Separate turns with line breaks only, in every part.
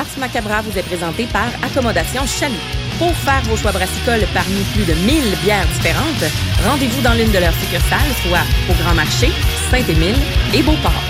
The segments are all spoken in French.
Ars Macabra vous est présenté par Accommodation Chamy. Pour faire vos choix brassicoles parmi plus de 1000 bières différentes, rendez-vous dans l'une de leurs succursales, soit au Grand Marché, Saint-Émile et Beauport.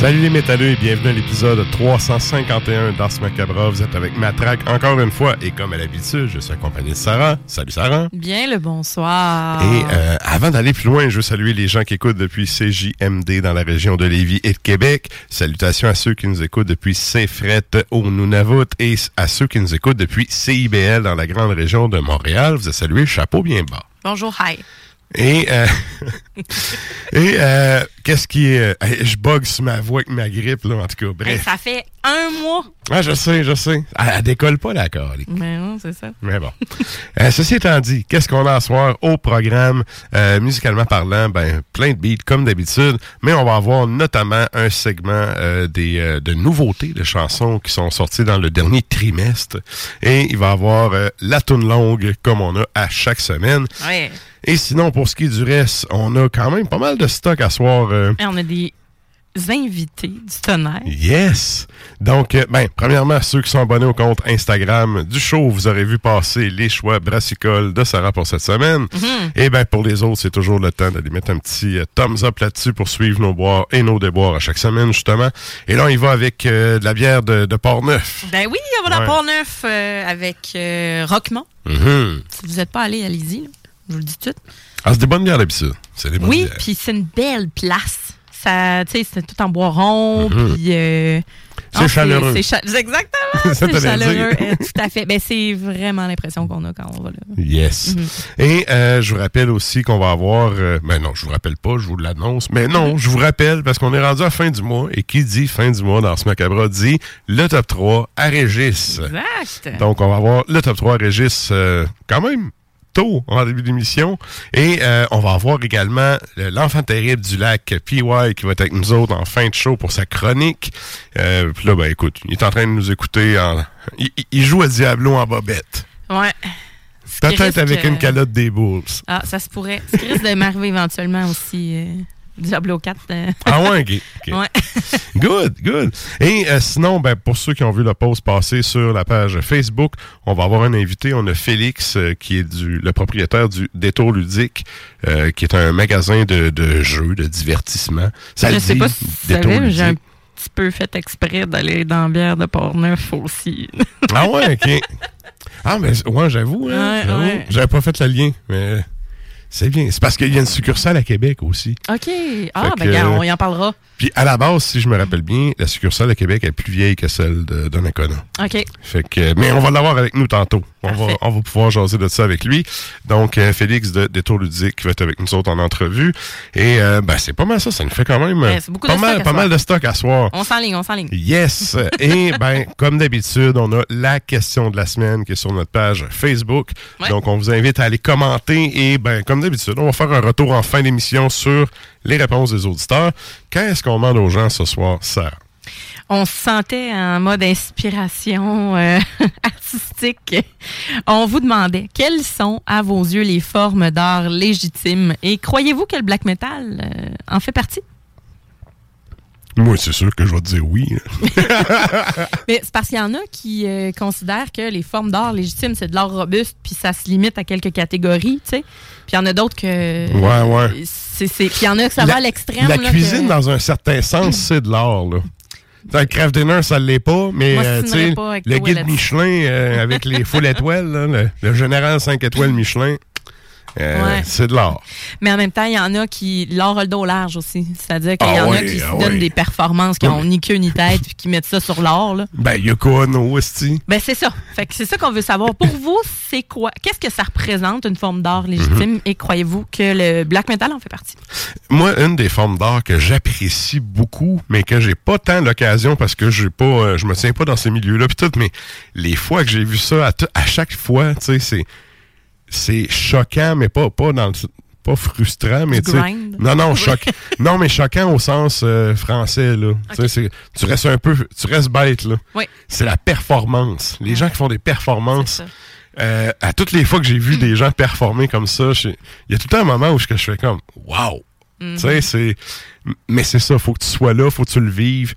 Salut les métalleux et bienvenue à l'épisode 351 d'Ars Macabra. Vous êtes avec Matraque encore une fois et comme à l'habitude, je suis accompagné de Sarah. Salut Sarah.
Bien le bonsoir.
Et euh, avant d'aller plus loin, je veux saluer les gens qui écoutent depuis CJMD dans la région de Lévis et de Québec. Salutations à ceux qui nous écoutent depuis Saint-Fret au Nunavut et à ceux qui nous écoutent depuis CIBL dans la grande région de Montréal. Vous êtes salués, chapeau bien bas.
Bonjour, hi.
Et, euh, et euh, qu'est-ce qui est... euh, je bug sur ma voix avec ma grippe, là, en tout cas. Bref.
ça fait un mois.
Ah, je sais, je sais. Elle, elle décolle pas, la colique.
Mais non, c'est ça.
Mais bon. Euh, ceci étant dit, qu'est-ce qu'on a à soir au programme, euh, musicalement parlant? Ben, plein de beats, comme d'habitude, mais on va avoir notamment un segment des, de nouveautés de chansons qui sont sorties dans le dernier trimestre. Et il va y avoir la toune longue, comme on a à chaque semaine.
Ouais.
Et sinon, pour ce qui est du reste, on a quand même pas mal de stock à soir. euh,
Et on a des invités du tonnerre.
Yes! Donc, euh, ben, premièrement, ceux qui sont abonnés au compte Instagram du show, vous aurez vu passer les choix brassicoles de Sarah pour cette semaine. Et ben, pour les autres, c'est toujours le temps d'aller mettre un petit euh, thumbs up là-dessus pour suivre nos boires et nos déboires à chaque semaine, justement. Et là, on y va avec euh, de la bière de, de Port-Neuf.
Ben oui, on va dans
Ouais.
Port-Neuf avec Roquemont.
Mhm.
Si vous n'êtes pas allé, allez-y. Je vous le dis tout de suite.
Ah, c'est des bonnes bières d'habitude. C'est des bonnes
Oui,
bières.
puis c'est une belle place. Ça, tu sais, c'est tout en bois rond,
Mhm.
puis... euh,
C'est
ah,
chaleureux.
C'est cha- exactement,
Ça
c'est chaleureux.
dire.
euh, tout à fait. Ben, c'est vraiment l'impression qu'on a quand on va là.
Yes.
Mhm.
Et euh, je vous rappelle aussi qu'on va avoir... euh, ben non, je vous rappelle pas, je vous l'annonce. Mais non, je vous rappelle parce qu'on est rendu à fin du mois. Et qui dit fin du mois dans ce macabre dit le top 3 à Régis.
Exact.
Donc, on va avoir le top 3 à Régis euh, quand même tôt en début d'émission. Et euh, on va avoir également l'enfant terrible du lac, PY, qui va être avec nous autres en fin de show pour sa chronique. Euh, Puis là, ben écoute, il est en train de nous écouter. En... Il, joue à Diablo en bobette.
Ouais.
Peut-être avec une calotte des Bulls.
Ah, ça se pourrait. Ce qui risque de m'arriver éventuellement aussi. euh, Diablo 4. euh,
Ah ouais, ok.
ouais.
Good, good. Et euh, sinon, ben, pour ceux qui ont vu le post passer sur la page Facebook, on va avoir un invité. On a Félix, euh, qui est du, le propriétaire du Détour Ludique, qui est un magasin de, de jeux, de divertissement. Ça
je sais
dit,
pas si
Détour
savais, mais j'ai un
Ludique.
petit peu fait exprès d'aller dans la bière de Port-Neuf aussi.
Ah ouais, ok. Ah, mais ouais, j'avoue, hein,
Ouais,
j'avoue.
ouais.
J'avais pas fait le lien, mais c'est bien. C'est parce qu'il y a une succursale à Québec aussi.
OK. Ah, ben,
que-
gars, on y en parlera.
Puis à la base, si je me rappelle bien, la succursale à Québec est plus vieille que celle de Donnacona.
OK.
Fait que, mais on va l'avoir avec nous tantôt. On va,
Parfait.
on va pouvoir jaser de ça avec lui. Donc, euh, Félix de Détour Ludique qui va être avec nous autres en entrevue. Et euh, ben, c'est pas mal ça. Ça nous fait quand même
Ouais, c'est beaucoup
pas,
de
mal, pas de stock à soir.
On s'enligne, on s'enligne.
Yes! Et ben, comme d'habitude, on a la question de la semaine qui est sur notre page Facebook.
Ouais.
Donc, on vous invite à aller commenter et ben, comme d'habitude, on va faire un retour en fin d'émission sur les réponses des auditeurs. Qu'est-ce qu'on demande aux gens ce soir, Sarah?
On se sentait en mode inspiration euh, artistique. On vous demandait quelles sont, à vos yeux, les formes d'art légitimes? Et croyez-vous que le black metal euh, en fait partie?
Moi, c'est sûr que je vais te dire oui.
Mais c'est parce qu'il y en a qui euh, considèrent que les formes d'art légitimes, c'est de l'art robuste, puis ça se limite à quelques catégories, tu sais. Puis il y en a d'autres que.
Ouais, ouais.
C'est, puis il y en a que ça va à l'extrême.
La
là,
cuisine,
que-
dans un certain sens, c'est de l'art, là. Le craft dinner, ça ne l'est pas, mais
Moi,
euh,
pas
le guide. Michelin euh, avec les full étoiles, là, le, le général 5 étoiles Michelin, euh,
Ouais.
c'est de l'art.
Mais en même temps, il y en a qui l'art a le dos large aussi. C'est-à-dire qu'il y
Ah
en a qui
ah
se donnent
ouais.
des performances qui n'ont ni queue ni tête, puis qui mettent ça sur l'art.
Ben, Yoko Ono, esti.
Ben c'est ça. Fait que c'est ça qu'on veut savoir. Pour vous, c'est quoi? Qu'est-ce que ça représente une forme d'art légitime?
Mhm.
Et croyez-vous que le black metal en fait partie?
Moi, une des formes d'art que j'apprécie beaucoup, mais que j'ai pas tant l'occasion parce que j'ai pas, euh, je me tiens pas dans ces milieux-là pis tout, mais les fois que j'ai vu ça, à, à chaque fois, tu sais, c'est, c'est choquant, mais pas, pas dans le, pas frustrant, mais tu? Non, non, choc, non, mais choquant au sens euh, français, là. Tu restes un peu, tu restes bête, là.
Oui.
C'est la performance. Les gens qui font des performances. Euh, à toutes les fois que j'ai vu des gens performer comme ça, il y a tout le temps un moment où je, fais comme Wow!
Mhm.
Tu sais, c'est. Mais c'est ça, faut que tu sois là, faut que tu le vives.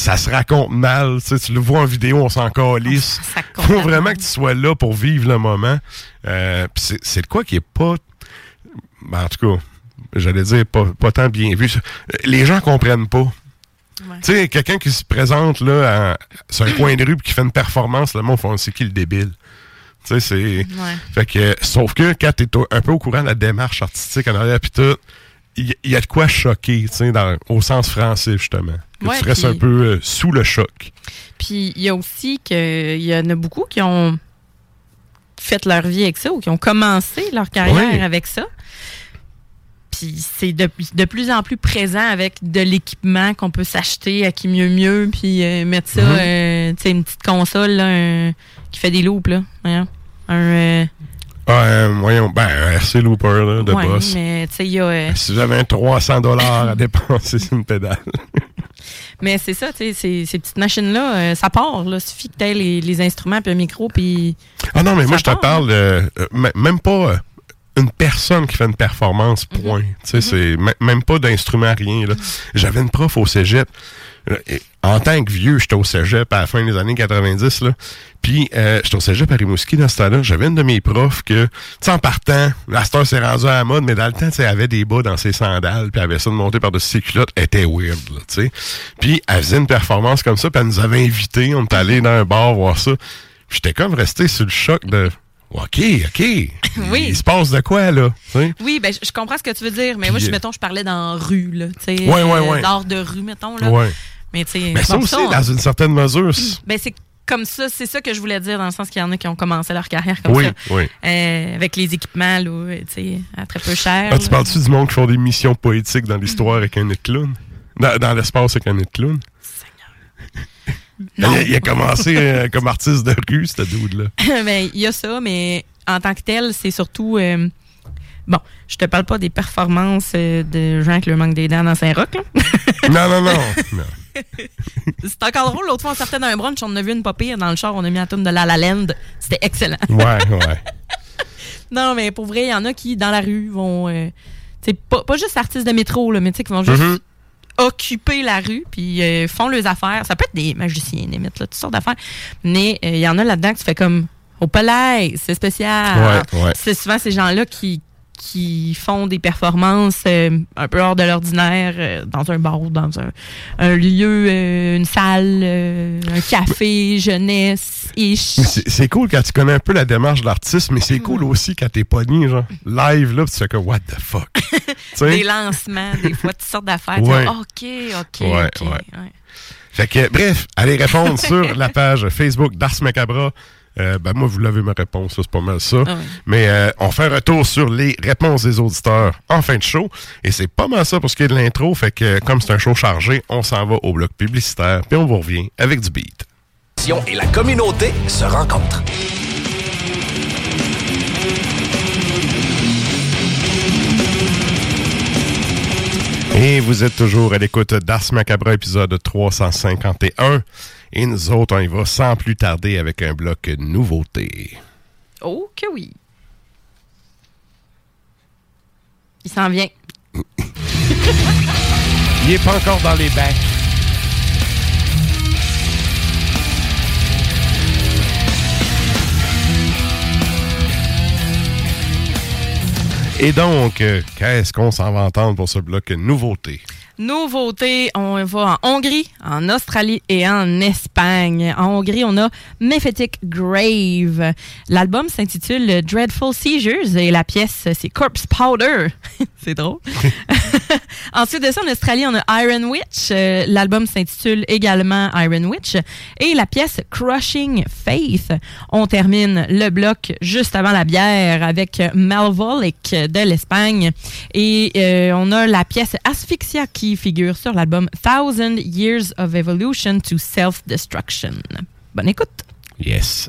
Ça se raconte mal, tu sais, tu le vois en vidéo, on s'en calisse.
Compte
Faut vraiment que tu sois là pour vivre le moment. Euh, c'est de quoi qui est pas. ben, en tout cas, j'allais dire pas, pas tant bien vu. Les gens comprennent pas.
Ouais.
Tu sais, quelqu'un qui se présente là à- sur un coin de rue pis qui fait une performance, le monde font c'est qui le débile? Tu sais, c'est.
Ouais.
Fait que, sauf que quand t'es un peu au courant de la démarche artistique en arrière pis tout, il y, a de quoi choquer, tu sais, dans- au sens français, justement. Que
Ouais,
tu restes
puis-
un peu euh, sous le choc.
Puis il y a aussi qu'il y en a beaucoup qui ont fait leur vie avec ça ou qui ont commencé leur carrière
Ouais.
avec ça. Puis c'est de, de plus en plus présent avec de l'équipement qu'on peut s'acheter à qui mieux mieux, puis euh, mettre ça,
Mhm.
euh, tu sais, une petite console là, un- qui fait des loops, là. Un,
Ah, euh, voyons, ben, un RC Looper, là, de
ouais,
boss.
mais tu sais, il y a... euh,
Si j'avais un 300 dollars à dépenser sur une pédale.
Mais c'est ça, tu sais, ces, ces petites machines-là, euh, ça part, là. Suffit que tu aies les, les instruments puis un micro, puis...
Ah non, mais moi, je te parle euh, euh, m- même pas euh, une personne qui fait une performance, point. Tu sais, c'est m- même pas d'instrument, rien. là. J'avais une prof au cégep. En tant que vieux, j'étais au cégep à la fin des années 90, là. Puis, euh, j'étais au cégep à Rimouski dans ce temps-là. J'avais une de mes profs que, tu sais, en partant, la star s'est rendue à la mode, mais dans le temps, tu sais, elle avait des bas dans ses sandales, puis elle avait ça de monter par-dessus ses culottes. Elle était weird, tu sais. Puis, elle faisait une performance comme ça, puis elle nous avait invités. On est allé dans un bar voir ça. J'étais comme resté sur le choc de... OK, OK.
Oui.
Il se passe de quoi, là?
Oui, ben, je comprends ce que tu veux dire, mais moi, je,
euh,
mettons, je parlais dans rue, là, tu sais.
Ouais, ouais,
euh,
ouais.
D'art de rue, mettons, là.
Ouais.
Mais, tu sais.
Mais ça aussi,
on-
dans une certaine mesure.
ben, c'est comme ça, c'est ça que je voulais dire, dans le sens qu'il y en a qui ont commencé leur carrière comme
Oui,
ça.
oui.
Euh, avec les équipements, là, euh, tu sais, à très peu cher.
Ah, tu parles-tu du monde qui font des missions poétiques dans l'histoire avec un clown? Dans, dans l'espace avec un clown? Il a, il a commencé euh, comme artiste de rue, ce dude-là.
ben, il y a ça, mais en tant que tel, c'est surtout. euh, bon, je te parle pas des performances euh, de gens avec le manque des dents dans Saint-Roch, là.
Non, non, non. non.
C'est encore drôle. L'autre fois, on sortait d'un brunch, on a vu une pas pire dans le char, on a mis la tune de La La Land. C'était excellent.
Ouais, ouais.
Non, mais pour vrai, il y en a qui, dans la rue, vont. euh, C'est pas, pas juste artistes de métro, là, mais tu sais, qui vont juste
Mhm.
Occuper la rue, puis euh, font leurs affaires. Ça peut être des magiciens, limite, là, toutes sortes d'affaires. Mais euh, il y en a là-dedans que tu fais comme au palais, c'est spécial.
Ouais, ouais.
C'est souvent ces gens-là qui, qui font des performances euh, un peu hors de l'ordinaire euh, dans un bar ou dans un, un lieu, euh, une salle, un café, jeunesse, ish.
C'est cool quand tu connais un peu la démarche de l'artiste, mais c'est cool aussi quand t'es pogné, genre, live, là, pis tu fais comme, what the fuck?
Des lancements, des fois, toutes sortes d'affaires.
Ouais.
Tu dis, OK, OK,
Ouais,
OK.
ouais. Fait que, bref, allez répondre sur la page Facebook d'Ars Macabra. Euh, ben moi, vous l'avez ma réponse, c'est pas mal ça.
Ah oui.
Mais euh, on fait un retour sur les réponses des auditeurs en fin de show. Et c'est pas mal ça pour ce qui est de l'intro. Fait que, comme c'est un show chargé, on s'en va au bloc publicitaire. Puis on vous revient avec du beat.
et la communauté se rencontrent.
Et vous êtes toujours à l'écoute d'Ars Macabra, épisode 351. Et nous autres, on y va sans plus tarder avec un bloc nouveauté.
Oh que oui. Il s'en vient.
Il est pas encore dans les bacs. Et donc, euh, qu'est-ce qu'on s'en va entendre pour ce bloc nouveauté?
Nouveauté, on va en Hongrie, en Australie et en Espagne. En Hongrie, on a Mephitic Grave. L'album s'intitule Dreadful Seizures et la pièce, c'est Corpse Powder. c'est drôle. Ensuite de ça, en Australie, on a Iron Witch. Euh, L'album s'intitule également Iron Witch. Et la pièce Crushing Faith. On termine le bloc juste avant la bière avec Malvolic de l'Espagne. Et euh, on a la pièce Asphyxia qui figure sur l'album Thousand Years of Evolution to Self-Destruction. Bonne écoute.
Yes.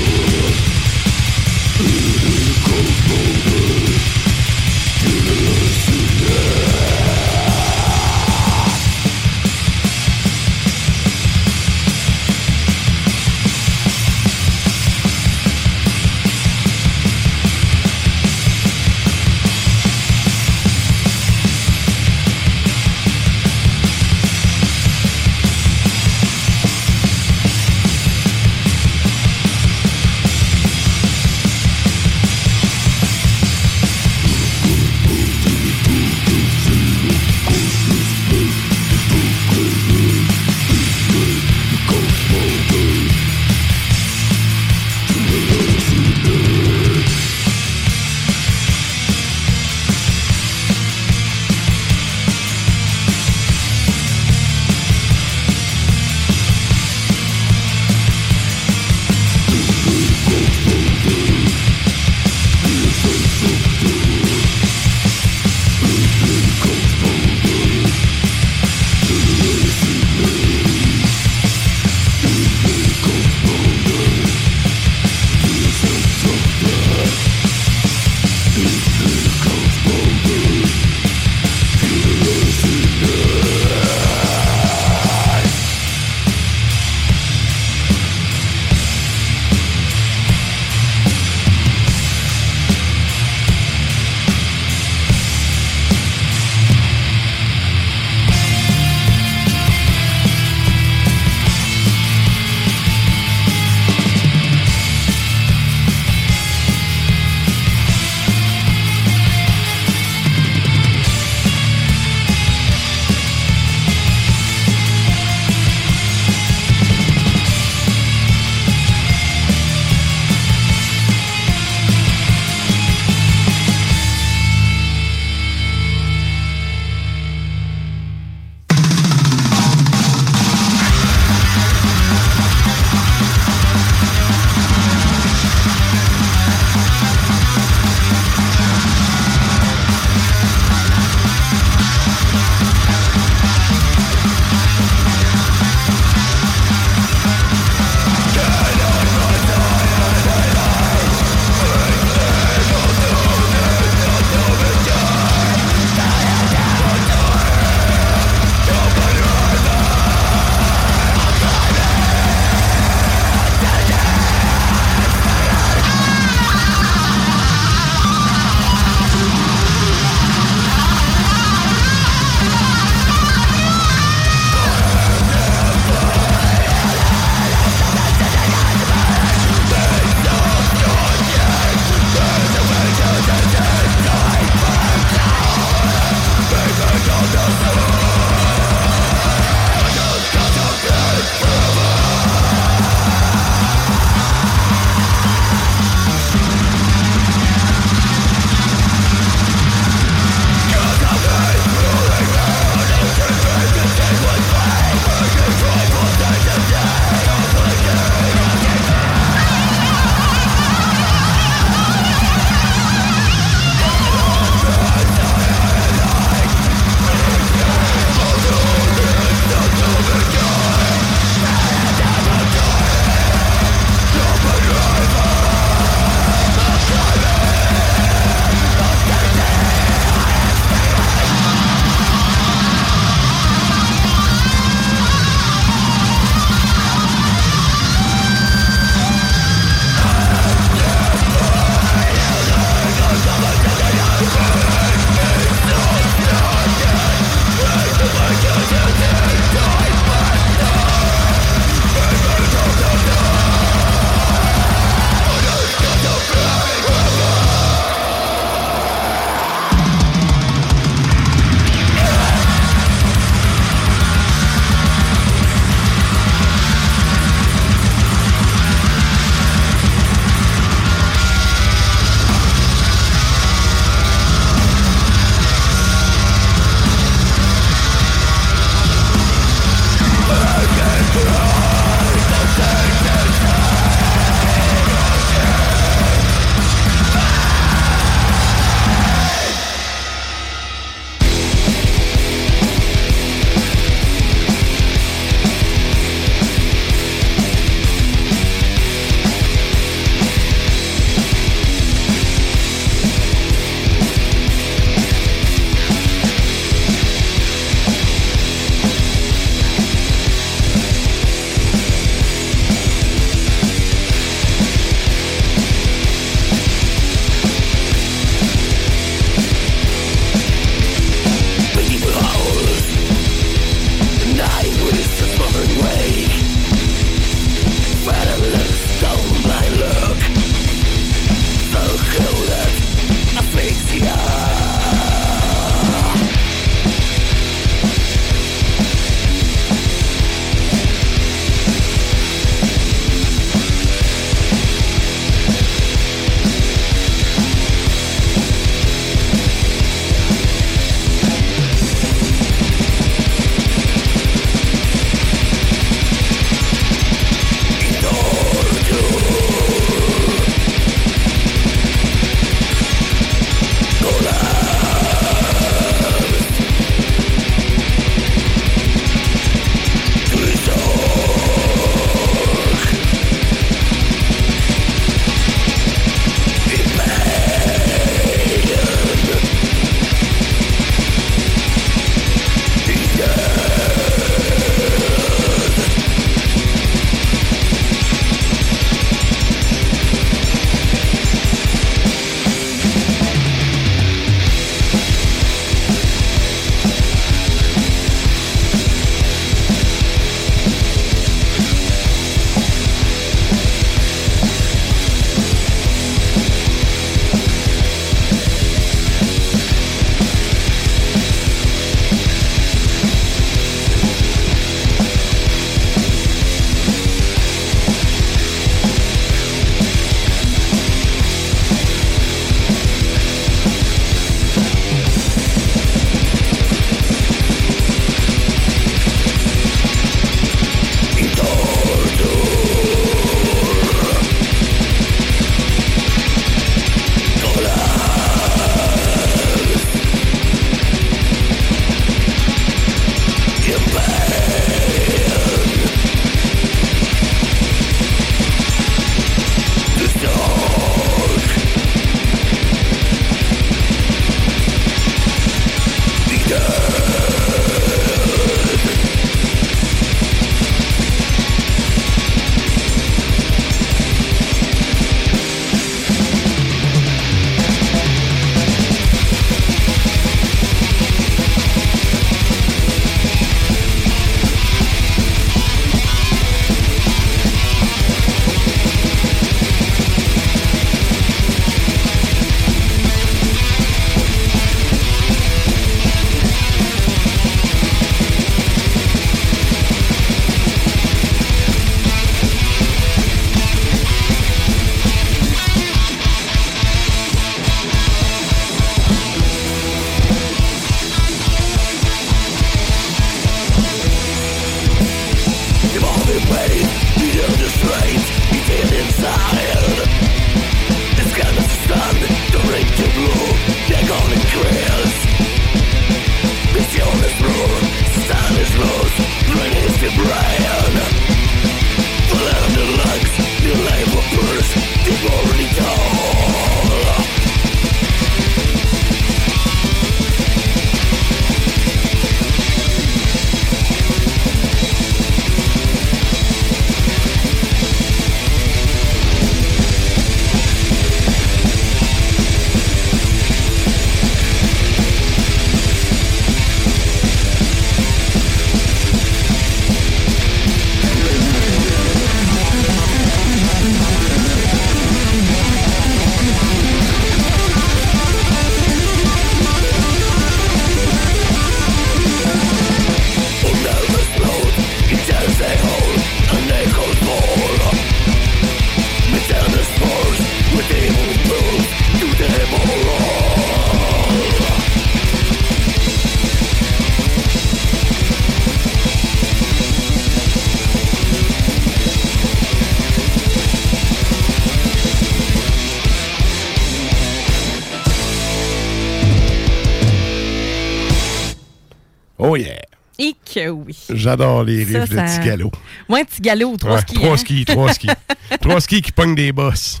J'adore les
Ça,
riffs de petit galop.
Ouais, petit galop, trois
Ouais,
skis.
Trois
hein?
skis, trois skis. trois skis qui pognent des bosses.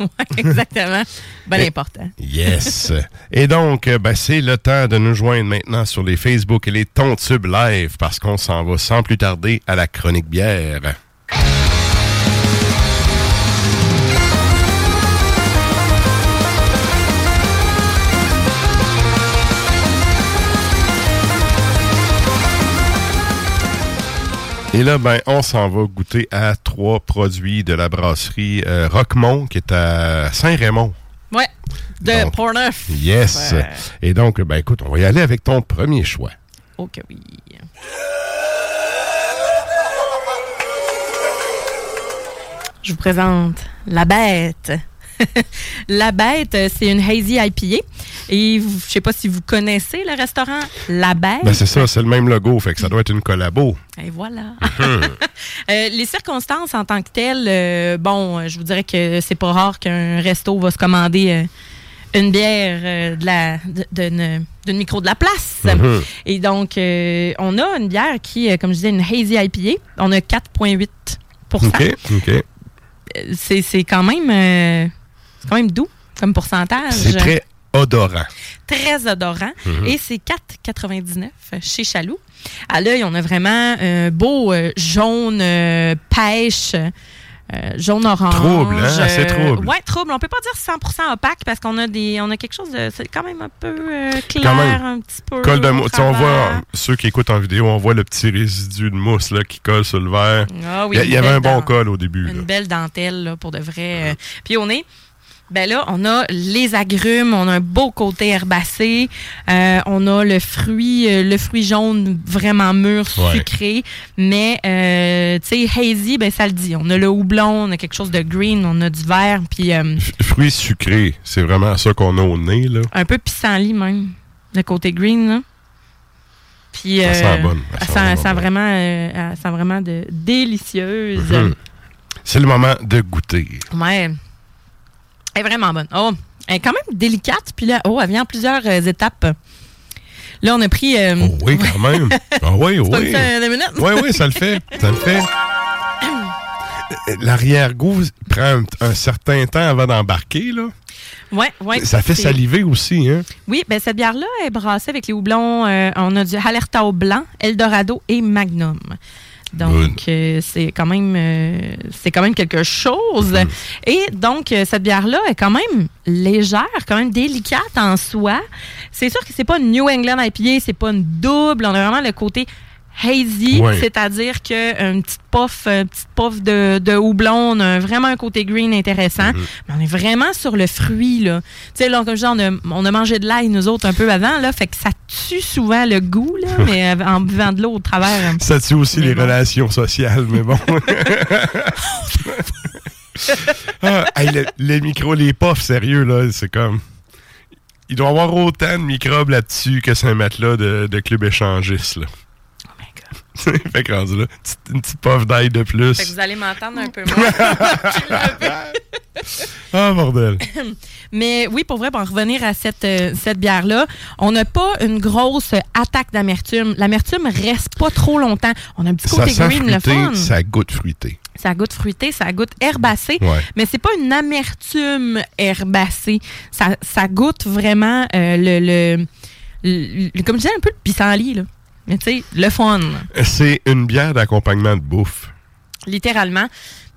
Ouais, exactement. Ben important.
Yes. Et donc, euh, ben, c'est le temps de nous joindre maintenant sur les Facebook et les Tontubes Live parce qu'on s'en va sans plus tarder à la chronique bière. Et là, ben, on s'en va goûter à trois produits de la brasserie euh, Roquemont, qui est à Saint-Raymond.
Ouais. De
Donc,
Portneuf.
Yes.
Ouais.
Et donc, ben, écoute, on va y aller avec ton premier choix.
Que oui. Je vous présente la bête. la bête, euh, c'est une hazy IPA. Et vous- je sais pas si vous connaissez le restaurant La Bête.
Ben, c'est ça, c'est le même logo, fait que ça doit être une collabo.
Et voilà. Euh, les circonstances en tant que telles, euh, bon, je vous dirais que c'est pas rare qu'un resto va se commander euh, une bière euh, de la de- d'une micro de la place.
Mhm.
Et donc, euh, on a une bière qui, comme je disais, une hazy IPA. On a 4,8
OK, OK.
C'est quand même euh, quand même doux comme pourcentage.
C'est très odorant.
très odorant.
Mhm.
Et c'est 4,99 chez Chaloux. À l'œil, on a vraiment un beau euh, jaune euh, pêche. euh, jaune-orange.
Trouble, hein? Assez trouble.
Ouais, trouble. On peut pas dire 100% opaque parce qu'on a des, on a quelque chose de, c'est quand même un peu clair,
Quand même.
un petit peu.
Colle de mousse. On voit, ceux qui écoutent en vidéo, on voit le petit résidu de mousse là, qui colle sur le verre.
Ah oui,
il y, avait un bon
dent-
col au début. là.
Une belle dentelle, là, pour de vrai. euh. Puis on est. Ben là, on a les agrumes, on a un beau côté herbacé, euh, on a le fruit, euh, le fruit jaune vraiment mûr,
Ouais.
sucré, mais euh, tu sais hazy, ben ça le dit. On a le houblon, on a quelque chose de green, on a du vert, puis
Fruits sucrés, c'est vraiment ça qu'on a au nez. Là.
un peu pissenlit même, le côté green. Là. Puis
Ça
euh,
sent bonne, ça sent vraiment
elle sent
bonne.
vraiment, elle sent vraiment de délicieuse.
Mhm. C'est le moment de goûter.
Ouais. Elle est vraiment bonne. Oh, elle est quand même délicate. Puis là, oh, elle vient en plusieurs euh, étapes. Là, on a pris. euh,
Oh oui, quand même. Ah oui, oui. Oui, oui, ça le fait. Ça le fait. L'arrière-goût prend un, certain temps avant d'embarquer. là.
Ouais, ouais,
Ça fait saliver aussi. Hein?
Oui, ben cette bière-là est brassée avec les houblons. euh, on a du Halerta au blanc, Eldorado et Magnum. Donc, euh, c'est quand même euh, c'est quand même quelque chose. Et donc, euh, cette bière-là est quand même légère, quand même délicate en soi. C'est sûr que c'est pas une New England IPA, c'est pas une double. On a vraiment le côté hazy, c'est-à-dire que une petite puff, une petite puff de, de houblon, on a vraiment un côté green intéressant. Mais on est vraiment sur le fruit, là. Tu sais, là, comme je dis, on a, on a mangé de l'ail, nous autres, un peu avant, là. Fait que ça tue souvent le goût, là, mais euh, en buvant de l'eau au travers. euh,
Ça tue aussi les
bon.
relations sociales, mais bon. Ah, hey, le- les micros, les puffs, sérieux, là, c'est comme. Il doit y avoir autant de microbes là-dessus que c'est un matelas de, de club échangiste, là. Fait que rendu là, une petite puff d'ail de plus.
Fait que vous allez m'entendre un peu moins.
Ah, bordel.
Mais oui, pour vrai, pour en revenir à cette, euh, cette bière-là, on n'a pas une grosse attaque d'amertume. L'amertume reste pas trop longtemps. On a un petit côté green, le
fruité,
fun.
ça goûte fruité.
Ça goûte fruité, ça goûte herbacé,
Ouais.
mais c'est pas une amertume herbacée. Ça, ça goûte vraiment euh, le, le, le- le- comme je disais, un peu le pissenlit, là. Mais tu sais, le fun,
C'est une bière d'accompagnement de bouffe.
littéralement.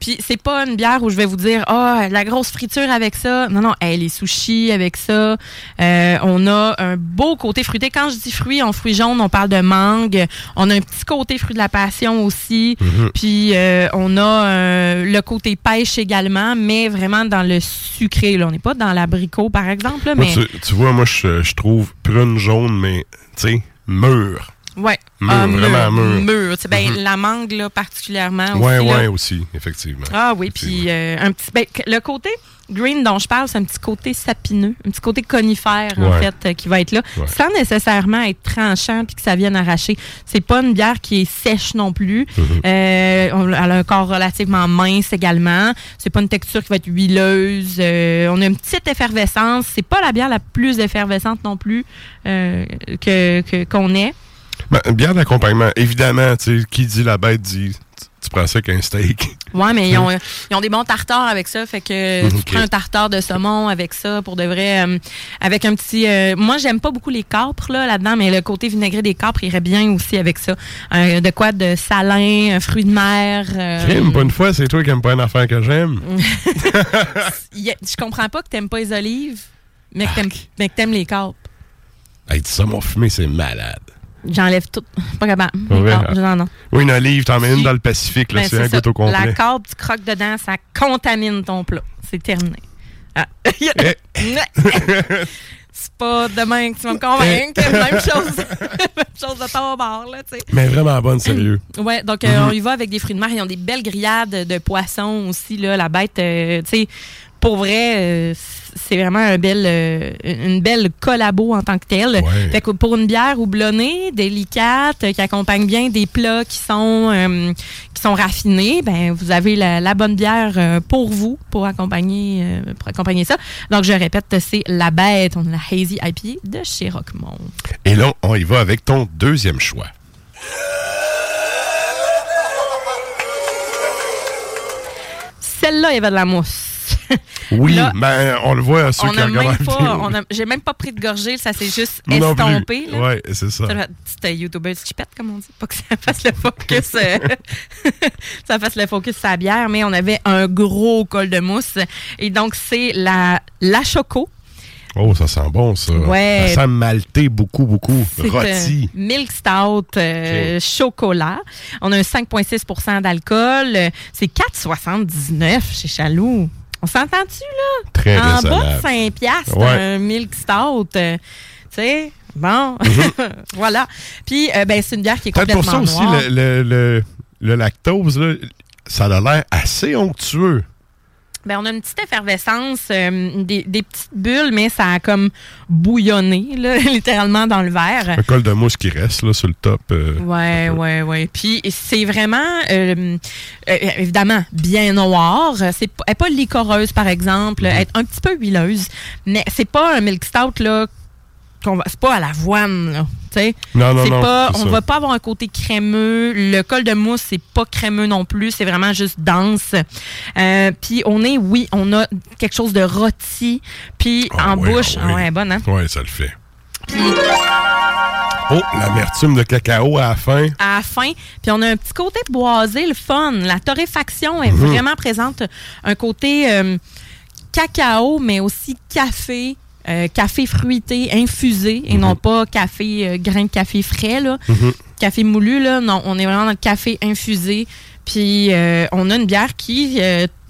Puis c'est pas une bière où je vais vous dire, ah, la grosse friture avec ça. Non, non, hey, les sushis avec ça. Euh, on a un beau côté fruité. Quand je dis fruits, en fruits jaunes, on parle de mangue. On a un petit côté fruit de la passion aussi. Puis euh, on a euh, le côté pêche également, mais vraiment dans le sucré. Là. On n'est pas dans l'abricot, par exemple. là,
Moi,
mais
tu, tu vois, moi, je, je trouve prune jaune, mais, tu sais, mûr.
Ouais,
Mûr,
Ah,
vraiment mûr.
mûr. Ben,
Mhm.
La mangue, là, particulièrement. Aussi, là.
ouais, aussi, effectivement.
Ah oui, puis euh, un petit ben, le côté green dont je parle, c'est un petit côté sapineux, un petit côté conifère en fait euh, qui va être là,
Ouais.
sans nécessairement être tranchant puis que ça vienne arracher. C'est pas une bière qui est sèche non plus.
Mhm.
Euh, elle a un corps relativement mince également. C'est pas une texture qui va être huileuse. On a une petite effervescence. C'est pas la bière la plus effervescente non plus que qu'on ait.
Ben, une bière d'accompagnement, évidemment, tu sais, qui dit la bête dit tu prends ça qu'un steak.
Ouais, mais ils ont, ils ont des bons tartares avec ça. Fait que tu prends un tartare de saumon avec ça pour de vrai. euh, avec un petit. euh, moi, j'aime pas beaucoup les capres là, là-dedans, mais le côté vinaigré des capres irait bien aussi avec ça. Euh, de quoi de salin, un fruit de mer. euh,
Crime, pas une fois, c'est toi qui aimes pas une affaire que j'aime.
je comprends pas que t'aimes pas les olives, mais que t'aimes, mais que t'aimes les capres.
Hey, dis ça, mon fumé, c'est malade.
J'enlève tout. Pas capable.
Vrai?
Non.
Oui, une olive, t'en mets une dans le Pacifique, là,
Ben,
c'est un goutte au
La
complet.
carpe, tu croques dedans, ça contamine ton plat. C'est terminé. Ah.
Eh.
C'est pas demain que tu vas me convaincre. Même chose. Même chose de ton bord, là, tu sais.
Mais vraiment bonne, sérieux.
Ouais, donc euh,
Mhm.
on y va avec des fruits de mer. Ils ont des belles grillades de poissons aussi, là. La bête, euh, tu sais, pour vrai, euh, c'est vraiment un bel, euh, une belle collabo en tant que telle.
Ouais.
Fait que pour une bière houblonnée, délicate, qui accompagne bien des plats qui sont, euh, qui sont raffinés, ben vous avez la, la bonne bière pour vous, pour accompagner, euh, pour accompagner ça. Donc je répète, c'est la bête. On a la Hazy IPA de chez Rockmont.
Et là, on y va avec ton deuxième choix.
Celle-là, il y avait de la mousse.
Oui,
Là,
ben, on le voit, ceux
on
qui
a
regardent
même
la
pas,
vidéo.
on a- j'ai même pas pris de gorgée, ça s'est juste
non
estompé.
Ouais, c'est ça.
C'était YouTuber chipette, comme on dit. Pas que ça fasse le focus, euh, ça fasse le focus la bière, mais on avait un gros col de mousse. Et donc, c'est la, la Choco.
Oh, ça sent bon, ça.
Ouais.
Ça sent malté beaucoup, beaucoup.
C'est
Rôti.
Milk Stout euh, chocolat. On a un 5,6% d'alcool. Euh, C'est 4,79 chez Chaloux. On s'entend-tu, là?
Très
en bas de 5 piastres,
Ouais.
un Milk Stout. euh, tu sais, bon. voilà. Puis, euh, ben, c'est une bière qui est.
Peut-être
complètement
pour ça aussi, le, le, le- le lactose, là, ça a l'air assez onctueux.
Ben, on a une petite effervescence, euh, des, des petites bulles, mais ça a comme bouillonné, là, littéralement, dans le verre.
Un col de mousse qui reste là, sur le top. euh,
Ouais, ouais, ouais. Puis c'est vraiment, euh, euh, évidemment, bien noir. C'est elle est pas licoreuse, par exemple. Elle est un petit peu huileuse. Mais c'est pas un milk stout, là. C'est pas à l'avoine, là. tu sais.
Non, non,
pas, on
ça.
va pas avoir un côté crémeux. Le col de mousse, c'est pas crémeux non plus. C'est vraiment juste dense. Euh, puis on est, oui, on a quelque chose de rôti. Puis
Ah
en bouche,
ah ouais.
ah ouais, bonne, hein?
Ouais, ça le fait. Oh, l'amertume de cacao à la fin.
à la fin. Puis on a un petit côté boisé, le fun. La torréfaction est
Mhm.
vraiment présente. Un côté euh, cacao, mais aussi café. Euh, café fruité, infusé, et non pas café, euh, grain de café frais, là.
Mhm.
Café moulu, là. Non, on est vraiment dans le café infusé. Puis euh, on a une bière qui,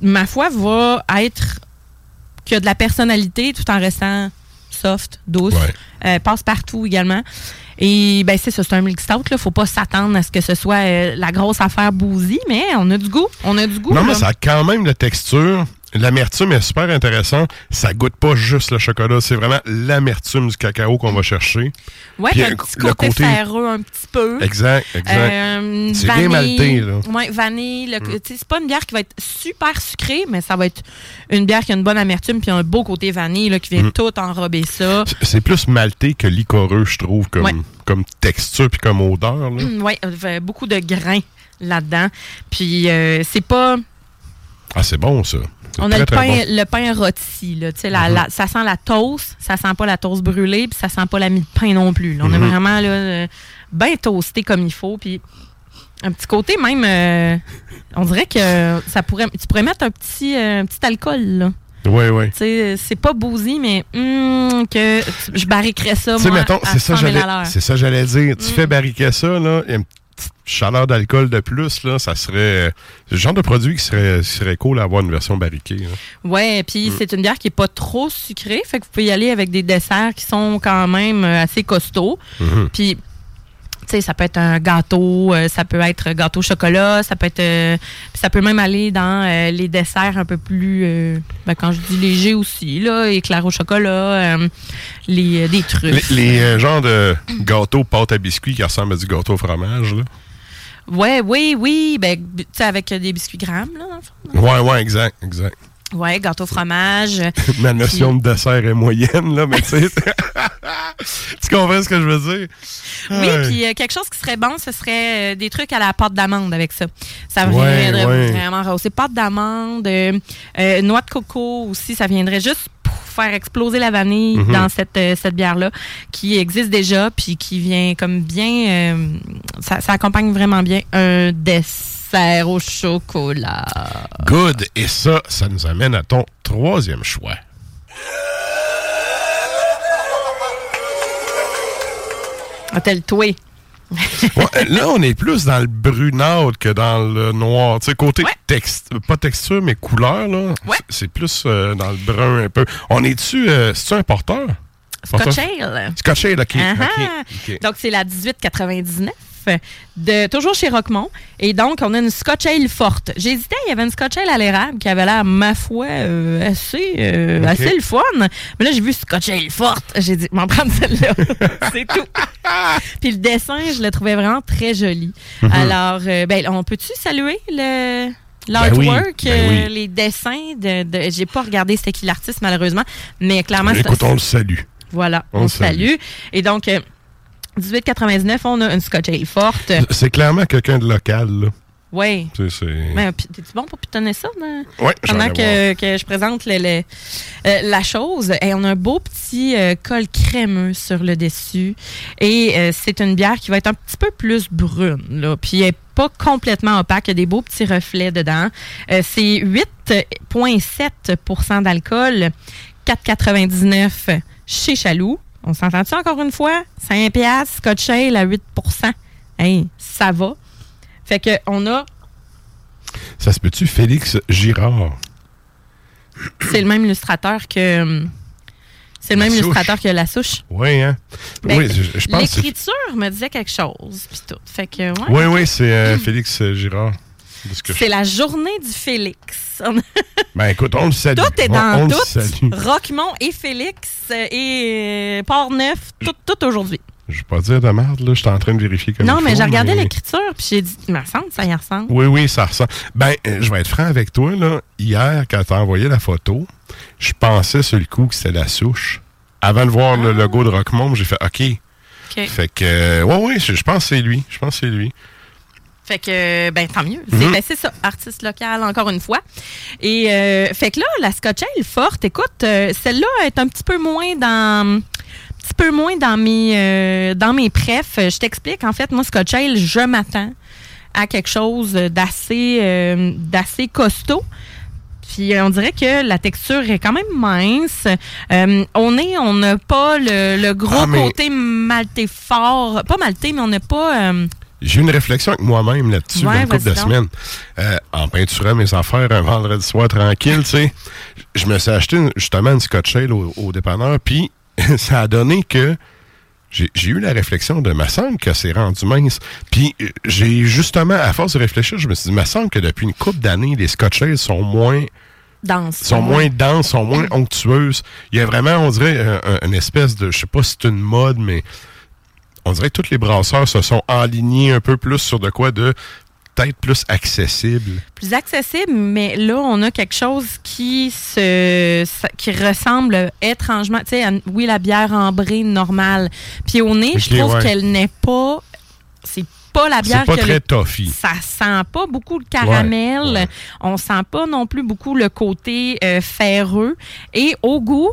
ma foi, va être qui a de la personnalité tout en restant soft, douce. Passe partout également. Et ben c'est ça, c'est un milk stout. Là. Faut pas s'attendre à ce que ce soit euh, la grosse affaire bousy, mais on a du goût. On a du goût.
Non, mais ça a quand même la texture. L'amertume est super intéressante. Ça goûte pas juste le chocolat, c'est vraiment l'amertume du cacao qu'on va chercher.
Ouais,
Puis,
un
euh,
petit
le
côté,
côté-
ferreux un petit peu.
Exact, exact.
Euh,
C'est bien malté, là.
Ouais, vanille. le-
Mm.
C'est pas une bière qui va être super sucrée, mais ça va être une bière qui a une bonne amertume puis un beau côté vanille là, qui vient
Mm.
tout enrober ça.
C'est- plus malté que licoreux, je trouve, comme,
Ouais.
comme texture puis comme odeur. Là.
Oui, beaucoup de grains là-dedans. Puis euh, c'est pas.
Ah, c'est bon, ça.
On a le pain,
bon.
le pain rôti. Là, Tu sais, la-
Mhm.
la- ça sent la toast, ça sent pas la toast brûlée, puis ça sent pas la mie de pain non plus. là. On
Mhm.
est vraiment là, euh, bien toasté comme il faut. Puis un petit côté même, euh, on dirait que ça pourrait, tu pourrais mettre un petit, euh, un petit alcool. Là.
Oui, oui.
C'est pas bousy, mais hum, que je barriquerais ça.
Tu sais, mettons, c'est ça,
100 000
j'allais, dire. Tu
Mm.
fais barriquer ça, là, une petite chaleur d'alcool de plus, là, ça serait euh, le genre de produit qui serait, serait cool à avoir une version barriquée. là.
Ouais, puis
Mm.
c'est une bière qui est pas trop sucrée, fait que vous pouvez y aller avec des desserts qui sont quand même euh, assez costauds.
Mhm.
Puis sais, ça peut être un gâteau, euh, ça peut être gâteau au chocolat, ça peut être, euh, ça peut même aller dans euh, les desserts un peu plus, ben, quand je dis léger aussi, là, éclair au chocolat, les, des trucs.
Les, les, genres de gâteaux pâte à biscuits qui ressemblent à du gâteau au fromage. Là.
Ouais, oui, oui, ben, tu sais, avec des biscuits grammes, là, dans le fond.
Ouais, ouais, exact, exact.
Ouais, gâteau au fromage.
Ma notion de dessert est moyenne, là, mais tu sais. tu comprends ce que je veux dire?
Oui,
Ouais.
puis euh, quelque chose qui serait bon, ce serait euh, des trucs à la pâte d'amande avec ça. Ça
Ouais,
viendrait
ouais.
vraiment rehausser. Pâte d'amande, euh, euh, noix de coco aussi, ça viendrait juste pour faire exploser la vanille
Mhm.
dans cette, euh, cette bière-là, qui existe déjà, puis qui vient comme bien... euh, ça, ça accompagne vraiment bien un dessert au chocolat.
Good. Et ça, ça nous amène à ton troisième choix.
Toué.
Ouais, là, on est plus dans le brunâtre que dans le noir. Tu sais, côté texte, pas texture, mais couleur, là.
Ouais.
c'est- plus euh, dans le brun un peu. On est-tu, euh, c'est-tu un porteur?
Scotch Ale.
Scotch Ale. OK.
Donc, c'est la 1899. De, toujours chez Roquemont. Et donc, on a une Scotch Ale forte. J'hésitais, il y avait une Scotch Ale à l'érable qui avait l'air, ma foi, euh, assez, euh, assez le fun. Mais là, j'ai vu Scotch Ale forte. J'ai dit, m'en prendre celle-là. c'est tout. Puis le dessin, je le trouvais vraiment très joli.
Mhm.
Alors, euh, ben, on peut-tu saluer le... L'artwork,
Ben oui, ben oui.
les dessins de, de j'ai pas regardé c'était qui l'artiste malheureusement, mais clairement c'est-
Écoute, on le salue.
voilà,
On
on,
le
salue.
salue.
Et donc, 18,99, on a une Scotch Ale forte.
C'est clairement quelqu'un de local, là.
Oui.
C'est...
Mais pi- t'es-tu bon pour pitonner ça? dans-
vais
Pendant que, que je présente le- le- euh, la chose, et on a un beau petit euh, col crémeux sur le dessus. Et euh, c'est une bière qui va être un petit peu plus brune. Là. Puis elle n'est pas complètement opaque. Il y a des beaux petits reflets dedans. C'est 8,7% d'alcool. 4,99 chez Chaloux. On s'entend-tu encore une fois? 5 piastres, Scotch Ale à 8% Hey, ça va. Fait que on a
Ça se peut-tu, Félix Girard?
C'est le même illustrateur que. hum, C'est le
La
même
souche.
illustrateur que la souche.
Oui, hein?
Ben,
oui, je, je pense.
L'écriture me disait quelque chose. Puis tout. Fait que, ouais.
Oui, oui, c'est euh, Félix Girard.
C'est la journée du Félix.
Ben écoute, on le salue.
tout est dans
on le
tout. Roquemont et Félix euh, et euh, Port-Neuf, tout, tout aujourd'hui.
Je vais pas dire de merde, là. Je suis en train de vérifier comme
Non, mais j'ai regardé
mais-
l'écriture, puis j'ai dit, me semble, ça y ressemble.
Oui, oui, ça ressemble. Ben, euh, je vais être franc avec toi, là. Hier, quand t'as envoyé la photo, je pensais sur le coup que c'était la souche. Avant de voir le logo de Rockmont, j'ai fait OK.
OK.
Fait que, euh, ouais, ouais, je, je pense que c'est lui. Je pense que c'est lui.
Fait que, ben, tant mieux. C'est
Mhm.
ben, c'est ça, artiste local, encore une fois. Et, euh, fait que là, la Scotch Ale forte, écoute, euh, celle-là est un petit peu moins dans. Un petit peu moins dans mes, euh, dans mes prefs. Je t'explique. En fait, moi, Scotch Ale, je m'attends à quelque chose d'assez euh, d'assez costaud. Puis on dirait que la texture est quand même mince. Euh, on est, on n'a pas le, le gros
Ah, mais-
côté maltais fort. Pas maltais, mais on n'a pas.
J'ai eu une réflexion avec moi-même là-dessus,
Ouais,
une couple de semaines. Euh, en peinturant mes affaires un vendredi soir tranquille, tu sais, je me suis acheté une- justement une Scotch Ale au, au dépanneur, puis ça a donné que j'ai eu la réflexion de, me semble que c'est rendu mince. Puis euh, j'ai justement, à force de réfléchir, je me suis dit, me semble que depuis une couple d'années, les Scotch Ale sont moins
dense.
sont moins denses, sont moins onctueuses. Il y a vraiment, on dirait, un- une espèce de, je sais pas si c'est une mode, mais on dirait que tous les brasseurs se sont alignés un peu plus sur de quoi de peut-être plus accessible.
plus accessible, mais là, on a quelque chose qui se ça- qui ressemble étrangement. Tu sais, à- oui, la bière ambrée normale. Puis au nez, je trouve
ouais.
qu'elle n'est pas. C'est pas la bière
C'est pas
que
très
le-
toffee.
Ça sent pas beaucoup le caramel.
Ouais, ouais.
On sent pas non plus beaucoup le côté euh, ferreux. Et au goût,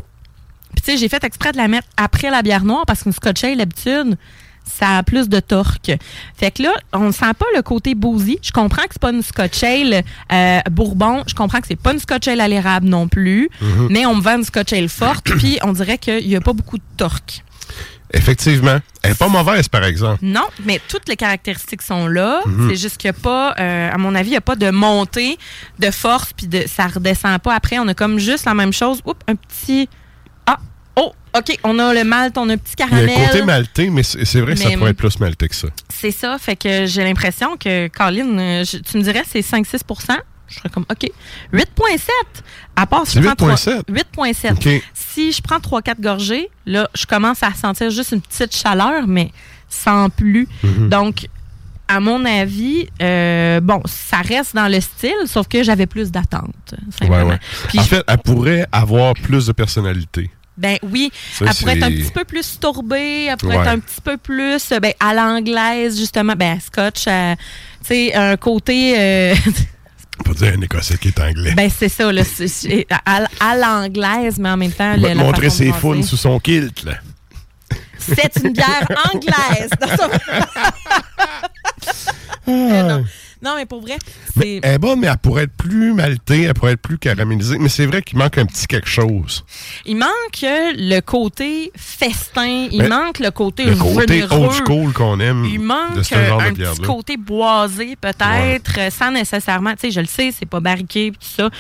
sais, j'ai fait exprès de la mettre après la bière noire parce qu'une Scotch Ale, d'habitude, ça a plus de torque. Fait que là, on ne sent pas le côté boozy. Je comprends que c'est pas une Scotch Ale euh, bourbon. Je comprends que c'est pas une Scotch Ale à l'érable non plus.
Mhm.
Mais on me vend une Scotch Ale forte, puis on dirait qu'il y a pas beaucoup de torque.
Effectivement. Elle est pas mauvaise, par exemple.
Non, mais toutes les caractéristiques sont là.
Mhm.
C'est juste qu'il n'y a pas, euh, à mon avis, il n'y a pas de montée de force, puis de, ça redescend pas après. On a comme juste la même chose. Oups, un petit. OK, on a le malt, on a un petit
Il y a
caramel.
un côté maltais, mais c'est vrai que ça pourrait être plus maltais que ça.
C'est ça, fait que j'ai l'impression que, Colin, euh, je- tu me dirais c'est 5-6% Je serais comme, OK. 8,7 À part si
C'est
je prends trois-
8,7?
8,7
OK.
Si je prends 3-4 gorgées, là, je commence à sentir juste une petite chaleur, mais sans plus.
Mhm.
Donc, à mon avis, euh, bon, ça reste dans le style, sauf que j'avais plus d'attente.
Ouais, ouais. En
je-
fait, elle pourrait avoir plus de personnalité.
Ben oui,
Ça,
elle pourrait être un petit peu plus tourbée, elle pourrait
Ouais.
être un petit peu plus euh, ben, à l'anglaise, justement. Ben, scotch, euh, tu sais, un côté. euh,
peut dire un Écossais qui est anglais.
ben, c'est ça, là, à, à l'anglaise, mais en même temps. Le-
montrer ses founes sous son kilt, là.
C'est une bière anglaise. Ça- Euh, non. Non, mais pour vrai, c'est.
Elle est bonne, mais elle pourrait être plus maltée, elle pourrait être plus caramélisée. Mais c'est vrai qu'il manque un petit quelque chose.
Il manque le côté festin, il manque le côté
Le côté old school qu'on aime
Il manque
de ce genre
un
de
petit côté boisé, peut-être, sans nécessairement. Tu sais, je le sais, c'est pas barriqué, tout ça.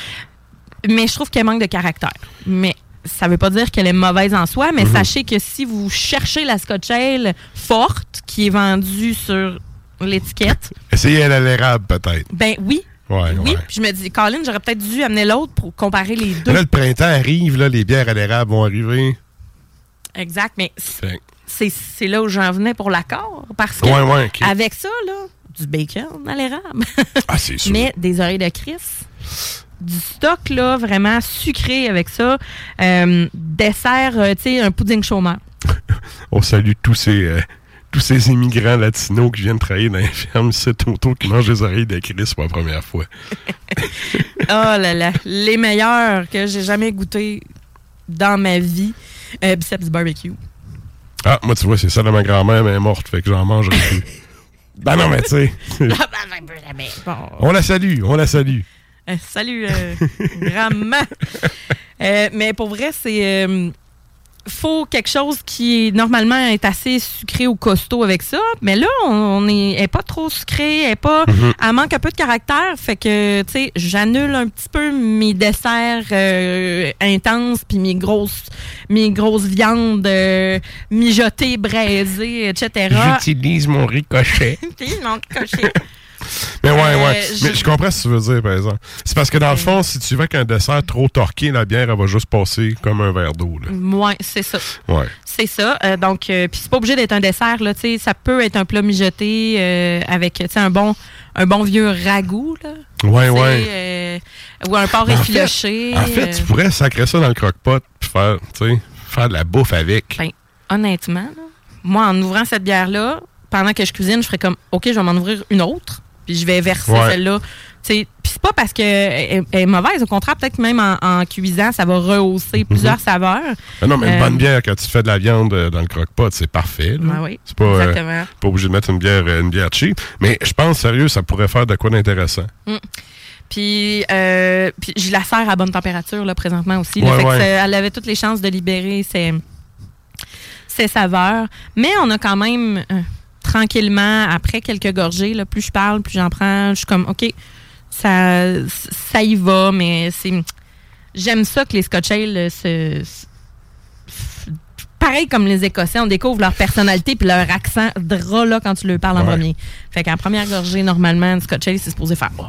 Mais je trouve qu'elle manque de caractère. Mais ça veut pas dire qu'elle est mauvaise en soi,
Mhm.
mais sachez que si vous cherchez la Scotch Ale forte, qui est vendue sur l'étiquette,
Essayez à l'érable, peut-être.
ben oui.
Ouais,
Oui,
ouais.
puis je me dis, Colin, j'aurais peut-être dû amener l'autre pour comparer les deux.
Là, le printemps arrive, là, les bières à l'érable vont arriver.
Exact, mais c'est c'est là où j'en venais pour l'accord. Parce que
Ouais,
avec ça, là, du bacon à l'érable.
Ah, c'est sûr.
Mais des oreilles de Chris. Du stock, là, vraiment sucré avec ça. Euh, dessert, euh, tu sais, un pudding chômeur.
On salue tous ces, euh, tous ces immigrants latinos qui viennent travailler dans les fermes ici autour qui mangent des oreilles de Chris pour la première fois.
Oh là là, les meilleurs que j'ai jamais goûté dans ma vie. Euh, biceps barbecue.
Ah, moi, tu vois, c'est ça de ma grand-mère, mais elle est morte, fait que j'en mangerai plus. Ben non, mais tu sais,
Bon.
on la salue, on la salue.
Euh, salut, euh, grand-maman. Euh, mais pour vrai, c'est. Faut quelque chose qui normalement est assez sucré ou costaud avec ça. Mais là, on, on est, pas trop sucré, elle est pas.
Mhm.
Elle manque un peu de caractère. Fait que, tu sais, j'annule un petit peu mes desserts euh, intenses puis mes grosses, mes grosses viandes euh, mijotées, braisées, etc.
J'utilise mon ricochet.
Puis, non, coché.
Mais ouais,
Euh,
ouais.
je-
Mais je comprends ce que tu veux dire, par exemple. C'est parce que dans le fond, si tu veux qu'un dessert trop torqué, la bière, elle va juste passer comme un verre d'eau.
Ouais, c'est ça.
Ouais.
C'est ça. Euh, donc, euh, puis c'est pas obligé d'être un dessert, là. Tu sais, ça peut être un plat mijoté euh, avec, tu sais, un bon, un bon vieux ragoût, là.
Ouais, ouais.
ou un porc
Mais en fait-
effiloché.
En fait, tu pourrais sacrer ça dans le croque-pot puis faire, tu sais, faire de la bouffe avec.
ben, honnêtement, là, moi, en ouvrant cette bière-là, pendant que je cuisine, je ferais comme, OK, je vais m'en ouvrir une autre, puis je vais verser
Ouais.
celle-là. Puis c'est pas parce qu'elle est mauvaise. Au contraire, peut-être même en, en cuisant, ça va rehausser plusieurs saveurs.
Ah non, mais une
Euh,
bonne bière, quand tu fais de la viande euh, dans le croque-pot, c'est parfait.
Ouais, oui,
c'est pas, euh, pas obligé de mettre une bière, une bière cheap. Mais je pense, sérieux, ça pourrait faire de quoi d'intéressant.
Puis, euh, puis je la sers à bonne température là, présentement aussi. là.
Ouais,
Fait
ouais.
elle avait toutes les chances de libérer ses, ses saveurs. Mais on a quand même tranquillement, après quelques gorgées, là, plus je parle, plus j'en prends, je suis comme OK, ça, ça y va, mais c'est. J'aime ça que les Scotch Ale euh, se. se- Pareil comme les Écossais, on découvre leur personnalité puis leur accent drôle là quand tu leur parles en
Ouais.
premier. Fait qu'en première gorgée, normalement, le Scotch Ale, c'est supposé faire. Oh,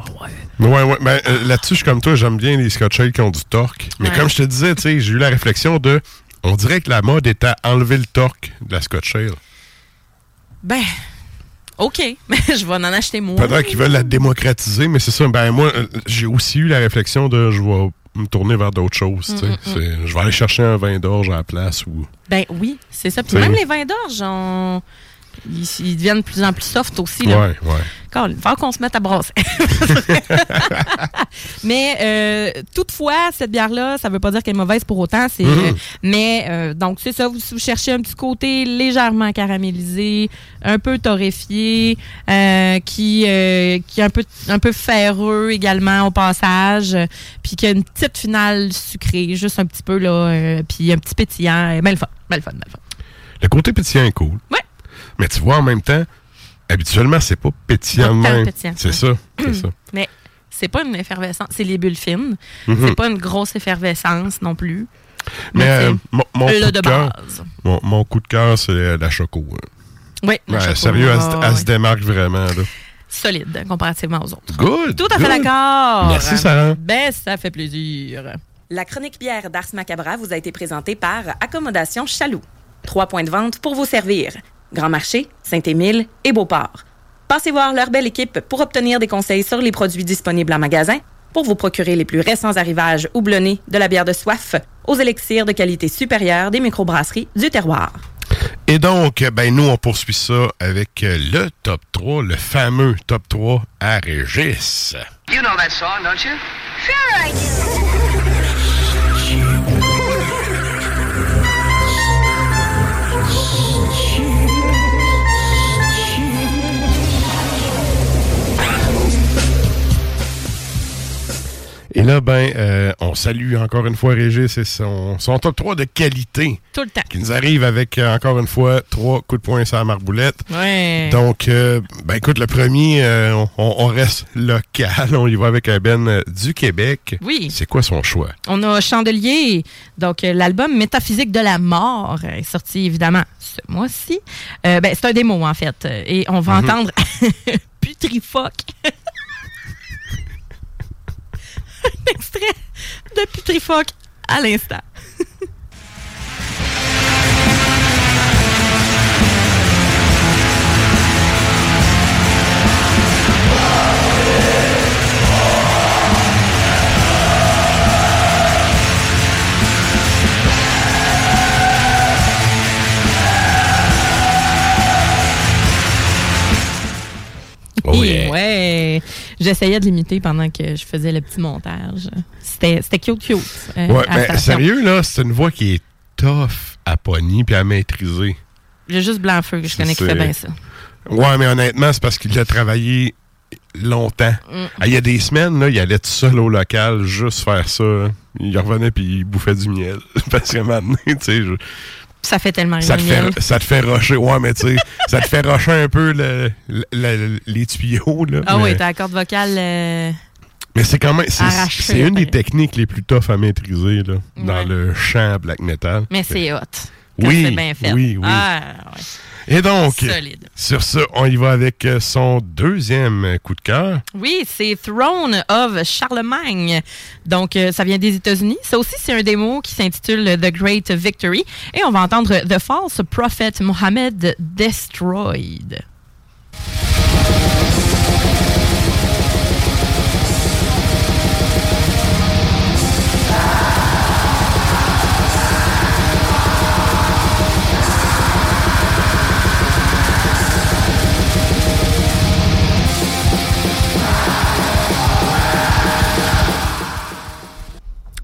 ouais.
Ouais, ouais. Ben, euh, là-dessus, je suis comme toi, j'aime bien les Scotch Ale qui ont du torque. Mais
Ouais.
comme je te disais, j'ai eu la réflexion de. On dirait que la mode est à enlever le torque de la Scotch Ale.
Ben, OK. je vais en acheter moins.
Peut-être qu'ils veulent la démocratiser, mais c'est ça. Ben, moi, euh, j'ai aussi eu la réflexion de je vais me tourner vers d'autres choses. tu sais.
Mm,
C'est- Je vais aller chercher un vin d'orge à la place ou.
Ben oui, c'est ça. Puis même les vins d'orge, on- ils, ils deviennent de plus en plus soft aussi. Là.
Ouais, ouais.
Colin, Il faut qu'on se mette à brasser. mais euh, toutefois, cette bière-là, ça veut pas dire qu'elle est mauvaise pour autant. C'est,
Mhm.
euh, mais euh, donc, c'est ça, vous, vous cherchez un petit côté légèrement caramélisé, un peu torréfié, euh, qui, euh, qui est un peu, un peu ferreux également au passage, puis qui a une petite finale sucrée, juste un petit peu, là, euh, puis un petit pétillant. euh, Ben le fun, ben le fun, ben le fun.
Le côté pétillant est cool.
Ouais.
Mais tu vois, en même temps, habituellement, c'est pas pétillant de même. C'est
ouais.
ça. C'est ça.
Mais c'est pas une effervescence, c'est les bulles fines.
Mhm.
C'est pas une grosse effervescence non plus.
Mais
Mais
euh, mon, coup
de base.
mon, mon coup de cœur, c'est la choco. hein.
Oui, le
Ouais,
chocolat,
sérieux, elle, se- elle
ouais.
se démarque vraiment. Là.
solide comparativement aux autres.
Good.
Tout à fait d'accord.
Merci, Sarah.
Ben, ça fait plaisir. La chronique bière d'Ars Macabra vous a été présentée par Accommodation Chaloux. Trois points de vente pour vous servir. Grand Marché, Saint-Émile et Beauport. Passez voir leur belle équipe pour obtenir des conseils sur les produits disponibles en magasin, pour vous procurer les plus récents arrivages houblonnés de la bière de soif
aux élixirs de qualité supérieure des microbrasseries du terroir.
Et donc, ben nous, on poursuit ça avec euh, le top 3, le fameux top 3 à Régis.
You know that song, don't you?
Sure I do.
Et là, ben, euh, on salue encore une fois Régis et son, son top 3 de qualité.
Tout le temps.
Qui nous arrive avec, euh, encore une fois, trois coups de poing sur la marboulette.
Ouais.
Donc, euh, ben écoute, le premier, euh, on, on reste local. On y va avec un Ben du Québec.
Oui.
C'est quoi son choix?
On a Chandelier, donc l'album Métaphysique de la mort est sorti évidemment ce mois-ci. Euh, ben, c'est un démo en fait, et on va
Mhm.
entendre Putrifoc. extrait de Putrifoc à l'instant.
Oh yeah.
Ouais. J'essayais de l'imiter pendant que je faisais le petit montage. C'était cute, cute. euh,
Ouais,
station.
sérieux, là, c'est une voix qui est tough à pogner puis à maîtriser.
J'ai juste Blanc-Feu que je connais qui fait bien ça.
Ouais, mais honnêtement, c'est parce qu'il a travaillé longtemps.
Mm.
Ah, Il y a des semaines, là, il allait tout seul au local juste faire ça. Il revenait puis il bouffait du miel. parce que maintenant, tu sais, je-
Ça fait tellement
ça te,
rien.
fait, ça te fait rocher. Ouais, mais tu sais, ça te fait rocher un peu le- le- le- les tuyaux. Là,
Ah
mais,
oui, la corde vocale. euh,
mais c'est quand même. c'est- une des techniques les plus tough à maîtriser là, dans le chant black metal.
Mais c'est hot.
Oui,
c'est bien fait.
oui, oui.
Ah, ouais.
Et donc,
Solide.
sur ça, on y va avec euh, son deuxième coup de cœur.
Oui, c'est Throne of Charlemagne. Donc, euh, ça vient des États-Unis. Ça aussi, c'est un démo qui s'intitule The Great Victory. Et on va entendre The False Prophet Mohammed Destroyed.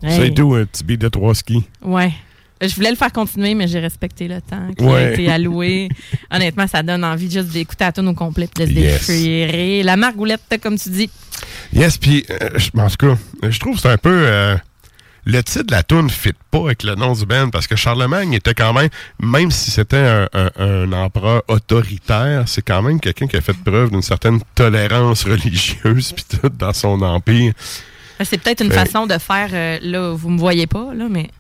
C'est tout, un petit de trois skis.
Ouais. Je voulais le faire continuer, mais j'ai respecté le temps qui
Ouais.
a été alloué. Honnêtement, ça donne envie juste d'écouter la tune au complet et de se
Yes.
déchirer. La margoulette, comme tu dis.
Yes, puis euh, je- en tout cas, je trouve que c'est un peu. euh, le titre de la tune fit pas avec le nom du band parce que Charlemagne était quand même, même si c'était un, un- un empereur autoritaire, c'est quand même quelqu'un qui a fait preuve d'une certaine tolérance religieuse puis tout dans son empire.
C'est peut-être une façon de faire, euh, là, vous me voyez pas, là, mais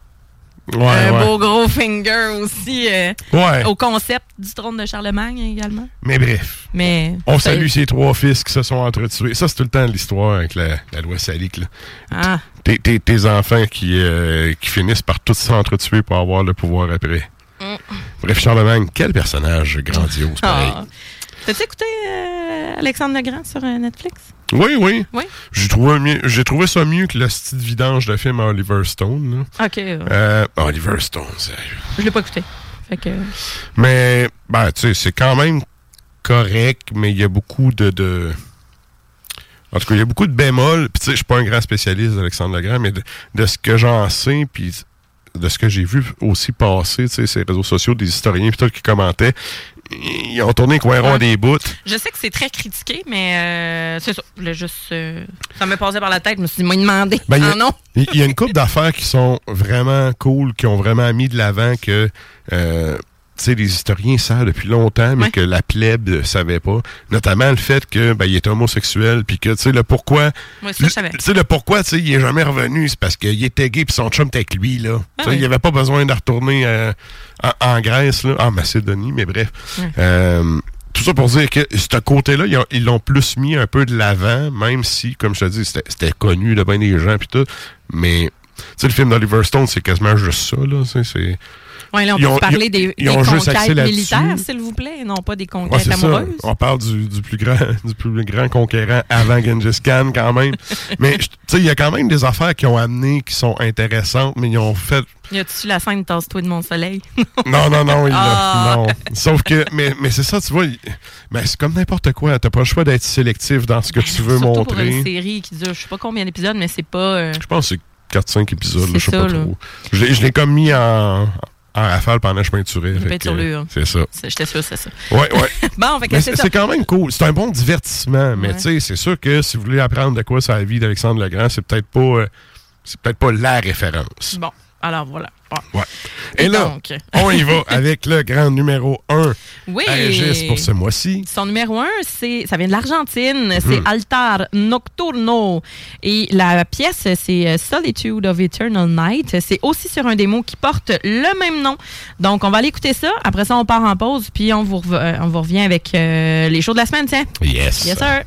Ouais,
un
ouais.
beau gros finger aussi euh,
Ouais.
au concept du trône de Charlemagne également.
Mais bref.
Mais
On salue ces trois fils qui se sont entretués. Ça, c'est tout le temps l'histoire avec la, la loi salique. là.
Ah,
Tes, tes- tes enfants qui, euh, qui finissent par tous s'entretuer pour avoir le pouvoir après.
Mm.
Bref, Charlemagne, quel personnage grandiose, pareil.
ah. T'as-tu écouté euh, Alexandre Legrand sur Netflix?
Oui, oui.
Oui.
J'ai trouvé, trouvé ça mieux que le style vidange de film à Oliver Stone. là.
OK. euh,
Oliver Stone, sérieux.
je l'ai pas écouté. Fait que...
Mais, ben, tu sais, c'est quand même correct, mais il y a beaucoup de, de- En tout cas, il y a beaucoup de bémols. Puis, tu sais, je suis pas un grand spécialiste d'Alexandre Legrand, mais de, de ce que j'en sais, puis de ce que j'ai vu aussi passer, tu sais, ces réseaux sociaux, des historiens, puis tout, qui commentaient, ils ont tourné Coiron
Ouais.
des bouts?
Je sais que c'est très critiqué, mais euh, c'est ça. Je juste... euh, ça me passait par la tête. Je me suis dit, moi, demander.
Ben,
ah non?
Il y a une couple d'affaires qui sont vraiment cool, qui ont vraiment mis de l'avant que, euh, sais, les historiens savent depuis longtemps, mais
Ouais.
que la plèbe ne savait pas. Notamment le fait que, ben, il est homosexuel, puis que, tu sais, le pourquoi. Tu sais, le pourquoi, tu sais, il est jamais revenu, c'est parce qu'il était gay, puis son chum était avec lui, là.
Ah
sais,
oui.
Il avait pas besoin de retourner euh, en, en Grèce, là, en Macédonie, mais bref.
Ouais.
Euh, tout ça pour dire que ce côté-là, ils ont- ils l'ont plus mis un peu de l'avant, même si, comme je te dis, c'était connu de bien des gens puis tout. Mais, tu sais, le film d'Oliver Stone, c'est quasiment juste ça, là. C'est
Oui, là, on
Ils
peut
ont-
parler des, conquêtes militaires, s'il vous plaît, non pas des
Ouais,
conquêtes
ça.
amoureuses.
On parle du, du plus grand, du plus grand conquérant avant Genghis Khan, quand même. mais, tu sais, il y a quand même des affaires qui ont amené, qui sont intéressantes, mais ils ont fait
Y a-tu la scène Tasse-toi de mon soleil?
Non, non, non, il
Ah.
non. Sauf que, mais, mais c'est ça, tu vois, il- ben, c'est comme n'importe quoi. T'as pas le choix d'être sélectif dans ce que tu veux
Surtout pour
montrer.
une série qui dure je sais pas combien d'épisodes, mais c'est pas. euh,
Je pense que c'est 4-5 épisodes, là, je sais
ça,
pas
là.
trop. Je l'ai- je l'ai comme mis en, en rafale pendant que je peinturais.
Une.
C'est ça.
c'est- J'étais sûre, c'est ça.
Ouais, ouais.
Bon, c'est ça.
quand même cool. C'est un bon divertissement, mais
Ouais.
tu sais, c'est sûr que si vous voulez apprendre de quoi sur la vie d'Alexandre Legrand, c'est peut-être pas, euh, c'est peut-être pas la référence.
Bon, alors voilà. Bon.
Ouais. Et, là,
donc?
on y va avec le grand numéro 1
Oui.
à Régis pour ce mois-ci.
Son numéro un, c'est, ça vient de l'Argentine, c'est
Mhm.
Altar Nocturno. Et la pièce, c'est euh, Solitude of Eternal Night. C'est aussi sur un démo qui porte le même nom. Donc, on va aller écouter ça. Après ça, on part en pause, puis on vous, euh, on vous revient avec euh, les shows de la semaine, tiens.
Yes.
Yes, sir.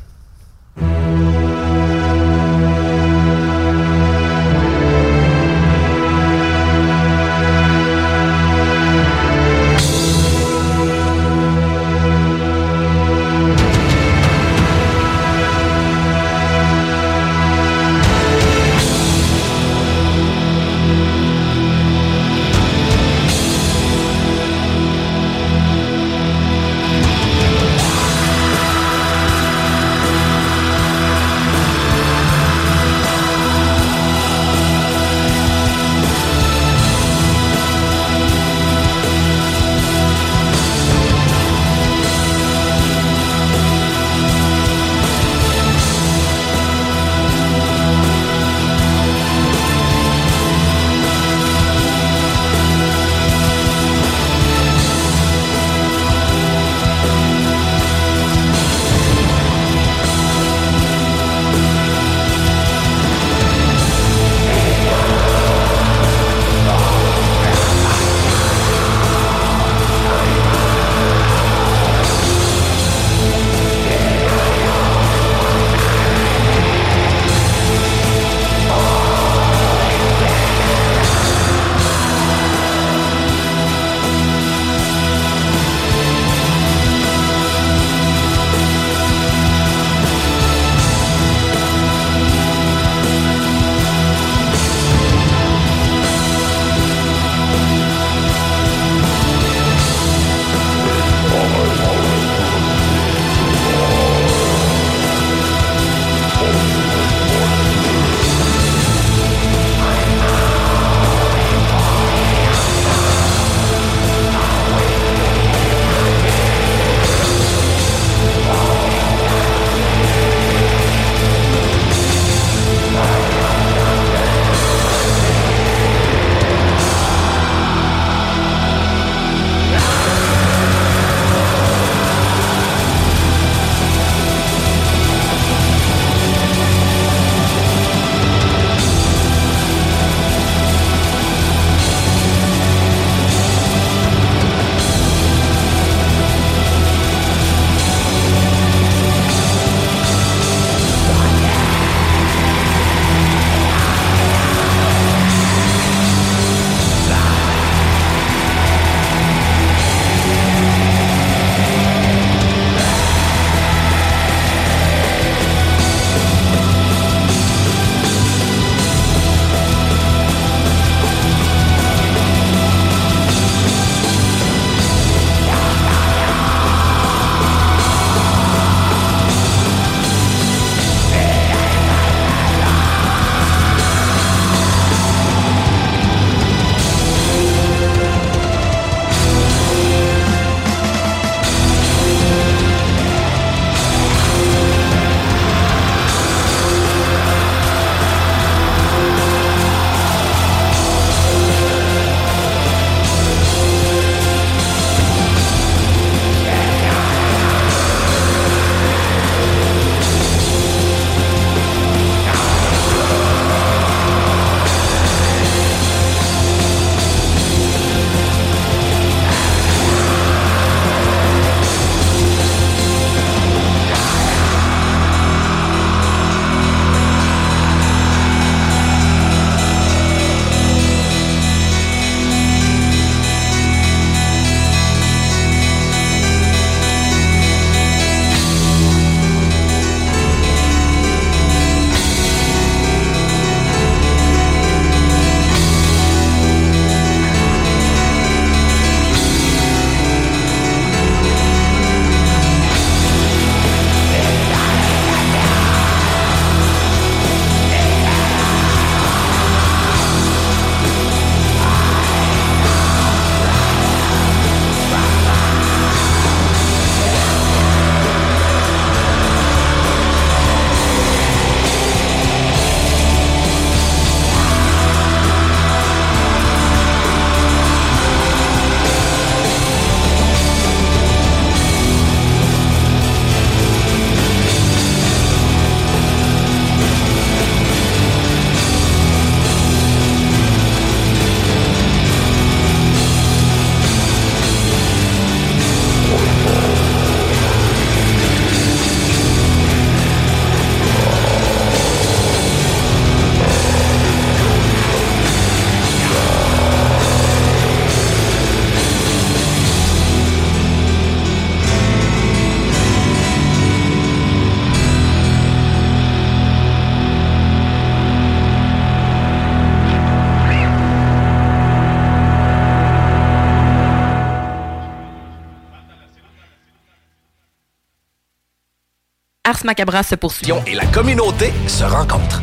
Ars Macabra se poursuit.
Et la communauté se rencontrent.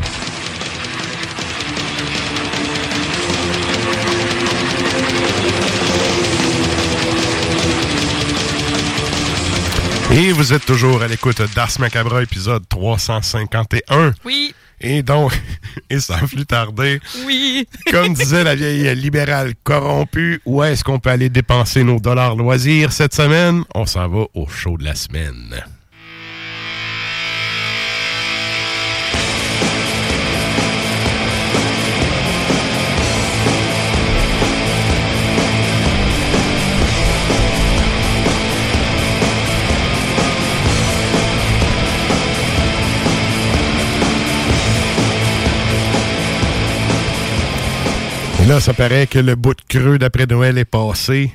Et vous êtes toujours à l'écoute d'Ars Macabra, épisode 351.
Oui.
Et donc, et sans plus tarder,
Oui.
comme disait la vieille libérale corrompue, où est-ce qu'on peut aller dépenser nos dollars loisirs cette semaine? On s'en va au show de la semaine. Là, ça paraît que le bout de creux d'après Noël est passé.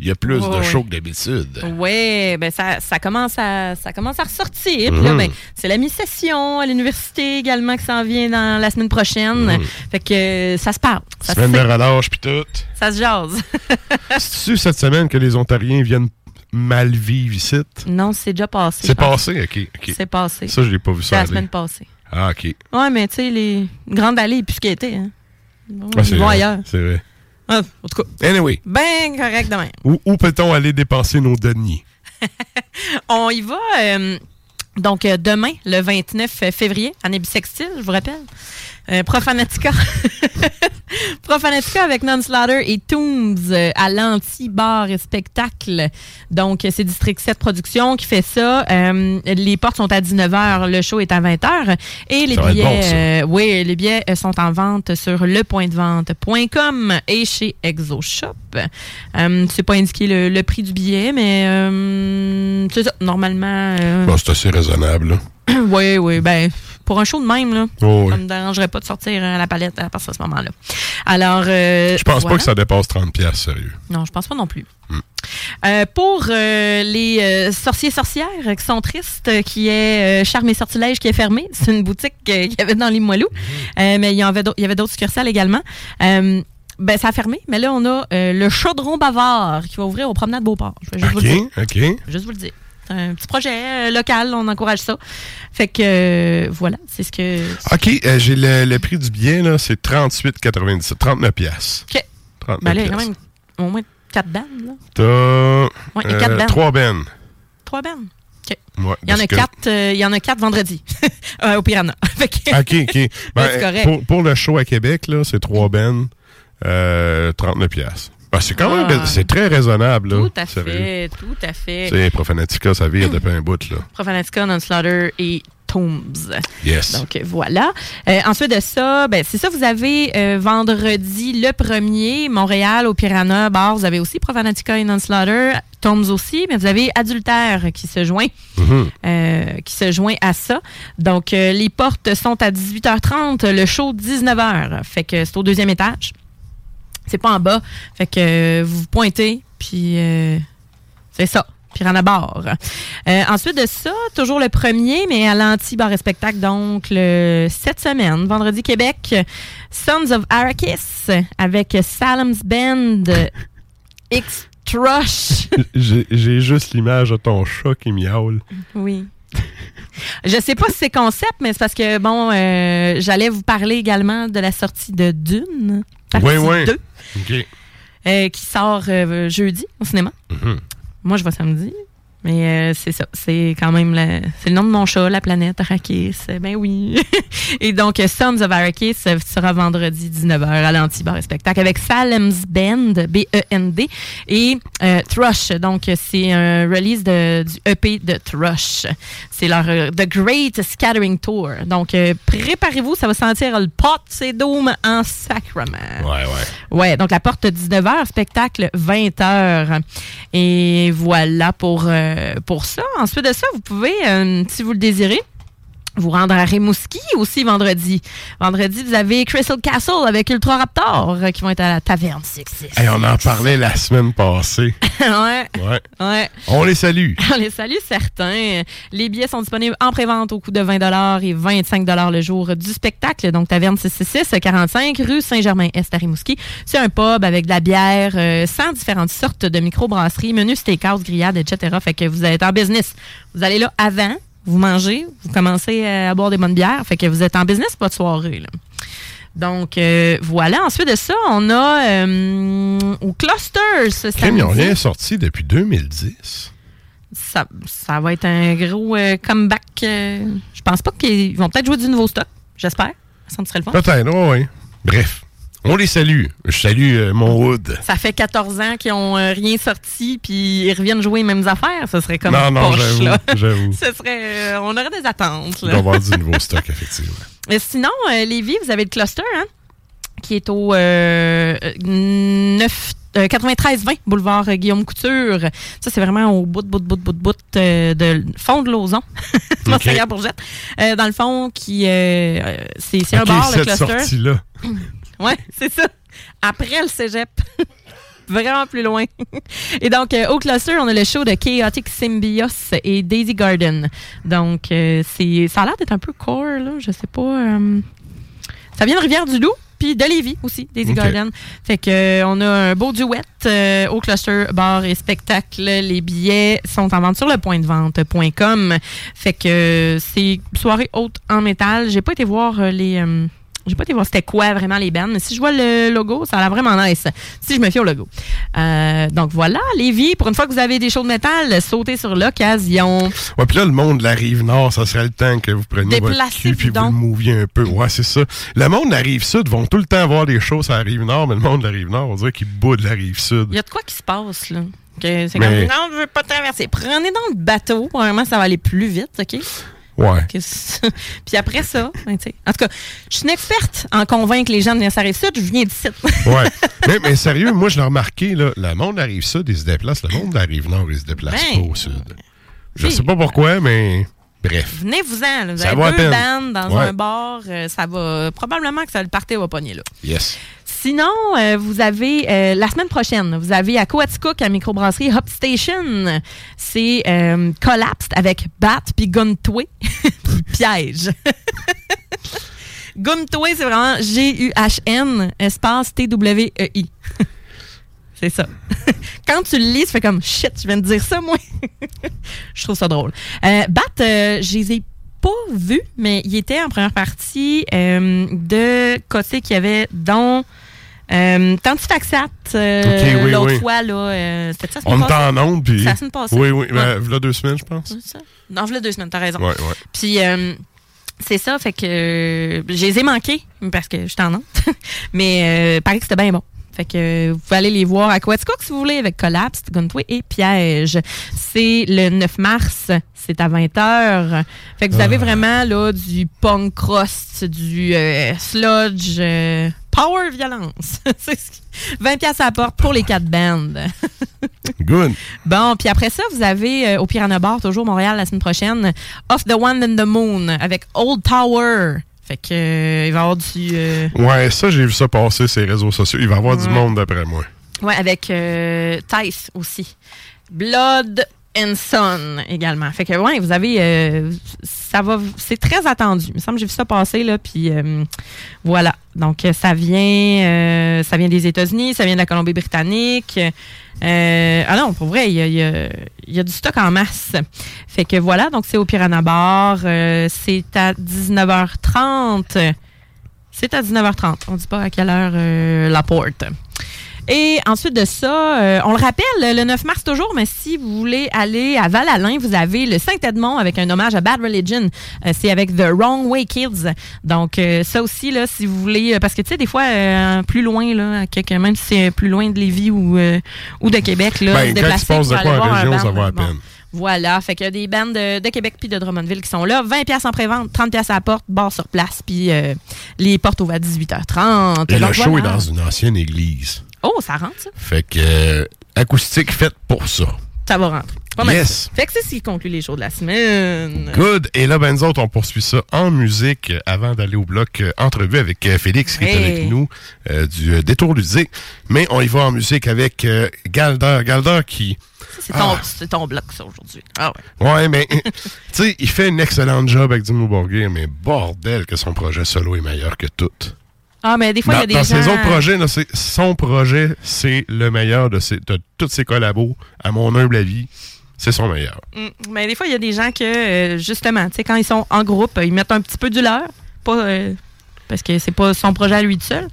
Il y a plus de
ouais.
shows que d'habitude.
Oui, ben ça, ça, commence à, ça commence à ressortir. Puis là,
Mhm.
ben, c'est la mi-session à l'université également qui s'en vient dans la semaine prochaine.
Mhm.
Fait que euh, ça se parle. Ça, se
Semaine de relâche puis tout.
ça se jase.
C'est-tu cette semaine que les Ontariens viennent mal vivre ici?
non, c'est déjà passé.
C'est passé? OK.
C'est passé.
Ça, je l'ai pas vu
C'est
ça
la semaine passée.
Ah, OK.
Ouais, mais tu sais, les grandes allées, puis ce qui était. Hein. Bon,
Ah, c'est
ils vont
vrai,
ailleurs.
C'est vrai.
Ah, en tout cas,
Anyway,
ben correct demain.
où, où peut-on aller dépenser nos deniers?
On y va. euh, donc, euh, demain, le 29 février, année bisextile, je vous rappelle. Euh, Profanatica. Profanatica avec Non-Slaughter et Tombs euh, à l'anti-bar et spectacle. Donc, c'est District 7 Productions qui fait ça. Euh, les portes sont à 19h, le show est à 20h. Et les
Ça
billets,
bon,
oui, les billets sont en vente sur lepointdevente.com et chez ExoShop. C'est pas indiqué le, le prix du billet, mais c'est ça, normalement.
Bon, c'est assez raisonnable.
oui, oui, ben, pour un show de même, là,
Oh, oui.
ça me dérangerait pas de sortir à la palette à partir de ce moment-là. Alors, euh,
Je pense
voilà.
pas que ça dépasse 30$, piastres, sérieux.
Non, je pense pas non plus. Euh, pour euh, les euh, sorciers-sorcières qui sont tristes, euh, qui est euh, Charme et Sortilège qui est fermé, c'est une boutique euh, qu'il y avait dans les Moilous, Euh, mais il y, en avait d'autres- il y avait d'autres succursales également. Euh, ben, ça a fermé, mais là, on a euh, le Chaudron Bavard qui va ouvrir au promenade Beauport. Je vais juste vous le dire.
OK, OK.
Je vais juste vous le dire. C'est un petit projet euh, local, on encourage ça. Fait que, euh, voilà, c'est ce que...
OK, euh, j'ai le, le prix du billet, là, c'est 38,97. 39$. piastres.
OK.
39
Ben là, il y a quand même au moins quatre bandes, là.
T'as
Ouais, il y a quatre
euh,
bandes.
trois bennes.
Trois bandes? OK.
Ouais,
Il y en a
que-
quatre, euh, il y en a quatre vendredi euh, au Piranha.
OK, OK. Ben,
correct.
pour, pour le show à Québec, là, c'est trois bennes, euh, 39$. piastres. Ben, c'est quand même
Ah.
c'est très raisonnable. Là,
tout à
sérieux.
fait, tout à fait.
C'est Profanatica, ça vire depuis un bout. Là.
Profanatica, Non-Slaughter et Tombs.
Yes.
Donc voilà. Euh, ensuite de ça, ben, c'est ça, vous avez euh, vendredi le 1er, Montréal au Piranha Bar, vous avez aussi Profanatica et Non-Slaughter, Tombs aussi, mais vous avez Adultère qui se joint.
Mhm.
euh, qui se joint à ça. Donc, les portes sont à 18h30, le show 19h. Fait que c'est au deuxième étage. C'est pas en bas. Fait que euh, vous pointez, puis euh, c'est ça. Piranha Bar. Euh, ensuite de ça, toujours le premier, mais à l'anti-bar et spectacle, donc le, cette semaine, vendredi Québec, Sons of Arrakis avec Salem's Band, X-Trush.
J'ai j'ai juste l'image de ton chat qui miaule.
Oui. Je sais pas si c'est concept, mais c'est parce que, bon, euh, j'allais vous parler également de la sortie de Dune, partie
Oui, oui.
2,
OK.
euh, qui sort euh, jeudi au cinéma.
Mhm.
Moi, je vais samedi. Mais euh, c'est ça. C'est quand même la- c'est le nom de mon chat, la planète Arrakis. Euh, Ben oui. et donc, Sons of Arrakis sera vendredi 19h à l'Antibar Spectacle avec Salem's Band, B-E-N-D, et euh, Thrush. Donc, c'est un release de, du EP de Thrush. C'est leur euh, The Great Scattering Tour. Donc, euh, préparez-vous, ça va sentir le pot, c'est Doom en sacrement.
Ouais, ouais.
Ouais, donc la porte 19h, spectacle 20h. Et voilà pour, euh, pour ça. Ensuite de ça, vous pouvez, euh, si vous le désirez, vous rendre à Rimouski aussi vendredi. Vendredi, vous avez Crystal Castle avec Ultra Raptor euh, qui vont être à la taverne 66.
Hey, on en parlait la semaine passée.
ouais,
Ouais.
ouais.
On les salue.
On les salue certains. Les billets sont disponibles en pré-vente au coût de 20 et 25 le jour du spectacle. Donc, Taverne 666, 45 rue Saint-Germain-Est à Rimouski. C'est un pub avec de la bière, euh, sans différentes sortes de microbrasseries, menu steakhouse, grillade, etc. Fait que vous êtes en business. Vous allez là avant, vous mangez, vous commencez à boire des bonnes bières. Fait que vous êtes en business pour votre soirée. Là. Donc, euh, voilà. Ensuite de ça, on a euh, au Cluster ce
Crème, ils n'ont rien sorti depuis 2010.
Ça, ça va être un gros euh, comeback. je pense pas qu'ils vont peut-être jouer du nouveau stock. J'espère. Ça me serait le fun.
Peut-être, oui. Bref, on les salue. Je salue euh, mon Wood.
Ça fait 14 ans qu'ils ont euh, rien sorti, puis ils reviennent jouer les mêmes affaires. Ce serait comme
Non, non,
poche, là.
j'avoue.
Ce serait... euh, on aurait des attentes,
Il
là.
doit y avoir du nouveau stock, effectivement.
Et sinon, Lévis, vous avez le cluster, hein, qui est au euh, 9, euh, 93-20 boulevard Guillaume Couture. Ça, c'est vraiment au bout, de bout, bout, bout, de bout euh, de fond de Lauson. Monseigneur Bourgette. Euh, dans le fond, qui euh, c'est c'est un bar, le
cette
cluster.
sortie-là.
Ouais, c'est ça. Après le cégep. Vraiment plus loin. Et donc, euh, au cluster, on a le show de Chaotic Symbios et Daisy Garden. Donc, euh, c'est ça a l'air d'être un peu core, là. Je sais pas. euh, ça vient de Rivière-du-Loup, puis de Lévis aussi, Daisy. Garden. Fait que euh, on a un beau duet euh, au cluster bar et spectacle. Les billets sont en vente sur le point de vente.com. Fait que euh, c'est soirée haute en métal. J'ai pas été voir les. J'ai pas été voir c'était quoi vraiment les bands, mais si je vois le logo, ça a l'air vraiment nice. Si je me fie au logo. Euh, donc voilà, Lévis, pour une fois que vous avez des shows de métal, sautez sur l'occasion.
Ouais, puis là, le monde de la rive nord, ça serait le temps que vous preniez votre cul puis vous
donc.
le mouviez un peu. Ouais, c'est ça. Le monde de la rive sud vont tout le temps voir des choses à la rive nord, mais le monde de la rive nord, on dirait qu'il bout de la rive sud.
Il y a de quoi qui se passe, là. C'est comme, non, je veux pas traverser. Prenez dans le bateau. Vraiment, ça va aller plus vite, OK?
Ouais.
Puis après ça, ben, en tout cas, je suis une experte en convaincre les gens de venir la Rive-Sud. Je viens d'ici.
Ouais. mais, mais sérieux, moi, je l'ai remarqué, là, le monde de la rive sud, il se déplace. Le monde de la rive nord, il se déplace
Ben,
pas au sud. Je
si.
sais pas pourquoi, mais bref.
Venez-vous-en. Vous
Ça
avez deux bandes dans
Ouais.
un bar. euh, ça va... Probablement que ça, le party va pogner, là.
Yes.
Sinon, euh, vous avez euh, la semaine prochaine, vous avez à Coaticook, à microbrasserie Hop Station. C'est euh, Collapsed avec Bat puis Guntway puis Piège. Guntway, c'est vraiment G-U-H-N espace T-W-E-I. c'est ça. Quand tu le lis, tu fais comme shit, je viens de dire ça, moi. je trouve ça drôle. Bat, euh, je les ai pas vus, mais il était en première partie de côté qu'il y avait dont euh, Tantifaxat euh,
Ok, oui,
l'autre
oui.
fois, là. euh, C'était ça,
On est en puis.
Semaine passée.
Oui, oui.
Ouais.
Ben, deux semaines, je pense.
Ça? Non, voilà deux semaines, t'as raison.
Ouais, ouais.
Puis, euh, c'est ça, fait que euh, je les ai manqués parce que j'étais en honte. Mais euh, paraît que c'était bien bon. Fait que vous pouvez aller les voir à Quetzalcoatl si vous voulez avec Collapse, Gunway et Piège. C'est le 9 mars, c'est à 20h. Fait que vous avez
Ah.
vraiment là du punk crust, du euh, sludge, euh, power violence. C'est ce qui- 20 pièces à la porte pour les quatre bands.
Good.
Bon, puis après ça, vous avez euh, au Piranha Bar, toujours Montréal la semaine prochaine, Off the One and the Moon avec Old Tower. Fait que euh, il va y avoir du euh,
Ouais, ça, j'ai vu ça passer les réseaux sociaux. Il va y avoir du monde d'après moi.
ouais avec Tice aussi. Blood and Sun également. Fait que ouais, vous avez euh, ça va c'est très attendu. Il me semble que j'ai vu ça passer là puis euh, voilà. Donc euh, ça vient des États-Unis, ça vient de la Colombie-Britannique. Ah non, pour vrai, il y a, du stock en masse. Fait que voilà, donc c'est au Piranha Bar. euh, c'est à 19h30. C'est à 19h30. On dit pas à quelle heure la porte. Et ensuite de ça, euh, on le rappelle, le 9 mars toujours, mais si vous voulez aller à Val-Alain, vous avez le Saint-Edmond avec un hommage à Bad Religion. Euh, c'est avec The Wrong Way Kids. Donc euh, ça aussi, là, si vous voulez, parce que tu sais, des fois, plus loin, là, même si c'est plus loin de Lévis ou, ou de Québec, là,
Ben,
se
quand
déplacer
passe
pour
de
aller
quoi en
voir un
région,
band,
ça
bon.
peine.
Voilà, fait qu'il y a des bandes de, de Québec puis de Drummondville qui sont là. 20 pièces en pré-vente, 30 pièces à la porte, bar sur place, puis euh, les portes ouvrent à 18h30.
Et
Donc
le show
voilà.
est dans une ancienne église.
Oh, ça rentre, ça?
Fait que euh, acoustique faite pour ça.
Ça va rentrer. Pas mal
Yes.
Fait que c'est ce qui conclut les shows de la semaine.
Good. Et là, ben, nous autres, on poursuit ça en musique avant d'aller au bloc euh, entrevue avec euh, Félix qui est avec nous du Détour ludique. Mais on y va en musique avec Galdor. Galdor qui...
C'est ton,
Ah.
ton bloc, ça, aujourd'hui. Ah ouais.
Ouais, mais tu sais, il fait un excellent job avec Dimmu Borgir, mais bordel que son projet solo est meilleur que tout.
Ah, mais des fois, il y a des
dans
gens...
ses autres projets, là, son projet, c'est le meilleur de, ses- de tous ses collabos, à mon humble avis. c'est son meilleur.
Mm, Mais des fois, il y a des gens que, euh, justement, tu sais, quand ils sont en groupe, ils mettent un petit peu du leur. Pas, euh, parce que c'est pas son projet à lui tout seul.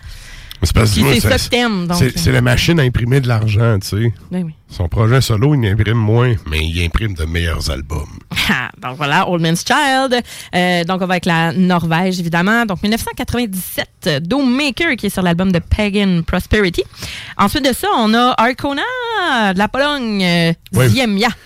C'est
c'est
la machine à imprimer de l'argent, tu sais.
Oui, oui.
Son projet solo, il imprime moins, mais il imprime de meilleurs albums.
Ah, donc voilà, Old Man's Child. Euh, donc on va avec la Norvège, évidemment. Donc 1997, euh, Dome Maker qui est sur l'album de Pagan Prosperity. Ensuite de ça, on a Arcona de la Pologne, euh,
Ouais.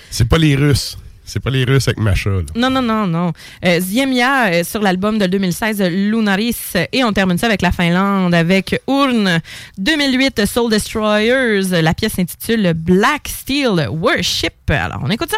C'est pas les Russes. C'est pas les Russes avec Macha, là.
Non, non, non, non. Euh, Ziemia euh, sur l'album de 2016, Lunaris. Et on termine ça avec la Finlande, avec Urn. 2008, Soul Destroyers. La pièce s'intitule Black Steel Worship. Alors, on écoute ça.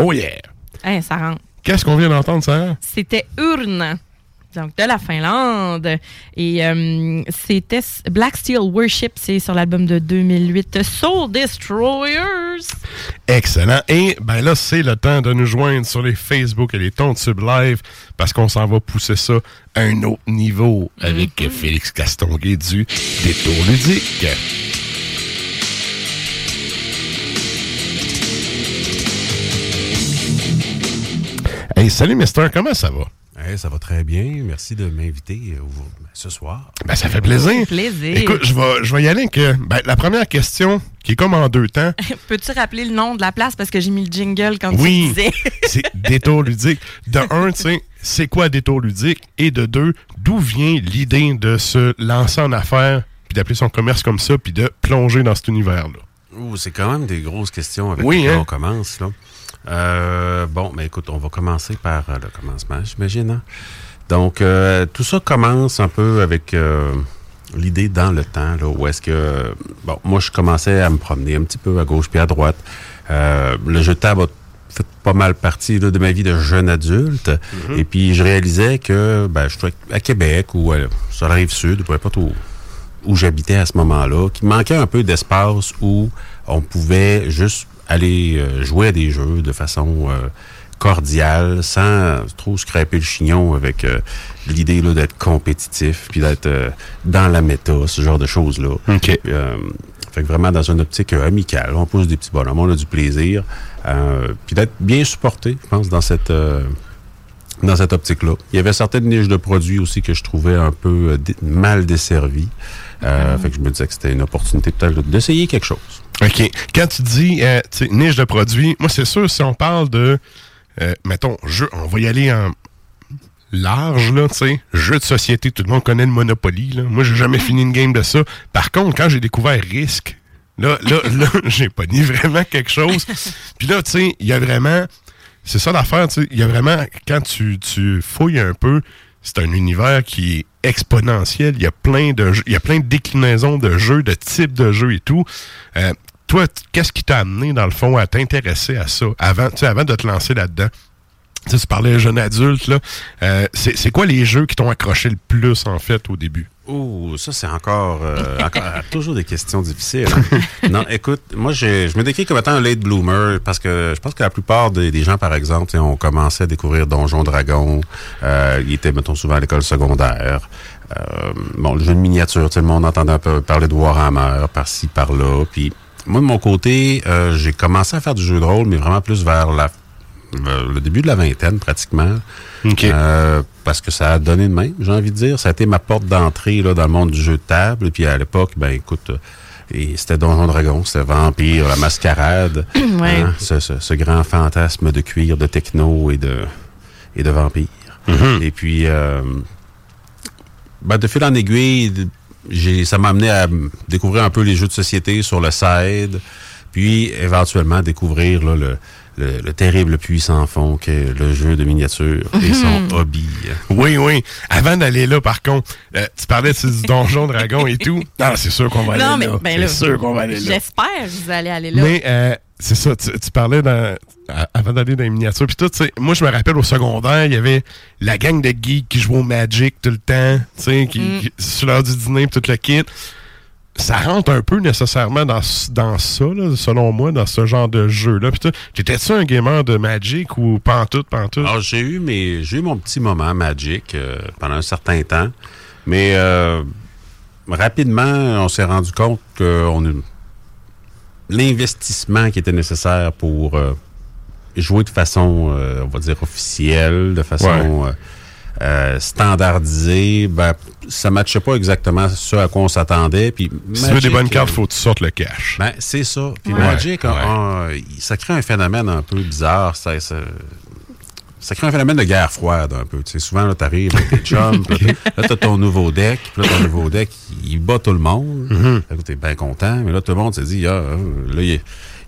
Oh yeah!
Hein, ça rentre.
Qu'est-ce qu'on vient d'entendre, Sarah?
C'était Urne. Donc, de la Finlande. Et euh, c'était Black Steel Worship, c'est sur l'album de 2008, Soul Destroyers.
Excellent. Et ben là, c'est le temps de nous joindre sur les Facebook et les Sub Live parce qu'on s'en va pousser ça à un autre niveau avec Félix Castonguay du Détour ludique. Hey, salut Mister, comment ça va?
Hey, ça va très bien. Merci de m'inviter euh, ce soir.
Ben, ça fait plaisir.
Plaisir.
Écoute, je vais, je vais y aller avec euh, ben, la première question qui est comme en deux temps.
Peux-tu rappeler le nom de la place? Parce que j'ai mis le jingle quand tu
Oui,
disais.
c'est détour ludique. De un, tu sais, c'est quoi détour ludique? Et de deux, d'où vient l'idée de se lancer en affaires, puis d'appeler son commerce comme ça, puis de plonger dans cet univers-là?
Ouh, c'est quand même des grosses questions avec
Oui,
lesquelles
hein?
on commence. Là. Euh, bon, mais écoute, on va commencer par euh, le commencement, j'imagine. hein? Donc, euh, tout ça commence un peu avec euh, l'idée dans le temps, là, où est-ce que... bon, moi, je commençais à me promener un petit peu à gauche puis à droite. Le jeu de table a fait pas mal partie là, de ma vie de jeune adulte. Et puis, je réalisais que ben, je suis à Québec ou sur la rive sud, peu importe où, où j'habitais à ce moment-là, qu'il manquait un peu d'espace où on pouvait juste aller euh, jouer à des jeux de façon euh, cordiale, sans trop scraper le chignon avec euh, l'idée là, d'être compétitif, puis d'être euh, dans la méta, ce genre de choses-là.
OK.
Euh, fait que vraiment dans une optique amicale. On pose des petits bonhommes, on a du plaisir. euh, puis d'être bien supporté, je pense, dans cette... euh, dans cette optique-là. Il y avait certaines niches de produits aussi que je trouvais un peu mal desservies. Euh, Fait que je me disais que c'était une opportunité peut-être d'essayer quelque chose.
OK. Quand tu dis euh, niche de produits, moi, c'est sûr, si on parle de, euh, mettons, jeu, on va y aller en large, là, tu sais, jeu de société, tout le monde connaît le Monopoly, là. Moi, j'ai jamais fini une game de ça. Par contre, quand j'ai découvert Risk, là, là, là, j'ai pas dit vraiment quelque chose. Puis là, tu sais, il y a vraiment, c'est ça l'affaire, tu sais, il y a vraiment, quand tu, tu fouilles un peu, c'est un univers qui est exponentiel. Il y a plein de de déclinaisons de jeux, de types de jeux et tout. Euh, toi, qu'est-ce qui t'a amené, dans le fond, à t'intéresser à ça avant, avant de te lancer là-dedans? Tu sais, tu parlais jeune adulte, là. Euh, c'est c'est quoi les jeux qui t'ont accroché le plus, en fait, au début?
Oh, ça, c'est encore, euh, encore toujours des questions difficiles. non, écoute, moi, je, je me décris comme étant un late bloomer parce que je pense que la plupart des, des gens, par exemple, ont commencé à découvrir Donjon Dragon. Euh, ils étaient, mettons, souvent à l'école secondaire. Euh, bon, le jeu de miniature, tout le monde entendait un peu parler de Warhammer par-ci, par-là. Puis moi, de mon côté, euh, j'ai commencé à faire du jeu de rôle, mais vraiment plus vers la le début de la vingtaine, pratiquement. Euh, parce que ça a donné de même, j'ai envie de dire. Ça a été ma porte d'entrée là, dans le monde du jeu de table. Et puis à l'époque, ben écoute, euh, et c'était Donjon Dragon, c'était Vampire, la mascarade.
Ouais.
hein, ce, ce- ce grand fantasme de cuir, de techno et de, et de vampire.
Mhm.
Et puis, euh, ben, de fil en aiguille, j'ai, ça m'a amené à découvrir un peu les jeux de société sur le side, puis éventuellement découvrir là, le, le, le terrible puits sans fond qu'est le jeu de miniature et son
Mhm.
hobby.
Oui, oui. Avant d'aller là, par contre, euh, tu parlais de du donjon dragon et tout. Non, c'est sûr qu'on va aller
Non, mais
là.
ben
c'est sûr qu'on va aller là.
J'espère que vous allez aller là.
Mais euh, c'est ça, tu, tu parlais dans, avant d'aller dans les miniatures. Puis tout, tu sais, moi, je me rappelle au secondaire, il y avait la gang de geeks qui jouaient au Magic tout le temps, tu sais, qui,
Mm.
qui- sur l'heure du dîner, puis tout le kit. Ça rentre un peu nécessairement dans, dans ça, là, selon moi, dans ce genre de jeu-là. T'étais-tu un gamer de Magic ou pantoute, pantoute?
Alors, j'ai eu, mes, j'ai eu mon petit moment Magic euh, pendant un certain temps. Mais euh, rapidement, on s'est rendu compte que on a- l'investissement qui était nécessaire pour euh, jouer de façon, on va dire, officielle, de façon euh, standardisée, ben, ça ne matchait pas exactement ce à quoi on s'attendait. Puis
si tu veux des bonnes cartes,
euh,
faut que tu sortes le cash.
ben, c'est ça. Puis
Ouais.
Magic, a- ça crée un phénomène un peu bizarre. Ça, ça, ça crée un phénomène de guerre froide un peu. Tu sais, souvent, là, t'arrives avec tes chums, là, t'as- là, t'as ton nouveau deck, puis là, ton nouveau deck, il bat tout le monde.
Mhm.
Fait que T'es bien content, mais là, tout le monde s'est dit, ah, euh, là, il,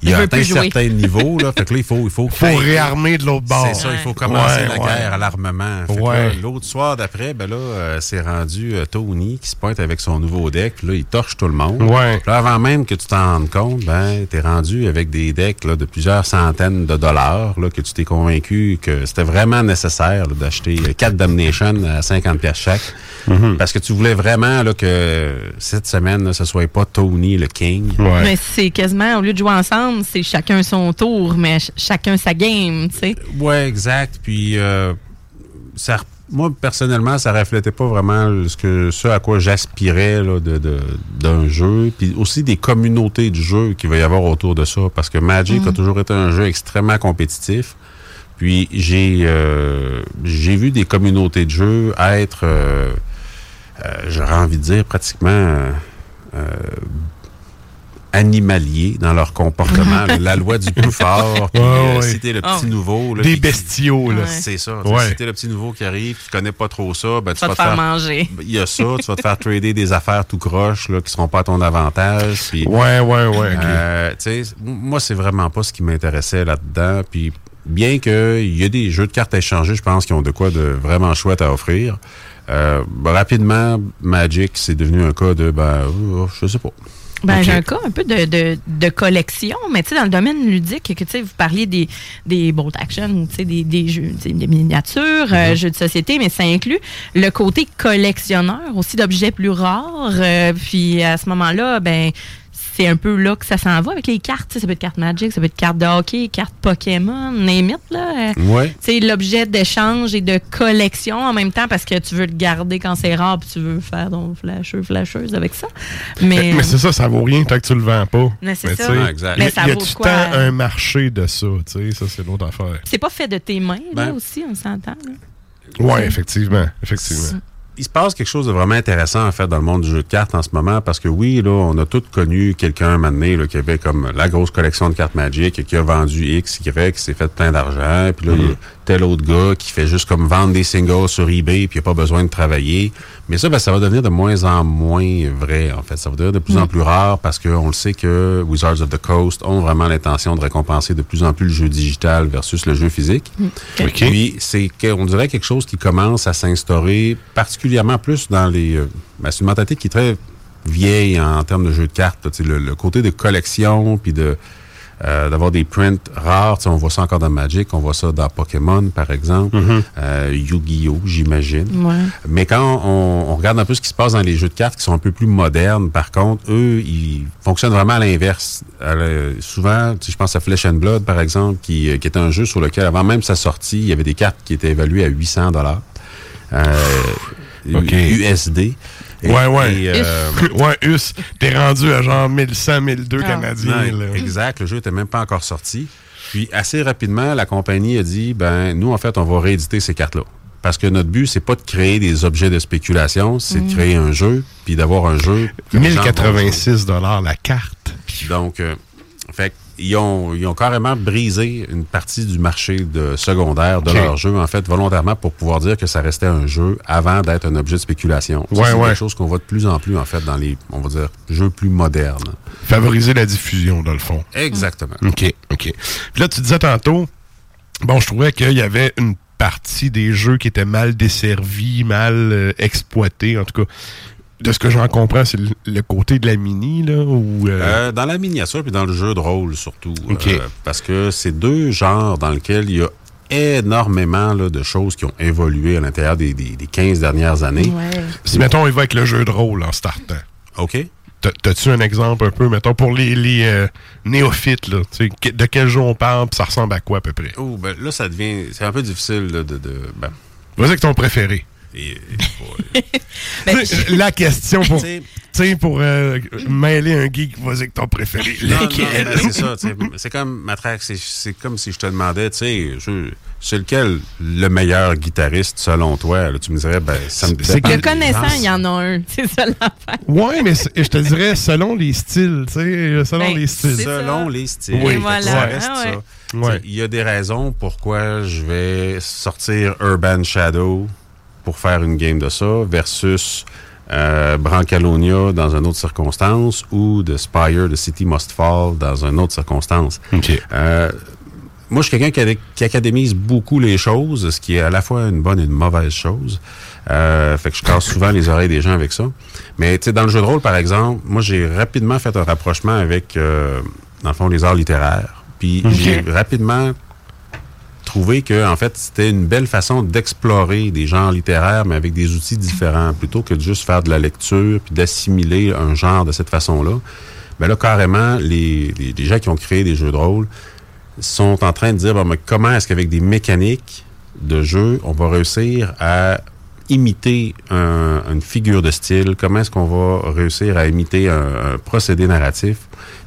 il
Il
a atteint
plus jouer.
certains niveaux, là. Fait que là, il faut, il faut,
Faut réarmer de l'autre bord.
C'est ça, il faut commencer
Ouais,
la
ouais.
guerre à l'armement.
Ouais.
L'autre soir d'après, ben là, euh, c'est rendu euh, Tony qui se pointe avec son nouveau deck. Puis là, il torche tout le monde.
Ouais.
Puis là, avant même que tu t'en rendes compte, ben, t'es rendu avec des decks là, de plusieurs centaines de dollars, là, que tu t'es convaincu que c'était vraiment nécessaire là, d'acheter 4 Damnation à 50 pièces chaque.
Mhm.
Parce que tu voulais vraiment là, que cette semaine, là, ce soit pas Tony le King.
Mais c'est quasiment, au lieu de jouer ensemble, c'est chacun son tour, mais ch- chacun sa game, tu sais.
Ouais, exact. Puis, euh, ça, moi, personnellement, ça reflétait pas vraiment ce, que, ce à quoi j'aspirais là, de, de- d'un jeu. Puis aussi des communautés de jeu qu'il va y avoir autour de ça. Parce que Magic
Mm.
a toujours été un jeu extrêmement compétitif. Puis, j'ai, euh, j'ai vu des communautés de jeu être, euh, j'aurais envie de dire, pratiquement... animaliers dans leur comportement. la loi du plus fort.
Ouais,
euh,
ouais.
si t'es le petit
ouais.
nouveau. là,
Des
qui-
bestiaux, là.
C'est ça.
Ouais.
Si t'es le petit nouveau qui arrive, tu connais pas trop ça, ben, tu
vas te faire manger.
Il y a ça, tu vas te faire trader des affaires tout croche là, qui seront pas à ton avantage. puis-
Ouais, ouais, ouais.
Euh, tu sais, m- moi, c'est vraiment pas ce qui m'intéressait là-dedans. Puis bien qu'il y ait des jeux de cartes à échanger, je pense qu'ils ont de quoi de vraiment chouette à offrir. Euh, ben, rapidement, Magic, c'est devenu un cas de, ben, euh, je sais pas.
Ben, j'ai un cas un peu de, de, de collection, mais tu sais, dans le domaine ludique, que tu sais, vous parliez des, des bolt action, tu sais, des, des jeux, des miniatures,
Mm-hmm.
euh, jeux de société, mais ça inclut le côté collectionneur aussi d'objets plus rares. euh, puis à ce moment-là, ben c'est un peu là que ça s'en va avec les cartes. Ça peut être carte Magic, ça peut être carte de hockey, carte Pokémon, name it, là. euh,
Ouais.
tu sais, l'objet d'échange et de collection en même temps parce que tu veux le garder quand c'est rare puis tu veux faire ton flasheux, flasheuse avec ça. Mais,
Mais c'est ça, ça vaut rien tant que tu le vends pas.
Mais c'est ça.
tu sais,
Ah, exact.
il y a-
Mais ça
y a
vaut
tout
quoi,
le temps
euh,
un marché de ça, tu sais, ça c'est l'autre affaire.
c'est pas fait de tes mains, là
Ben,
aussi, on s'entend.
Ouais, effectivement, effectivement.
Il se passe quelque chose de vraiment intéressant, en fait, dans le monde du jeu de cartes en ce moment, parce que oui, là, on a tous connu quelqu'un, là, qui avait comme la grosse collection de cartes Magic, qui a vendu X, Y, qui s'est fait plein d'argent, puis là, a tel autre gars qui fait juste comme vendre des singles sur eBay, puis il n'a pas besoin de travailler. Mais ça, ben, ça va devenir de moins en moins vrai, en fait. Ça va devenir de plus en
Mm.
plus rare, parce qu'on le sait que Wizards of the Coast ont vraiment l'intention de récompenser de plus en plus le jeu digital versus le jeu physique.
OK.
Puis c'est on dirait quelque chose qui commence à s'instaurer particulièrement plus dans les. euh, ben, c'est une mentalité qui est très vieille en, termes de jeux de cartes. le côté de collection, puis de euh, d'avoir des prints rares. Tu sais, on voit ça encore dans Magic, on voit ça dans Pokémon, par exemple,
Mhm.
euh, Yu-Gi-Oh, j'imagine.
Ouais.
Mais quand on, on regarde un peu ce qui se passe dans les jeux de cartes qui sont un peu plus modernes, par contre, eux, ils fonctionnent vraiment à l'inverse. Euh, souvent, tu sais, je pense à Flesh and Blood, par exemple, qui, euh, qui est un jeu sur lequel, avant même sa sortie, il y avait des cartes qui étaient évaluées à 800 dollars.
OK.
USD. Et-
ouais, ouais.
et, euh,
ouais, US. T'es rendu à genre 1100, 1200
Ah.
canadiens. là.
exact. Le jeu n'était même pas encore sorti. Puis, assez rapidement, la compagnie a dit, ben, nous, en fait, on va rééditer ces cartes-là. Parce que notre but, c'est pas de créer des objets de spéculation, c'est
Mm.
de créer un jeu, puis d'avoir un jeu. que les gens vont
1086 dollars la carte.
Donc, euh, fait ils ont, ils ont carrément brisé une partie du marché de secondaire de
Ok.
leur jeu, en fait, volontairement pour pouvoir dire que ça restait un jeu avant d'être un objet de spéculation.
Ouais,
c'est
ouais.
quelque chose qu'on voit de plus en plus, en fait, dans les, on va dire, jeux plus modernes.
Favoriser la diffusion, dans le fond.
Exactement.
OK, OK. Puis là, tu disais tantôt, bon, je trouvais qu'il y avait une partie des jeux qui étaient mal desservis, mal euh, exploités, en tout cas. De ce que j'en comprends, c'est le, le côté de la mini, là, ou... euh,
Euh, dans la miniature puis dans le jeu de rôle surtout.
OK.
Euh, parce que c'est deux genres dans lesquels il y a énormément là, de choses qui ont évolué à l'intérieur des, des, des 15 dernières années.
Si, mettons, il va avec le jeu de rôle en startant.
OK.
T'as- T'as-tu un exemple un peu, mettons, pour les, les euh, néophytes, là? tu sais, que- De quel jeu on parle, puis ça ressemble à quoi, à peu près?
Oh, ben, là, ça devient... C'est un peu difficile là, de... de ben,
Vas-y avec ton préféré.
Et-
Ben,
la question pour,
T'sais-
t'sais, pour euh, mêler un geek, vas-y avec ton préféré. Lequel?
ben, c'est ça. comme, Matraque, c'est- c'est comme si je te demandais, tu sais, c'est lequel le meilleur guitariste selon toi? Là, tu me dirais, ben, ça me
C'est
dépend
Le connaissant, il y en a un. C'est ça l'affaire.
Ouais, mais je te dirais selon les styles, tu sais, selon
Ben,
les styles.
Selon
ça.
les styles.
Oui,
que
voilà.
ça reste
Ah ouais.
ça.
Ouais.
Tu sais, Il y a des raisons pourquoi je vais sortir Urban Shadow pour faire une game de ça versus euh, Brancalonia dans une autre circonstance ou de Spire de City Must Fall dans une autre circonstance. Euh, moi, je suis quelqu'un qui, académise beaucoup les choses, ce qui est à la fois une bonne et une mauvaise chose. Euh, fait que je casse souvent les oreilles des gens avec ça. Mais tu sais, dans le jeu de rôle, par exemple, moi, j'ai rapidement fait un rapprochement avec, dans le fond, les arts littéraires. Puis j'ai rapidement trouvé que, en fait, c'était une belle façon d'explorer des genres littéraires, mais avec des outils différents, plutôt que de juste faire de la lecture puis d'assimiler un genre de cette façon-là. Ben là, carrément, les, les, gens qui ont créé des jeux de rôle sont en train de dire bon, mais comment est-ce qu'avec des mécaniques de jeu, on va réussir à imiter un- une figure de style, comment est-ce qu'on va réussir à imiter un, un procédé narratif?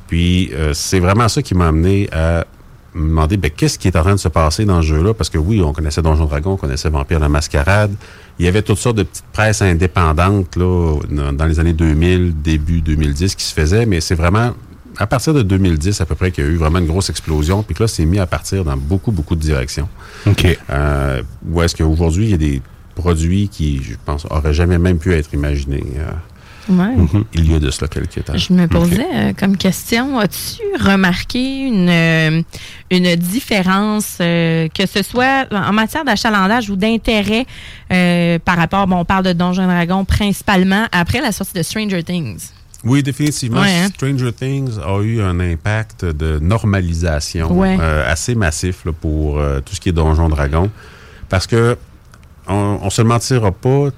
Puis euh, c'est vraiment ça qui m'a amené à me demander ben, qu'est-ce qui est en train de se passer dans ce jeu-là, parce que oui, on connaissait Donjon Dragon, on connaissait Vampire la Mascarade. Il y avait toutes sortes de petites presses indépendantes là, dans, les années 2000, début 2010 qui se faisaient, mais c'est vraiment à partir de 2010 à peu près qu'il y a eu vraiment une grosse explosion, puis que là, c'est mis à partir dans beaucoup, beaucoup de directions.
OK.
Euh, où est-ce qu'aujourd'hui, il y a des produits qui, je pense, auraient jamais même pu être imaginés. euh,
Ouais.
Il y a de cela quelques temps.
Je me posais euh, comme question, as-tu remarqué une, euh, une différence, euh, que ce soit en matière d'achalandage ou d'intérêt par rapport, bon, on parle de Donjon Dragon principalement après la sortie de Stranger Things?
Oui, définitivement.
Ouais, hein?
Stranger Things a eu un impact de normalisation
Ouais.
assez massif là, pour tout ce qui est Donjon Dragon. Parce que, on, on se le mentira pas,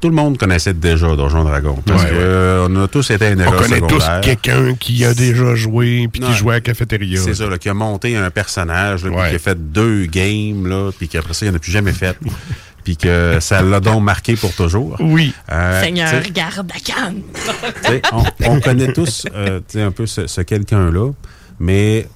tout le monde connaissait déjà Donjon Dragon. Parce
Ouais,
que euh, on a tous été à une
On connaît tous quelqu'un qui a déjà joué puis qui jouait à la cafétéria.
C'est ça, là, qui a monté un personnage, là, puis qui a fait deux games, là, puis qu'après ça, il n'en a plus jamais fait. puis que ça l'a donc marqué pour toujours.
Oui.
Euh,
Seigneur,
tu sais,
garde la canne!
on, on connaît tous euh, tu sais, un peu ce, ce quelqu'un-là, mais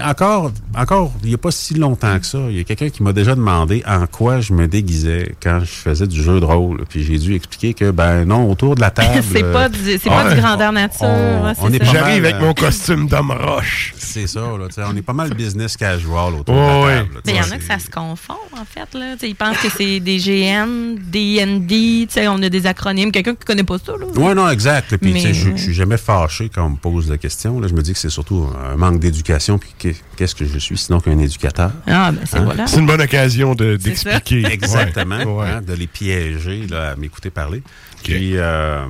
encore, encore, il n'y a pas si longtemps que ça, il y a quelqu'un qui m'a déjà demandé en quoi je me déguisais quand je faisais du jeu de rôle. Puis j'ai dû expliquer que, ben non, autour de la table...
c'est pas du, c'est
Ah,
pas du grandeur nature.
on-
c'est
on est
ça.
pas
J'arrive
mal,
avec
euh,
mon costume d'homme roche.
C'est ça, là, on est pas mal business casual autour de la table. là,
Mais il y en a que ça se confond, en fait. Là. Ils pensent que c'est des GN, des ND, tu sais, on a des acronymes. Quelqu'un qui connaît pas ça. Là.
Oui, non, exact. Puis, tu sais,
Mais-
je suis jamais fâché quand on me pose la question. Là, je me dis que c'est surtout un manque d'éducation. Puis, qu'est-ce que je suis sinon qu'un éducateur?
Ah, ben c'est
Hein?
voilà.
C'est une bonne occasion de- d'expliquer.
Exactement.
Ouais.
hein, de les piéger là, à m'écouter parler. Puis, euh,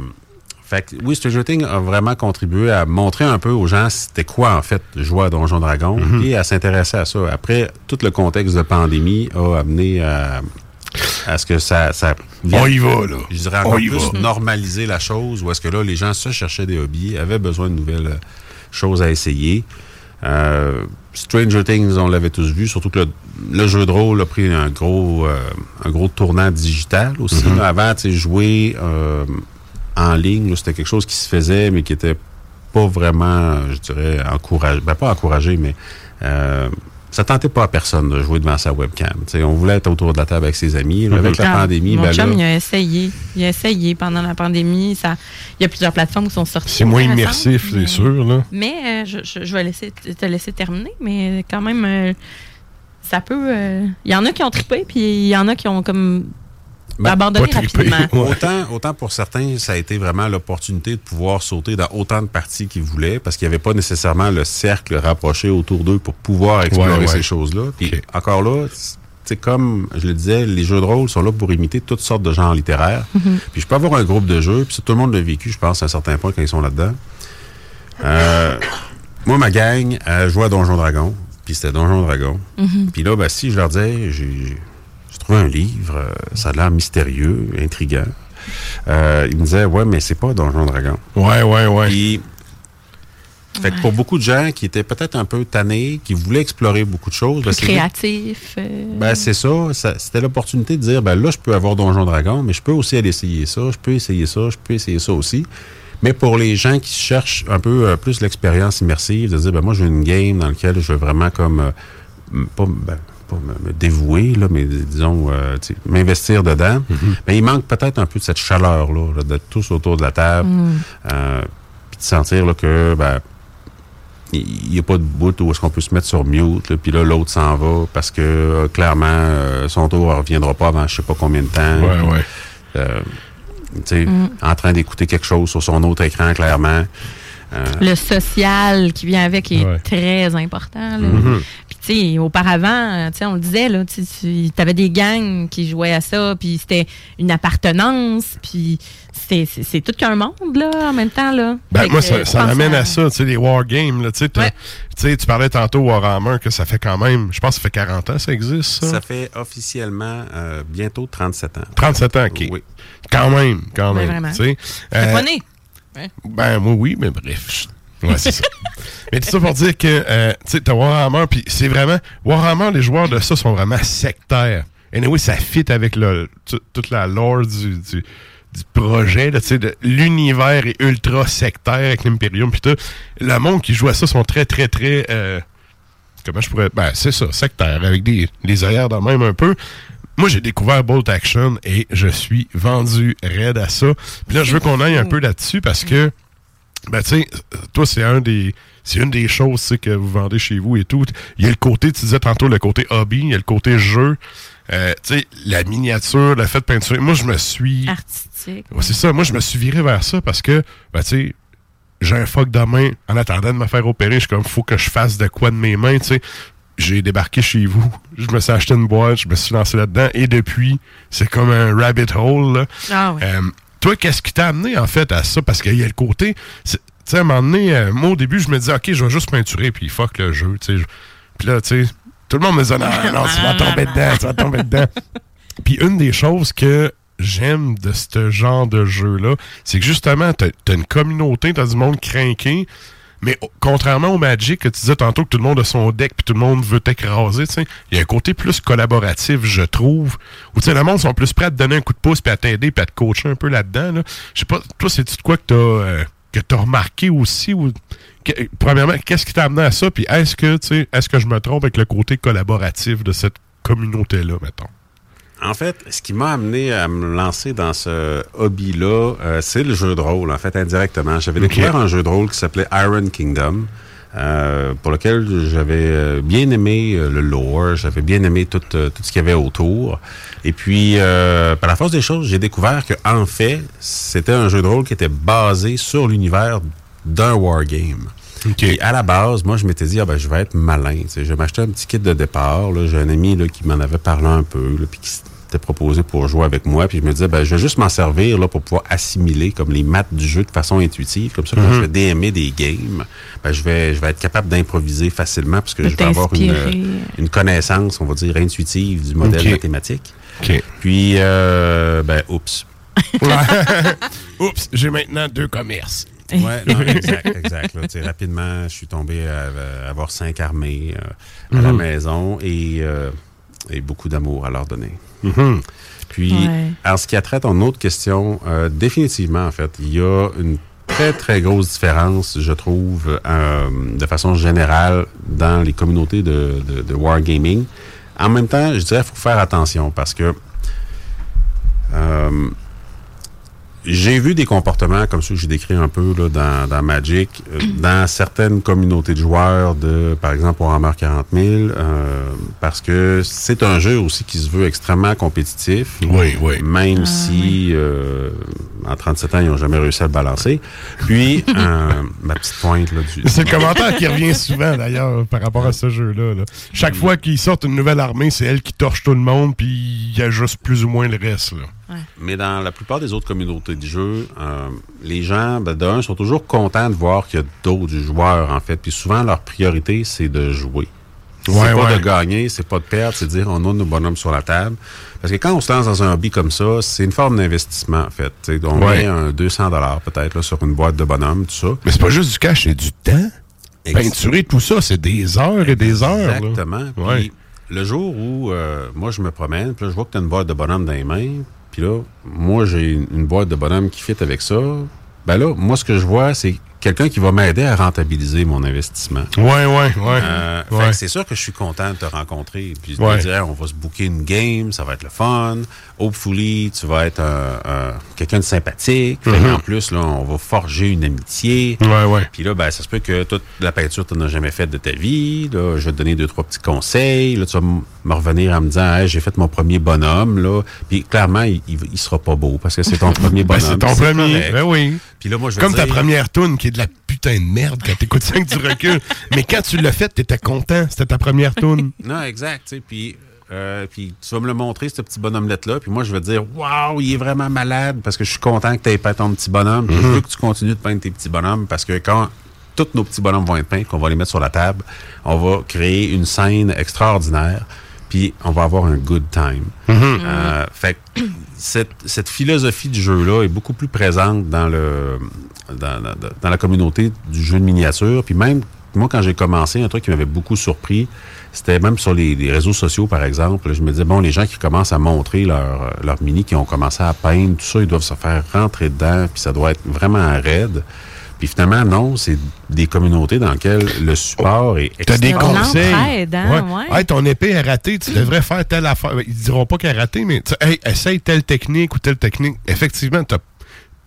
Fait que, oui, Stranger Things a vraiment contribué à montrer un peu aux gens c'était quoi, en fait, jouer à Donjon Dragon
Mhm.
et à s'intéresser à ça. Après, tout le contexte de pandémie a amené à, à ce que ça, ça
On y va, là.
Je dirais
On
encore
y
plus
va.
normaliser la chose, où est-ce que là, les gens se cherchaient des hobbies, avaient besoin de nouvelles euh, choses à essayer. Euh, Stranger Things, on l'avait tous vu, surtout que le, le jeu de rôle a pris un gros, euh, un gros tournant digital aussi.
Mhm.
là. avant, tu sais, jouer euh, en ligne, c'était quelque chose qui se faisait, mais qui était pas vraiment, je dirais, encouragé. Ben, pas encouragé, mais euh, ça tentait pas à personne de jouer devant sa webcam. On voulait être autour de la table avec ses amis. Avec la
Ah,
pandémie,
Mon
ben
chum,
là,
il a essayé. Il a essayé pendant la pandémie. Ça, il y a plusieurs plateformes qui sont sorties.
C'est moins immersif, c'est sûr, là.
Mais euh, je, je- je vais laisser, te laisser terminer, mais quand même, euh, ça peut. euh, Il y en a qui ont trippé, puis il y en a qui ont comme abandonné
pas trippé.
rapidement.
Autant, autant pour certains, ça a été vraiment l'opportunité de pouvoir sauter dans autant de parties qu'ils voulaient parce qu'il n'y avait pas nécessairement le cercle rapproché autour d'eux pour pouvoir explorer
Ouais, ouais.
ces choses-là. Puis encore là, c'est comme je le disais, les jeux de rôle sont là pour imiter toutes sortes de genres littéraires.
Mhm.
Puis je peux avoir un groupe de jeux, puis ça, tout le monde l'a vécu, je pense, à un certain point quand ils sont là-dedans. Euh, moi, ma gang, elle jouait à Donjon Dragon, puis c'était Donjon Dragon.
Mhm.
Puis là, ben, si je leur disais, j'ai trouvé un livre, euh, ça a l'air mystérieux, intriguant. Euh, ils me disaient, ouais, mais c'est pas Donjon Dragon.
Ouais, ouais, ouais.
Fait que pour beaucoup de gens qui étaient peut-être un peu tannés, qui voulaient explorer beaucoup de choses, ben, c'est-
Créatif. euh,
ben, c'est ça, ça- C'était l'opportunité de dire, ben là, je peux avoir Donjon Dragon, mais je peux aussi aller essayer ça, je peux essayer ça, je peux essayer ça aussi. Mais pour les gens qui cherchent un peu euh, plus l'expérience immersive, de dire, ben moi, j'ai une game dans laquelle je veux vraiment comme, euh, pas, ben, pas me, me dévouer, là, mais disons, euh, m'investir dedans, ben, il manque peut-être un peu de cette chaleur-là, là, d'être tous autour de la table,
Mm.
euh, puis de sentir là, que, ben, il n'y a pas de bout où est-ce qu'on peut se mettre sur mute, puis là, l'autre s'en va parce que, euh, clairement, euh, son tour ne reviendra pas avant je sais pas combien de temps.
Ouais, ouais.
Euh,
Mm.
en train d'écouter quelque chose sur son autre écran, clairement. Euh,
Le social qui vient avec est
Ouais.
très important. là.
Mhm.
Tu sais, auparavant, tu sais, on le disait, là, tu avais des gangs qui jouaient à ça, puis c'était une appartenance, puis c'est- tout qu'un monde, là, en même temps, là.
Ben, moi,
que,
ça, m'amène à ça, tu sais, les wargames, là, tu sais, tu parlais tantôt Warhammer, que ça fait quand même, je pense que ça fait 40 ans que ça existe, ça.
ça fait officiellement euh, bientôt 37 ans.
37 ans, OK.
Oui.
Quand même, quand même,
vraiment.
tu sais. Euh. Ben, moi, oui, mais bref. Ouais, c'est ça. Mais tout ça pour dire que, euh, tu sais, t'as Warhammer, puis c'est vraiment. Warhammer, les joueurs de ça sont vraiment sectaires. Et oui, ça fit avec le, tout- toute la lore du, du, du projet, tu sais, de- l'univers est ultra sectaire avec l'Imperium, puis tout. Le monde qui joue à ça sont très, très, très. euh, comment je pourrais. Ben, c'est ça, sectaire, avec des, des œillères de même un peu. Moi, j'ai découvert Bolt Action et je suis vendu raide à ça. Puis là, je veux qu'on aille un peu là-dessus parce que, ben, tu sais, toi, c'est un des. C'est une des choses que vous vendez chez vous et tout. Il y a le côté, tu disais tantôt, le côté hobby, il y a le côté jeu. Euh, tu sais, la miniature, le fait de peinturer. Moi, je me suis.
Artistique.
Ouais, c'est ça. Moi, je me suis viré vers ça parce que, ben, tu sais, j'ai un fuck de main. En attendant de me faire opérer, je suis comme, faut que je fasse de quoi de mes mains, tu sais. J'ai débarqué chez vous, je me suis acheté une boîte, je me suis lancé là-dedans, et depuis, c'est comme un rabbit hole, là.
Ah oui.
Euh, toi, qu'est-ce qui t'a amené, en fait, à ça? Parce qu'il y a le côté... Tu sais, à un moment donné, euh, moi, au début, je me disais, OK, je vais juste peinturer, puis fuck le jeu, tu sais. Puis là, tu sais, tout le monde me disait, non, non, tu vas tomber dedans, tu vas tomber dedans. Puis une des choses que j'aime de ce genre de jeu-là, c'est que justement, t'as as une communauté, t'as du monde craqué, mais contrairement au Magic que tu disais tantôt que tout le monde a son deck puis tout le monde veut t'écraser, il y a un côté plus collaboratif, je trouve, où le monde sont plus prêts à te donner un coup de pouce puis à t'aider puis à te coacher un peu là-dedans. Là. Je sais pas, toi, c'est-tu de quoi que t'as euh, que t'as remarqué aussi ou premièrement, qu'est-ce qui t'a amené à ça? Puis est-ce que tu est-ce que je me trompe avec le côté collaboratif de cette communauté-là, mettons?
En fait, ce qui m'a amené à me lancer dans ce hobby-là, euh, c'est le jeu de rôle, en fait, indirectement. J'avais découvert un jeu de rôle qui s'appelait Iron Kingdom, euh, pour lequel j'avais euh, bien aimé le lore, j'avais bien aimé tout, tout ce qu'il y avait autour. Et puis, euh, par la force des choses, j'ai découvert que en fait, c'était un jeu de rôle qui était basé sur l'univers d'un wargame. Et à la base, moi, je m'étais dit, ah ben, je vais être malin. Je vais m'acheter un petit kit de départ. J'ai un ami là, qui m'en avait parlé un peu, là, puis qui proposé pour jouer avec moi. Puis je me disais, ben, je vais juste m'en servir là, pour pouvoir assimiler comme les maths du jeu de façon intuitive. Comme ça, quand
Mhm.
je vais DMer des games, ben, je, vais, je vais être capable d'improviser facilement parce que je vais avoir une, une connaissance, on va dire, intuitive du modèle mathématique. Puis, euh, ben, oups.
Oups, j'ai maintenant deux commerces.
Ouais, non, exact, exact. là. Rapidement, je suis tombé à, à avoir cinq armées euh, à la
Mhm.
maison et, euh, et beaucoup d'amour à leur donner.
Mhm.
Puis,
Ouais.
en ce qui a trait à ton autre question, euh, définitivement, en fait, il y a une très, très grosse différence, je trouve, euh, de façon générale, dans les communautés de, de, de wargaming. En même temps, je dirais qu'il faut faire attention parce que euh, j'ai vu des comportements comme ceux que j'ai décrits un peu là, dans, dans Magic, euh, dans certaines communautés de joueurs de, par exemple, Warhammer 40 000, euh, parce que c'est un jeu aussi qui se veut extrêmement compétitif.
Oui, oui.
Même si, euh, en 37 ans, ils n'ont jamais réussi à le balancer. Puis, euh, ma petite pointe là, du...
C'est le commentaire qui revient souvent, d'ailleurs, par rapport à ce jeu-là. là. Chaque fois qu'ils sortent une nouvelle armée, c'est elle qui torche tout le monde, puis il ajuste plus ou moins le reste. Là.
Mais dans la plupart des autres communautés de jeu, euh, les gens, ben, d'un, sont toujours contents de voir qu'il y a d'autres joueurs, en fait. Puis souvent, leur priorité, c'est de jouer. C'est
Ouais,
pas
ouais.
de gagner, c'est pas de perdre, c'est de dire on a nos bonhommes sur la table. Parce que quand on se lance dans un hobby comme ça, c'est une forme d'investissement, en fait. Tu sais, on
Ouais.
met un 200 peut-être là, sur une boîte de bonhommes, tout ça.
Mais c'est pas juste du cash, c'est du temps.
Ex-
Peinturer tout ça, c'est des heures et des heures.
Exactement. Puis le jour où euh, moi je me promène, puis là, je vois que tu as une boîte de bonhomme dans les mains, puis là, moi j'ai une, une boîte de bonhomme qui fit avec ça. Ben là, moi ce que je vois, c'est quelqu'un qui va m'aider à rentabiliser mon investissement.
Ouais.
Euh, fait
ouais.
que c'est sûr que je suis content de te rencontrer. Puis de
Ouais.
te dire, on va se booker une game, ça va être le fun. Hopefully, tu vas être un- un- quelqu'un de sympathique. Fait
Mhm.
plus, là, on va forger une amitié.
Ouais, ouais.
Puis là, ben, ça se peut que toute la peinture, tu n'as jamais faite de ta vie. Là, je vais te donner deux, trois petits conseils. Là, tu vas me revenir en me disant, Hey, j'ai fait mon premier bonhomme. Là. Puis clairement, il, il, sera pas beau parce que c'est ton premier
Ben,
bonhomme.
c'est ton premier. Ben oui.
Puis là, moi, je
Comme ta première toune qui est de la putain de merde quand t'écoutes ça avec du recul. Mais quand tu l'as faite, t'étais content. C'était ta première toune.
Non, exact. Puis, euh, puis tu vas me le montrer, ce petit bonhomme-là. Puis moi, je vais te dire, waouh, il est vraiment malade parce que je suis content que tu aies peint ton petit bonhomme. Puis Je
Mhm.
veux que tu continues de peindre tes petits bonhommes parce que quand tous nos petits bonhommes vont être peints, qu'on va les mettre sur la table, on va créer une scène extraordinaire. Puis on va avoir un good time. Euh, fait que cette, cette philosophie du jeu-là est beaucoup plus présente dans le dans, dans- dans la communauté du jeu de miniature. Puis même, moi, quand j'ai commencé, un truc qui m'avait beaucoup surpris, c'était même sur les, les réseaux sociaux, par exemple. Je me disais, bon, les gens qui commencent à montrer leur, leur mini, qui ont commencé à peindre, tout ça, ils doivent se faire rentrer dedans, puis ça doit être vraiment raide. Puis finalement, non, c'est des communautés dans lesquelles le support est
T'as des conseils.
hein, ouais.
Hey, ton épée est ratée, tu devrais faire telle affaire. Ils diront pas qu'elle est ratée, mais tu- hey, essaye telle technique ou telle technique. Effectivement, t'as-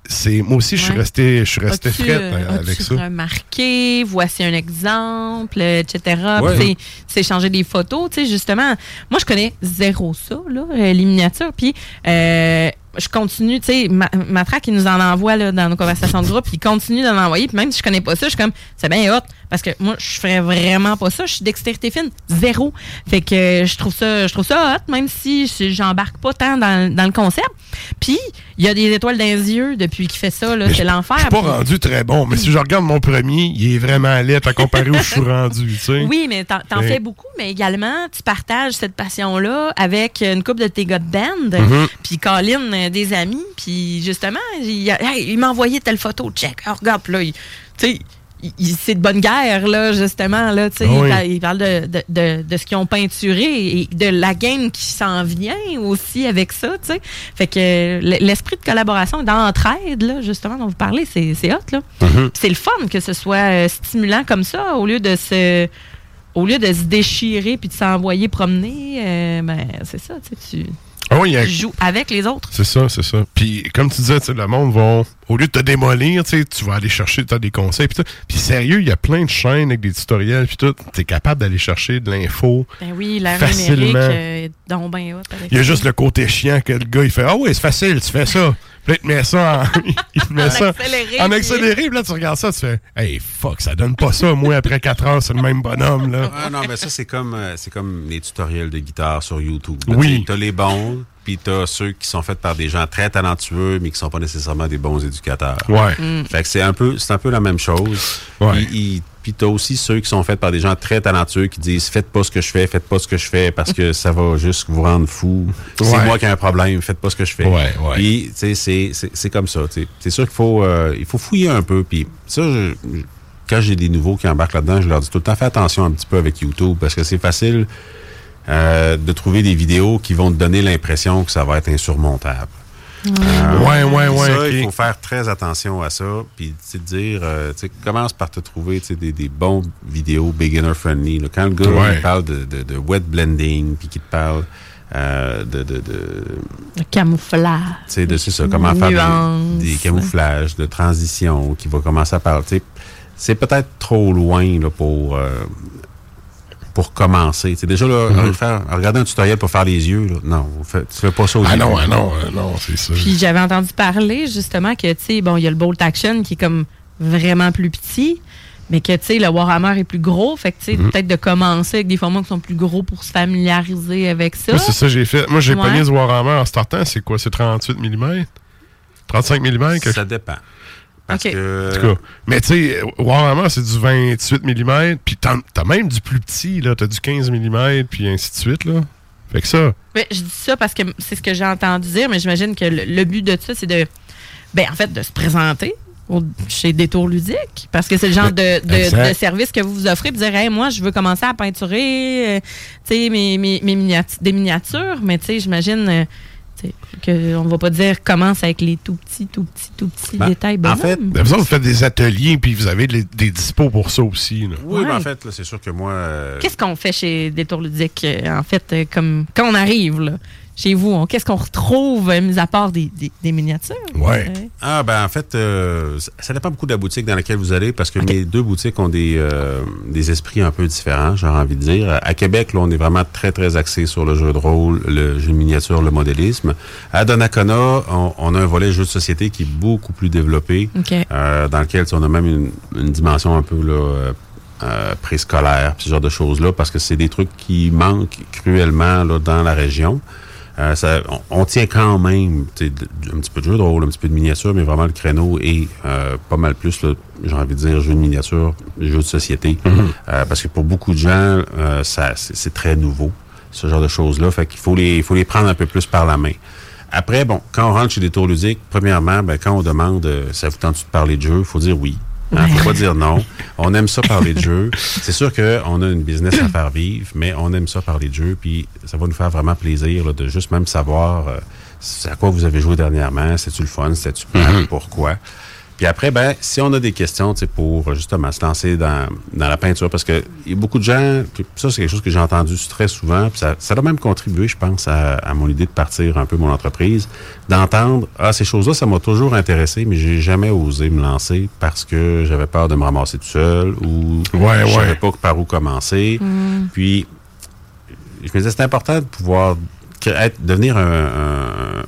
c'est moi aussi, je suis
Ouais.
resté, je suis resté frette
euh,
avec ça.
remarqué, voici un exemple, etc.
Ouais.
C'est changer des photos, tu sais, justement. Moi, je connais zéro ça, là, euh, les miniatures. Puis euh, je continue, tu sais, ma, Matraque, il nous en envoie là, dans nos conversations de groupe, il continue d'en envoyer. Puis même si je connais pas ça, je suis comme, c'est bien hot. Parce que moi, je ferais vraiment pas ça. Je suis dextérité fine, zéro. Fait que euh, je trouve ça, je trouve ça hot, même si je- j'embarque pas tant dans, dans le concept. Puis, il y a des étoiles dans les yeux depuis qu'il fait ça, là, c'est l'enfer.
Je suis pas rendu très bon, mais si je regarde mon premier, il est vraiment laid à comparer où je suis rendu, tu sais.
Oui, mais t'en
Mais-
fais beaucoup, mais également, tu partages cette passion-là avec une couple de tes gars de band,
Mhm.
puis Colin, euh, des amis, puis justement, il, a- hey, il m'a envoyé telle photo, check, Ah, regarde, puis là, tu sais, c'est de bonne guerre, là, justement, là, tu sais,
Ah oui.
il, parle- il parle de, de, de, de ce qu'ils ont peinturé et de la game qui s'en vient aussi avec ça, tu sais. Fait que l'esprit de collaboration et d'entraide, là, justement, dont vous parlez, c'est c'est hot, là.
Mhm.
C'est le fun que ce soit euh, stimulant comme ça, au lieu de se au lieu de se déchirer puis de s'envoyer promener, euh, ben c'est ça, tu sais, tu
oui, il y a-
tu joues avec les autres.
C'est ça, c'est ça. Puis, comme tu disais, le monde va, au lieu de te démolir, tu vas aller chercher des conseils. Puis. Puis sérieux, il y a plein de chaînes avec des tutoriels. Puis tout, tu es capable d'aller chercher de l'info.
Ben oui, l'ère
Facilement.
numérique euh, donc ben
Il y a juste le côté chiant que le gars, il fait Ah oui, c'est facile, tu fais ça. Puis là, il te met ça en, il te met
En
ça
accéléré,
en accéléré. Puis là, tu regardes ça, tu fais Hey, fuck, ça donne pas ça. Moi, après 4 heures, c'est le même bonhomme, là.
Ah non, mais ça, c'est comme, euh, c'est comme les tutoriels de guitare sur YouTube.
Oui.
Tu as les bons, puis t'as ceux qui sont faits par des gens très talentueux, mais qui sont pas nécessairement des bons éducateurs.
Ouais.
Mm.
Fait que c'est un peu, c'est un peu la même chose.
Ouais.
Puis t'as aussi ceux qui sont faits par des gens très talentueux qui disent faites pas ce que je fais, faites pas ce que je fais parce que ça va juste vous rendre fou. C'est
Ouais.
moi qui ai un problème, faites pas ce que je fais.
Ouais, ouais.
Puis tu sais, c'est, c'est, c'est comme ça. tu. C'est sûr qu'il faut, euh, il faut fouiller un peu. Puis ça, je- je- quand j'ai des nouveaux qui embarquent là-dedans, je leur dis tout le temps fais attention un petit peu avec YouTube parce que c'est facile euh, de trouver des vidéos qui vont te donner l'impression que ça va être insurmontable. Euh,
Ouais, ouais, ouais,
Ça,
ok.
il faut faire très attention à ça. Puis, tu sais, dire, euh, tu sais, commence par te trouver tu sais, des, des bons vidéos beginner friendly. là. Quand le gars
Ouais.
il parle de, de, de wet blending, puis qu'il te parle euh, de, de,
camouflage.
tu sais, de c'est ça, comment faire des, des camouflages, de transition, qui va commencer à parler. tu sais, C'est peut-être trop loin là, pour, euh, pour commencer. Sais, déjà, là,
Mhm.
faire- regarder un tutoriel pour faire les yeux, là, non, fait- tu fais pas ça au
Ah
début.
non, ah non, ah non, c'est ça.
Puis j'avais entendu parler justement que, tu sais, bon, il y a le Bolt Action qui est comme vraiment plus petit, mais que, tu sais, le Warhammer est plus gros. Fait que, tu sais,
Mhm.
peut-être de commencer avec des formats qui sont plus gros pour se familiariser avec ça.
Moi, c'est ça que j'ai fait. Moi, j'ai
Ouais.
pogné ce Warhammer en startant. C'est quoi? C'est 38 mm? 35 mm? Que
Ça dépend. Parce
Ok.
que.
En tout cas. Mais tu sais, Warhammer, c'est du 28 mm. Puis t'as même du plus petit, là. T'as du 15 mm, puis ainsi de suite, là. Fait que ça.
Mais je dis ça parce que c'est ce que j'ai entendu dire, mais j'imagine que le, le but de ça, c'est de, ben, en fait, de se présenter au- chez Détour Ludique. Parce que c'est le genre de, de- de service que vous vous offrez. Puis dire, hey, moi, je veux commencer à peinturer, euh, tu sais, mes, mes, mes miniatu- des miniatures. Mais tu sais, j'imagine euh, que on va pas dire commence avec les tout petits, tout petits, tout petits
Ben,
détails.
en
bonhommes.
fait,
Ben, vous autres, faites des ateliers, puis vous avez les- des dispos pour ça aussi, là.
Oui,
Ouais.
mais en fait, là, c'est sûr que moi. euh,
Qu'est-ce qu'on fait chez Détour Ludique, euh, en fait, euh, comme quand on arrive là, chez vous? Qu'est-ce qu'on retrouve, euh, mis à part des, des- des miniatures?
Ouais.
Euh,
Ah, ben en fait, euh, ça- dépend beaucoup de la boutique dans laquelle vous allez parce que mes deux boutiques ont des, euh, des esprits un peu différents, j'aurais envie de dire. À Québec, là, on est vraiment très, très axé sur le jeu de rôle, le jeu de miniature, le modélisme. À Donnacona, on, on a un volet jeu de société qui est beaucoup plus développé, euh, dans lequel on a même une, une dimension un peu là, euh, préscolaire, ce genre de choses-là, parce que c'est des trucs qui manquent cruellement là, dans la région. Euh, ça, on, on tient quand même un petit peu de jeu de rôle, un petit peu de miniature, mais vraiment le créneau est euh, pas mal plus, j'ai envie de dire, jeu de miniature, jeu de société. Euh, parce que pour beaucoup de gens, euh, ça, c'est, très nouveau, ce genre de choses-là. Fait qu'il faut les, il faut les prendre un peu plus par la main. Après, bon, quand on rentre chez des tours ludiques, premièrement, ben, quand on demande euh, ça vous tente de parler de jeu, il faut dire oui. Hein, faut pas dire non. On aime ça parler de jeu. C'est sûr qu'on a une business à faire vivre, mais on aime ça parler de jeu, puis ça va nous faire vraiment plaisir là, de juste même savoir euh, c'est à quoi vous avez joué dernièrement, c'est-tu le fun, c'est-tu plate, pourquoi. Puis après, ben, si on a des questions, tu sais, pour euh, justement se lancer dans, dans la peinture, parce que il y a beaucoup de gens, puis ça c'est quelque chose que j'ai entendu très souvent, puis ça, ça a même contribué, je pense, à, à mon idée de partir un peu mon entreprise, d'entendre, ah, ces choses-là, ça m'a toujours intéressé, mais j'ai jamais osé me lancer parce que j'avais peur de me ramasser tout seul ou
Ouais,
je
ouais.
savais pas par où commencer. Puis, je me disais, c'est important de pouvoir être, devenir un, un- un-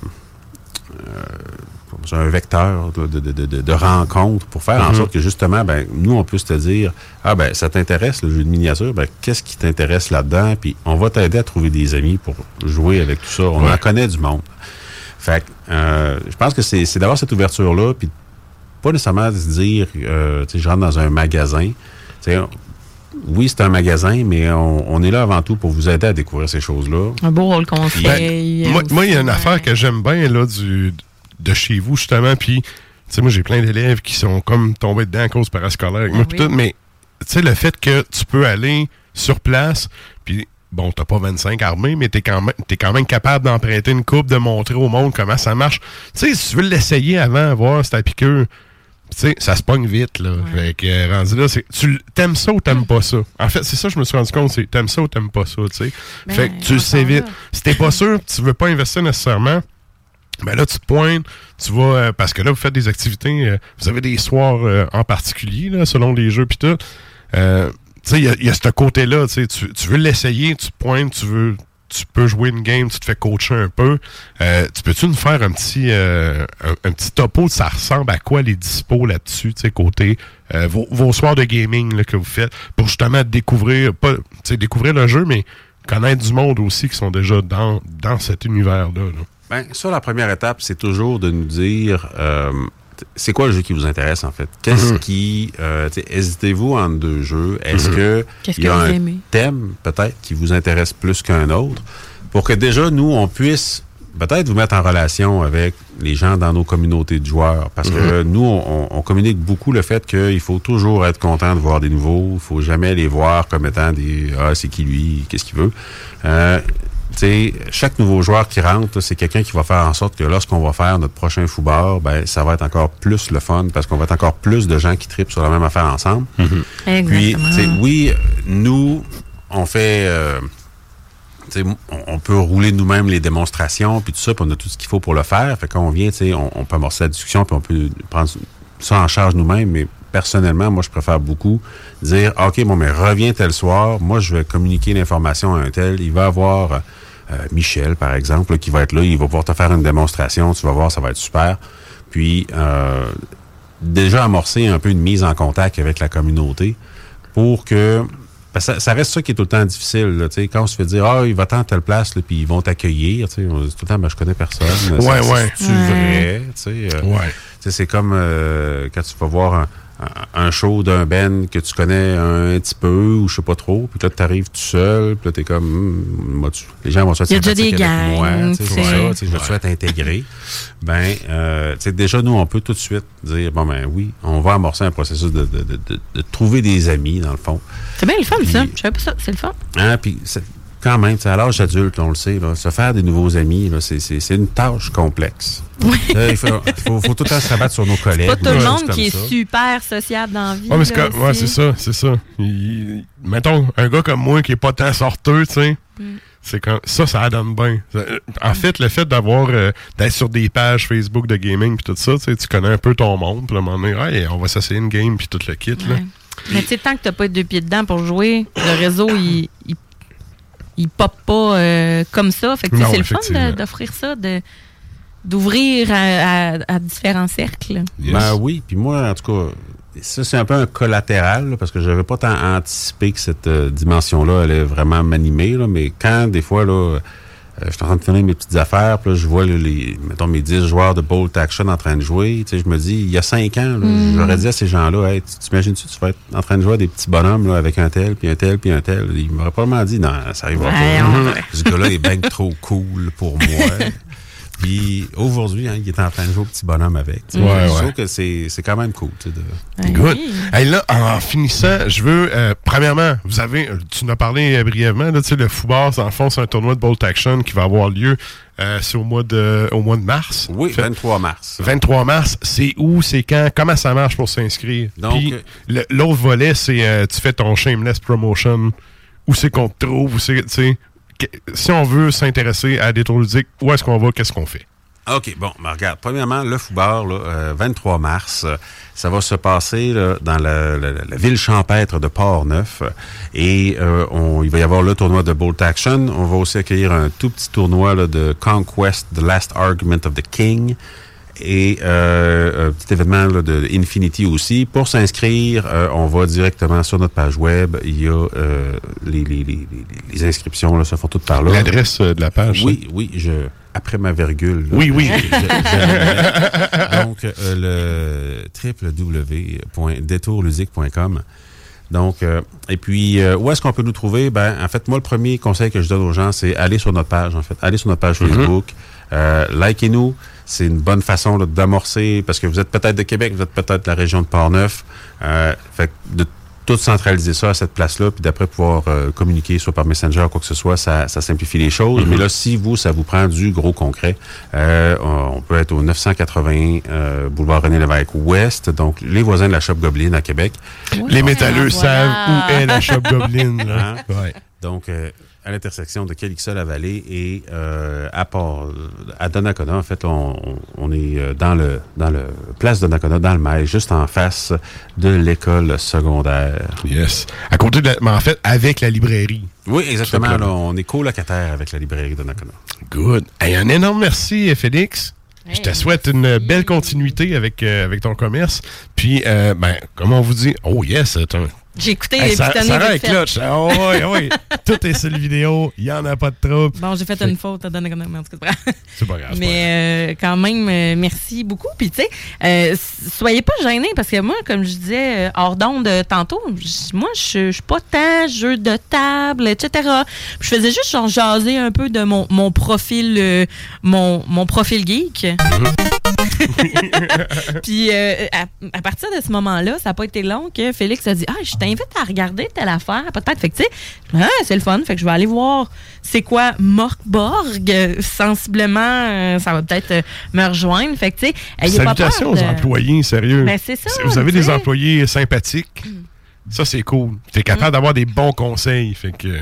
un vecteur de, de, de, de- de rencontre pour faire en
Mhm.
sorte que justement, ben, nous, on puisse te dire, ah ben, ça t'intéresse le jeu de miniature, ben, qu'est-ce qui t'intéresse là-dedans? Puis on va t'aider à trouver des amis pour jouer avec tout ça. On
Ouais.
en connaît du monde. Fait que, euh, je pense que c'est c'est d'avoir cette ouverture-là, puis pas nécessairement de se dire, euh, tu sais, je rentre dans un magasin. Tu sais, oui, c'est un magasin, mais on, on est là avant tout pour vous aider à découvrir ces choses-là.
Un beau rôle conseil.
Ben, moi, il y a une
ouais.
affaire que j'aime bien là, du, de chez vous, justement. Puis, tu sais, moi, j'ai plein d'élèves qui sont comme tombés dedans à cause parascolaire avec
Ah
moi. puis
oui.
tout, mais, tu sais, le fait que tu peux aller sur place, puis, bon, t'as pas 25 armées, mais t'es quand, même- t'es quand même capable d'emprunter une coupe, de montrer au monde comment ça marche. Tu sais, si tu veux l'essayer avant, voir si ta piqûre. Tu sais, ça se pogne vite, là. Fait que, euh, rendu là, c'est, tu t'aimes ça ou t'aimes pas ça? En fait, c'est ça, je me suis rendu compte, c'est t'aimes ça ou t'aimes pas ça, tu sais?
Ben,
fait que tu le sais vite. Si t'es pas sûr, tu veux pas investir nécessairement, ben là, tu te pointes, tu vas, euh, parce que là, vous faites des activités, euh, vous avez des soirs euh, en particulier, là, selon les jeux pis tout. Euh, tu sais, il y y, a ce côté-là, tu tu veux l'essayer, tu te pointes, tu veux, tu peux jouer une game, tu te fais coacher un peu. Euh, tu peux-tu nous faire un petit, euh, un, un petit topo, ça ressemble à quoi les dispos là-dessus, tu sais, côté vos, vos soirs de gaming là, que vous faites, pour justement découvrir, pas, tu sais, découvrir le jeu, mais connaître du monde aussi qui sont déjà dans, dans cet univers-là. là?
Ben, ça, la première étape, c'est toujours de nous dire euh, c'est quoi le jeu qui vous intéresse, en fait? Qu'est-ce
Mhm.
qui. euh, tu sais, Hésitez-vous entre deux jeux? Est-ce
Mhm.
que
Qu'est-ce
il y a
que vous
un
aimez?
thème, peut-être, qui vous intéresse plus qu'un autre? Pour que déjà, nous, on puisse peut-être vous mettre en relation avec les gens dans nos communautés de joueurs. Parce que nous, on, on communique beaucoup le fait qu'il faut toujours être content de voir des nouveaux. Il faut jamais les voir comme étant des Ah, c'est qui lui, qu'est-ce qu'il veut. Euh, tu sais, chaque nouveau joueur qui rentre, c'est quelqu'un qui va faire en sorte que lorsqu'on va faire notre prochain football, ben ça va être encore plus le fun parce qu'on va être encore plus de gens qui tripent sur la même affaire ensemble. Puis,
Exactement.
tu sais, oui, nous, on fait. euh, tu sais, on, peut rouler nous-mêmes les démonstrations, puis tout ça, puis on a tout ce qu'il faut pour le faire. Fait qu'on vient, tu sais, on, on peut amorcer la discussion, puis on peut prendre ça en charge nous-mêmes, mais personnellement, moi, je préfère beaucoup dire, OK, bon, mais reviens tel soir, moi, je vais communiquer l'information à un tel, il va avoir euh, Michel, par exemple, là, qui va être là, il va pouvoir te faire une démonstration, tu vas voir, ça va être super. Puis, euh, déjà amorcer un peu une mise en contact avec la communauté pour que parce que ça, ça reste ça qui est tout le temps difficile. Là, tu sais, quand on se fait dire Ah, il va tant à telle place, là, puis ils vont t'accueillir, tu sais, on dit tout le temps, ben, je connais personne.
Ouais,
C'est-
ouais.
Vrai? Tu sais, euh,
Ouais.
tu sais, c'est comme euh, quand tu vas voir un, un- show d'un band que tu connais un, petit peu ou je sais pas trop, puis là, tu arrives tout seul, puis là, t'es comme, Hum, moi, tu- les gens vont se
Il y a déjà des
moi,
gangs,
tu sais,
tu
c'est ça, je souhaite intégrer. Ben, euh, tu sais, déjà, nous, on peut tout de suite dire, bon, ben oui, on va amorcer un processus de, de, de, de- de trouver des amis, dans le fond.
C'est bien le fun, ça. Je savais pas ça. C'est le fun.
Hein, puis c'est- quand même, à l'âge adulte, on le sait, là, se faire des nouveaux amis, là, c'est, c'est, c'est une tâche complexe. Là, il faut, faut, faut tout le temps se rabattre sur nos collègues.
Pas tout
ou
le monde qui est
ça.
super sociable dans la vie.
Mais c'est
là,
comme- ouais,
aussi.
c'est ça, c'est ça. Il- il- mettons, un gars comme moi qui est pas tant sorteux, tu sais,
Mm.
c'est quand ça, ça donne bien. En fait, le fait d'avoir euh, d'être sur des pages Facebook de gaming puis tout ça, tu connais un peu ton monde, puis à un moment donné, Hey, on va s'essayer une game puis tout le kit là.
Mais tu sais, tant que t'as pas deux pieds dedans pour jouer, le réseau, il, il, il pop pas euh, comme ça. Fait que c'est le fun d'offrir ça, de d'ouvrir à, à- à différents cercles.
Ben oui, puis moi, en tout cas, ça, c'est un peu un collatéral, là, parce que je n'avais pas tant anticipé que cette euh, dimension-là allait vraiment m'animer, là, mais quand, des fois, là, euh, je suis en train de finir mes petites affaires, puis là, je vois les, mettons, mes 10 joueurs de Bolt Action en train de jouer, tu sais, je me dis, il y a 5 ans, là,
Mm.
j'aurais dit à ces gens-là, hey, tu t'imagines-tu, tu vas être en train de jouer à des petits bonhommes, là, avec un tel, puis un tel, puis un tel. Ils m'auraient probablement dit, non, ça arrivera pas. Ce gars-là est bien trop cool pour moi. Puis aujourd'hui, hein, il est en train de jouer au petit bonhomme avec.
Ouais,
je
ouais.
trouve que c'est c'est quand même cool. de-
Good. Hey, là, en finissant, je veux, euh, premièrement, vous avez, euh, tu nous as parlé euh, brièvement, là, tu sais, le dans le fond, c'est un tournoi de Bolt Action qui va avoir lieu, euh, c'est au mois de, au mois de mars.
Oui,
Fait-
23 mars.
23 mars, c'est où, c'est quand, comment ça marche pour s'inscrire?
Donc,
Puis,
euh,
le- l'autre volet, c'est euh, tu fais ton shameless promotion. Où c'est qu'on te trouve? Où c'est, si on veut s'intéresser à des tours ludiques, où est-ce qu'on va? Qu'est-ce qu'on fait?
OK, bon, ben regarde, premièrement, le Foubard, là, euh, 23 mars, euh, ça va se passer dans la, ville champêtre de Port-Neuf. Et euh, il va y avoir le tournoi de Bolt Action. On va aussi accueillir un tout petit tournoi de Conquest, The Last Argument of the King. Et euh, un petit événement là, de Infinity aussi. Pour s'inscrire, euh, on va directement sur notre page web. Il y a euh, les, les, les, les- inscriptions là, se font toutes par là.
L'adresse euh, de la page? ça?
Oui, oui, je après ma virgule. là,
Oui, oui.
je- je- je- donc euh, le www.détourlusique.com. Donc, euh, et puis, euh, où est-ce qu'on peut nous trouver? Ben, en fait, moi, le premier conseil que je donne aux gens, c'est aller sur notre page, en fait. Aller sur notre page
Mhm.
Facebook. Euh, Likez-nous. C'est une bonne façon là, d'amorcer, parce que vous êtes peut-être de Québec, vous êtes peut-être de la région de Port-Neuf. Euh, fait que de tout centraliser ça à cette place-là, puis d'après pouvoir euh, communiquer soit par Messenger ou quoi que ce soit, ça, ça simplifie les choses.
Mhm.
Mais là, si vous, ça vous prend du gros concret, euh, on peut être au 980 euh, boulevard René Lévesque Ouest, donc les voisins de la Shop Goblin à Québec.
Les métalleux
voilà.
savent où est la shop Goblin. Là.
Hein?
Ouais.
Donc, euh, à l'intersection de Calixa-la-Vallée et euh, à Port, à Donnacona, en fait, on, est euh, dans le dans le place Donnacona, dans le mail, juste en face de l'école secondaire.
Yes. À côté de la- mais en fait, avec la librairie.
Oui, exactement. Là, on est colocataire avec la librairie Donnacona.
Good. Hey, un énorme merci, euh, Félix. Je te souhaite une belle continuité avec, euh, avec ton commerce. Puis, euh, ben, comme on vous dit, oh yes, un
J'ai écouté
Hey,
les
ça, ça rend clutch. Ah, oui, oui. Tout est sur le vidéo. Il n'y en a pas de trouble.
Bon, j'ai fait une faute, c'est pas grave. Mais euh, quand même, euh, merci beaucoup. Puis, tu sais, euh, soyez pas gênés parce que moi, comme je disais hors d'onde tantôt, moi, je suis pas tant jeu de table, etc. Je faisais juste genre jaser un peu de mon, mon profil, mon, mon profil geek. Puis euh, à, à partir de ce moment-là, ça n'a pas été long que Félix a dit Ah, je t'invite à regarder telle affaire, peut-être. Fait que tu sais, ah, c'est le fun. Fait que je vais aller voir c'est quoi Morkborg. Sensiblement, euh, ça va peut-être euh, me rejoindre. Fait que tu sais, ayez pas peur.
Salutations aux employés, sérieux.
Ben, c'est ça,
Si vous avez des employés sympathiques, ça, c'est cool. Tu es capable d'avoir des bons conseils. Fait que.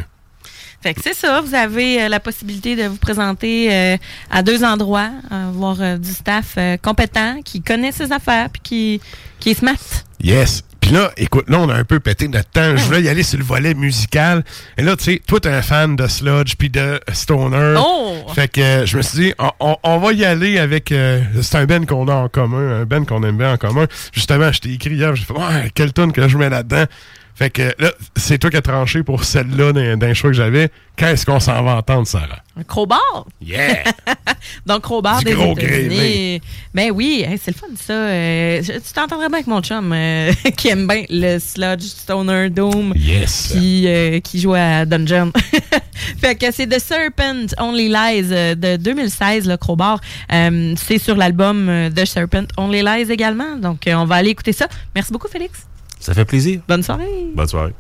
Fait que c'est ça, vous avez euh, la possibilité de vous présenter euh, à deux endroits, avoir euh, du staff compétent qui connaît ses affaires puis qui, qui est smart.
Yes. Puis là, écoute, là, on a un peu pété notre temps. Je voulais y aller sur le volet musical. Et là, tu sais, toi, t'es un fan de Sludge puis de Stoner.
Oh!
Fait que euh, je me suis dit, on, on- on va y aller avec... euh, c'est un band qu'on a en commun, un band qu'on aime bien en commun. Justement, je t'ai écrit hier, j'ai fait, ouais, quelle tune que je mets là-dedans? Fait que là, c'est toi qui as tranché pour celle-là d'un, choix que j'avais. Qu'est-ce qu'on s'en va entendre, Sarah?
Un crowbar.
Yeah!
Donc, crowbar
Du
des
gros
États-Unis. Ben oui, hey, c'est le fun, ça. Euh, tu t'entendrais bien avec mon chum euh, qui aime bien le Sludge Stoner Doom.
Yes!
Qui, euh, qui joue à Dungeon. fait que c'est The Serpent Only Lies de 2016, le crowbar. C'est sur l'album The Serpent Only Lies également. Donc, on va aller écouter ça. Merci beaucoup, Félix.
Ça fait plaisir.
Bonne soirée.
Bonne soirée.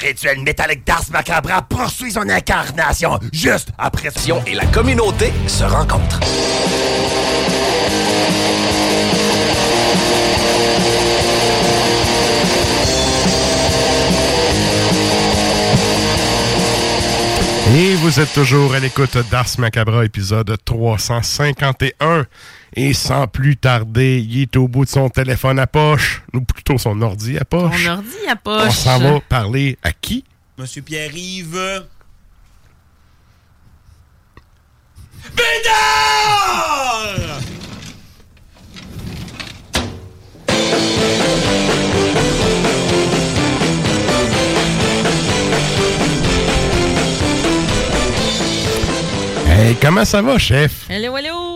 Rituel métallique d'Ars Macabra poursuit son incarnation juste après...
Et la communauté se rencontre.
Et vous êtes toujours à l'écoute d'Ars Macabra, épisode 351. Et sans plus tarder, il est au bout de son téléphone à poche, ou plutôt son ordi à poche.
Mon ordi à poche.
On s'en va parler à qui?
Monsieur Pierre-Yves. Bédard!
Hey, comment ça va, chef?
Hello, hello!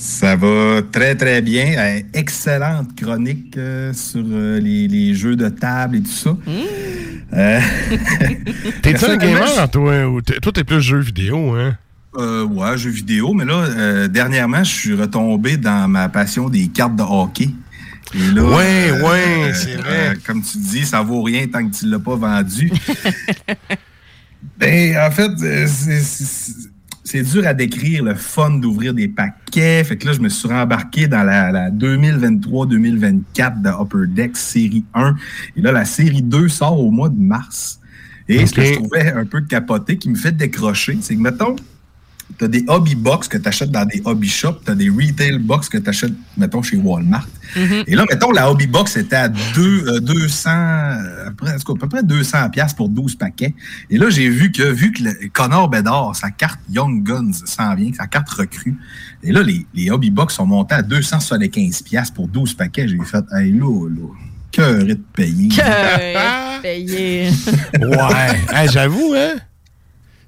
Ça va très, très bien. Euh, excellente chronique euh, sur euh, les, les jeux de table et tout ça. Euh,
T'es-tu un gamer, toi? Ou t'es- toi, t'es plus jeux vidéo, hein?
Euh, ouais, jeux vidéo, mais là, euh, dernièrement, je suis retombé dans ma passion des cartes de hockey. Et là,
Ouais,
euh,
ouais,
euh,
c'est vrai.
euh, comme tu dis, ça vaut rien tant que tu ne l'as pas vendu. ben, en fait, c'est- c'est c'est dur à décrire le fun d'ouvrir des paquets. Fait que là, je me suis rembarqué dans la, la 2023-2024 de Upper Deck série 1. Et là, la série 2 sort au mois de mars. Et ce que je trouvais un peu capoté, qui me fait décrocher, c'est que, mettons, tu as des hobby box que tu achètes dans des hobby shops, tu as des retail box que tu achètes, mettons, chez Walmart. Et là, mettons, la hobby box était à deux, euh, 200, à peu à peu près 200 pièces pour 12 paquets. Et là, j'ai vu que, vu que le, Connor Bedard, sa carte Young Guns s'en vient, sa carte recrue, et là, les, les hobby box sont montés à 275 pièces pour 12 paquets. J'ai fait, hey, là, là, cœur de payer.
Que payé.
Ouais. Hey, J'avoue, hein?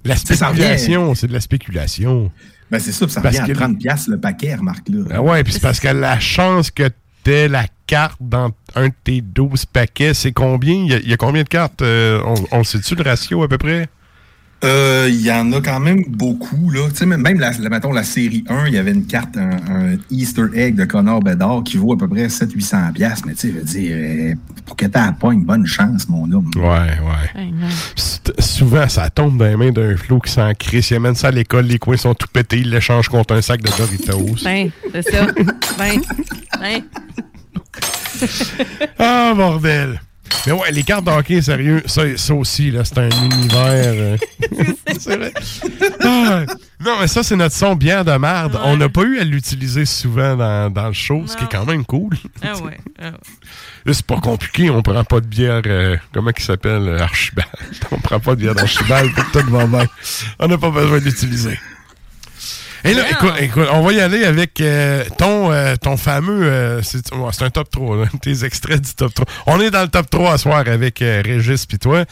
La spéculation, c'est de la spéculation.
Ben, c'est ça, ça
Parce
revient à
que-
30 pièces le paquet, remarque-là.
Ah ouais, puis c'est parce que la chance que t'aies la carte dans un de tes 12 paquets, c'est combien? Il y, a- il y a combien de cartes? Euh, on, on sait-tu le ratio à peu près?
Euh, Il y en a quand même beaucoup. Là. Tu sais, même même la, la- mettons, la série 1, il y avait une carte, un, un Easter egg de Connor Bedard qui vaut à peu près 700-800$. piastres. Mais tu sais, je veux dire, euh, pour que tu pas une bonne chance, mon homme.
Ouais, ouais. Souvent, ça tombe dans les mains d'un flot qui s'en crisse. Il amène ça à l'école, les coins sont tout pétés, il l'échange contre un sac de Doritos.
Ben, c'est ça. Ben, ben.
Ah, bordel! Mais ouais, les cartes d'hockey, sérieux, ça, ça aussi, là, c'est un univers. euh, c'est vrai. Ah, non, mais ça, c'est notre son bière de merde. On n'a pas eu à l'utiliser souvent dans, dans le show, ce qui est quand même cool.
Ah ouais. ah ouais.
Là, c'est pas compliqué, on prend pas de bière, euh, comment il s'appelle, euh, Archibald? On prend pas de bière d'Archibald, tout va bien. On n'a pas besoin d'utiliser. Et là, écoute, écoute, on va y aller avec euh, ton, euh, ton fameux. euh, c'est un top 3, là, tes extraits du top 3. On est dans le top 3 à soir avec Régis puis toi.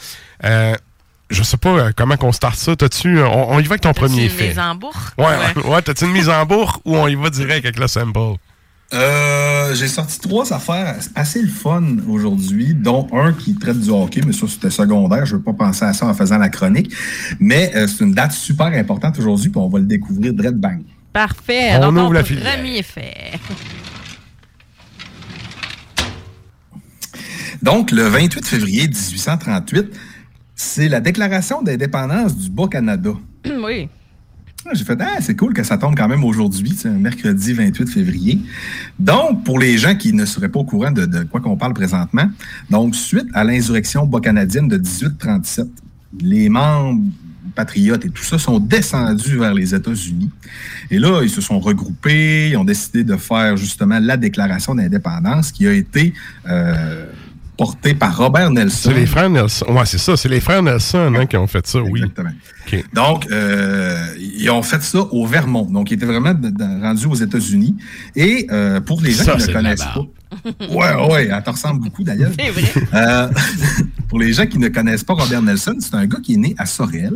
Je sais pas comment qu'on starte ça. T'as-tu. On, on y va avec ton premier
Une
fait?
mise en bourre?
Ouais, ouais. ouais, t'as-tu une mise en bourre ou on y va direct avec le sample?
Euh, J'ai sorti trois affaires assez le fun aujourd'hui, dont un qui traite du hockey, mais ça c'était secondaire. Je ne veux pas penser à ça en faisant la chronique. Mais euh, c'est une date super importante aujourd'hui, puis on va le découvrir Dread Bang.
Parfait.
On
Alors,
ouvre la
premier fait.
Donc, le 28 février 1838, c'est la déclaration d'indépendance du Bas-Canada.
oui.
J'ai fait, ah, c'est cool que ça tombe quand même aujourd'hui, mercredi 28 février. Donc, pour les gens qui ne seraient pas au courant de, de quoi qu'on parle présentement, donc, suite à l'insurrection bas-canadienne de 1837, les membres patriotes et tout ça sont descendus vers les États-Unis. Et là, ils se sont regroupés, ils ont décidé de faire justement la déclaration d'indépendance qui a été euh, portée par Robert Nelson.
C'est les frères Nelson. Ouais, c'est ça. C'est les frères Nelson hein, qui ont fait ça, oui.
Exactement. Donc, euh, ils ont fait ça au Vermont. Donc, ils étaient vraiment rendus aux États-Unis. Et euh, pour les gens
Ça,
qui ne
la
connaissent pas. Ouais, ouais, elle te ressemble beaucoup d'ailleurs.
C'est vrai.
Euh, pour les gens qui ne connaissent pas Robert Nelson, c'est un gars qui est né à Sorel.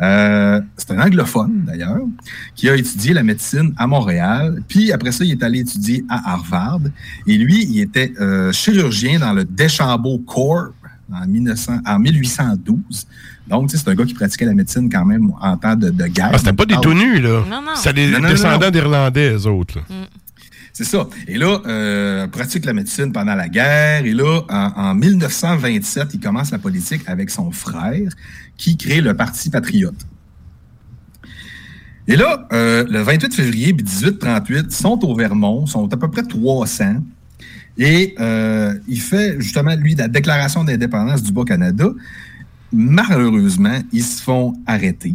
Euh, c'est un anglophone d'ailleurs, qui a étudié la médecine à Montréal. Puis après ça, il est allé étudier à Harvard. Et lui, il était euh, chirurgien dans le Deschambault Corps en, 1900, en 1812. Donc, tu sais, c'est un gars qui pratiquait la médecine quand même en temps de, de guerre.
Ah, c'était pas des
Donc,
tout nus, là.
Non, non.
C'était des
Non, non, non,
descendants d'Irlandais, eux autres. là.
Mm.
C'est ça. Et là, euh, pratique la médecine pendant la guerre. Et là, en, en 1927, il commence la politique avec son frère qui crée le Parti patriote. Et là, euh, le 28 février 1838, sont au Vermont, sont à peu près 300. Et euh, il fait justement, lui, la déclaration d'indépendance du Bas-Canada. Malheureusement, ils se font arrêter.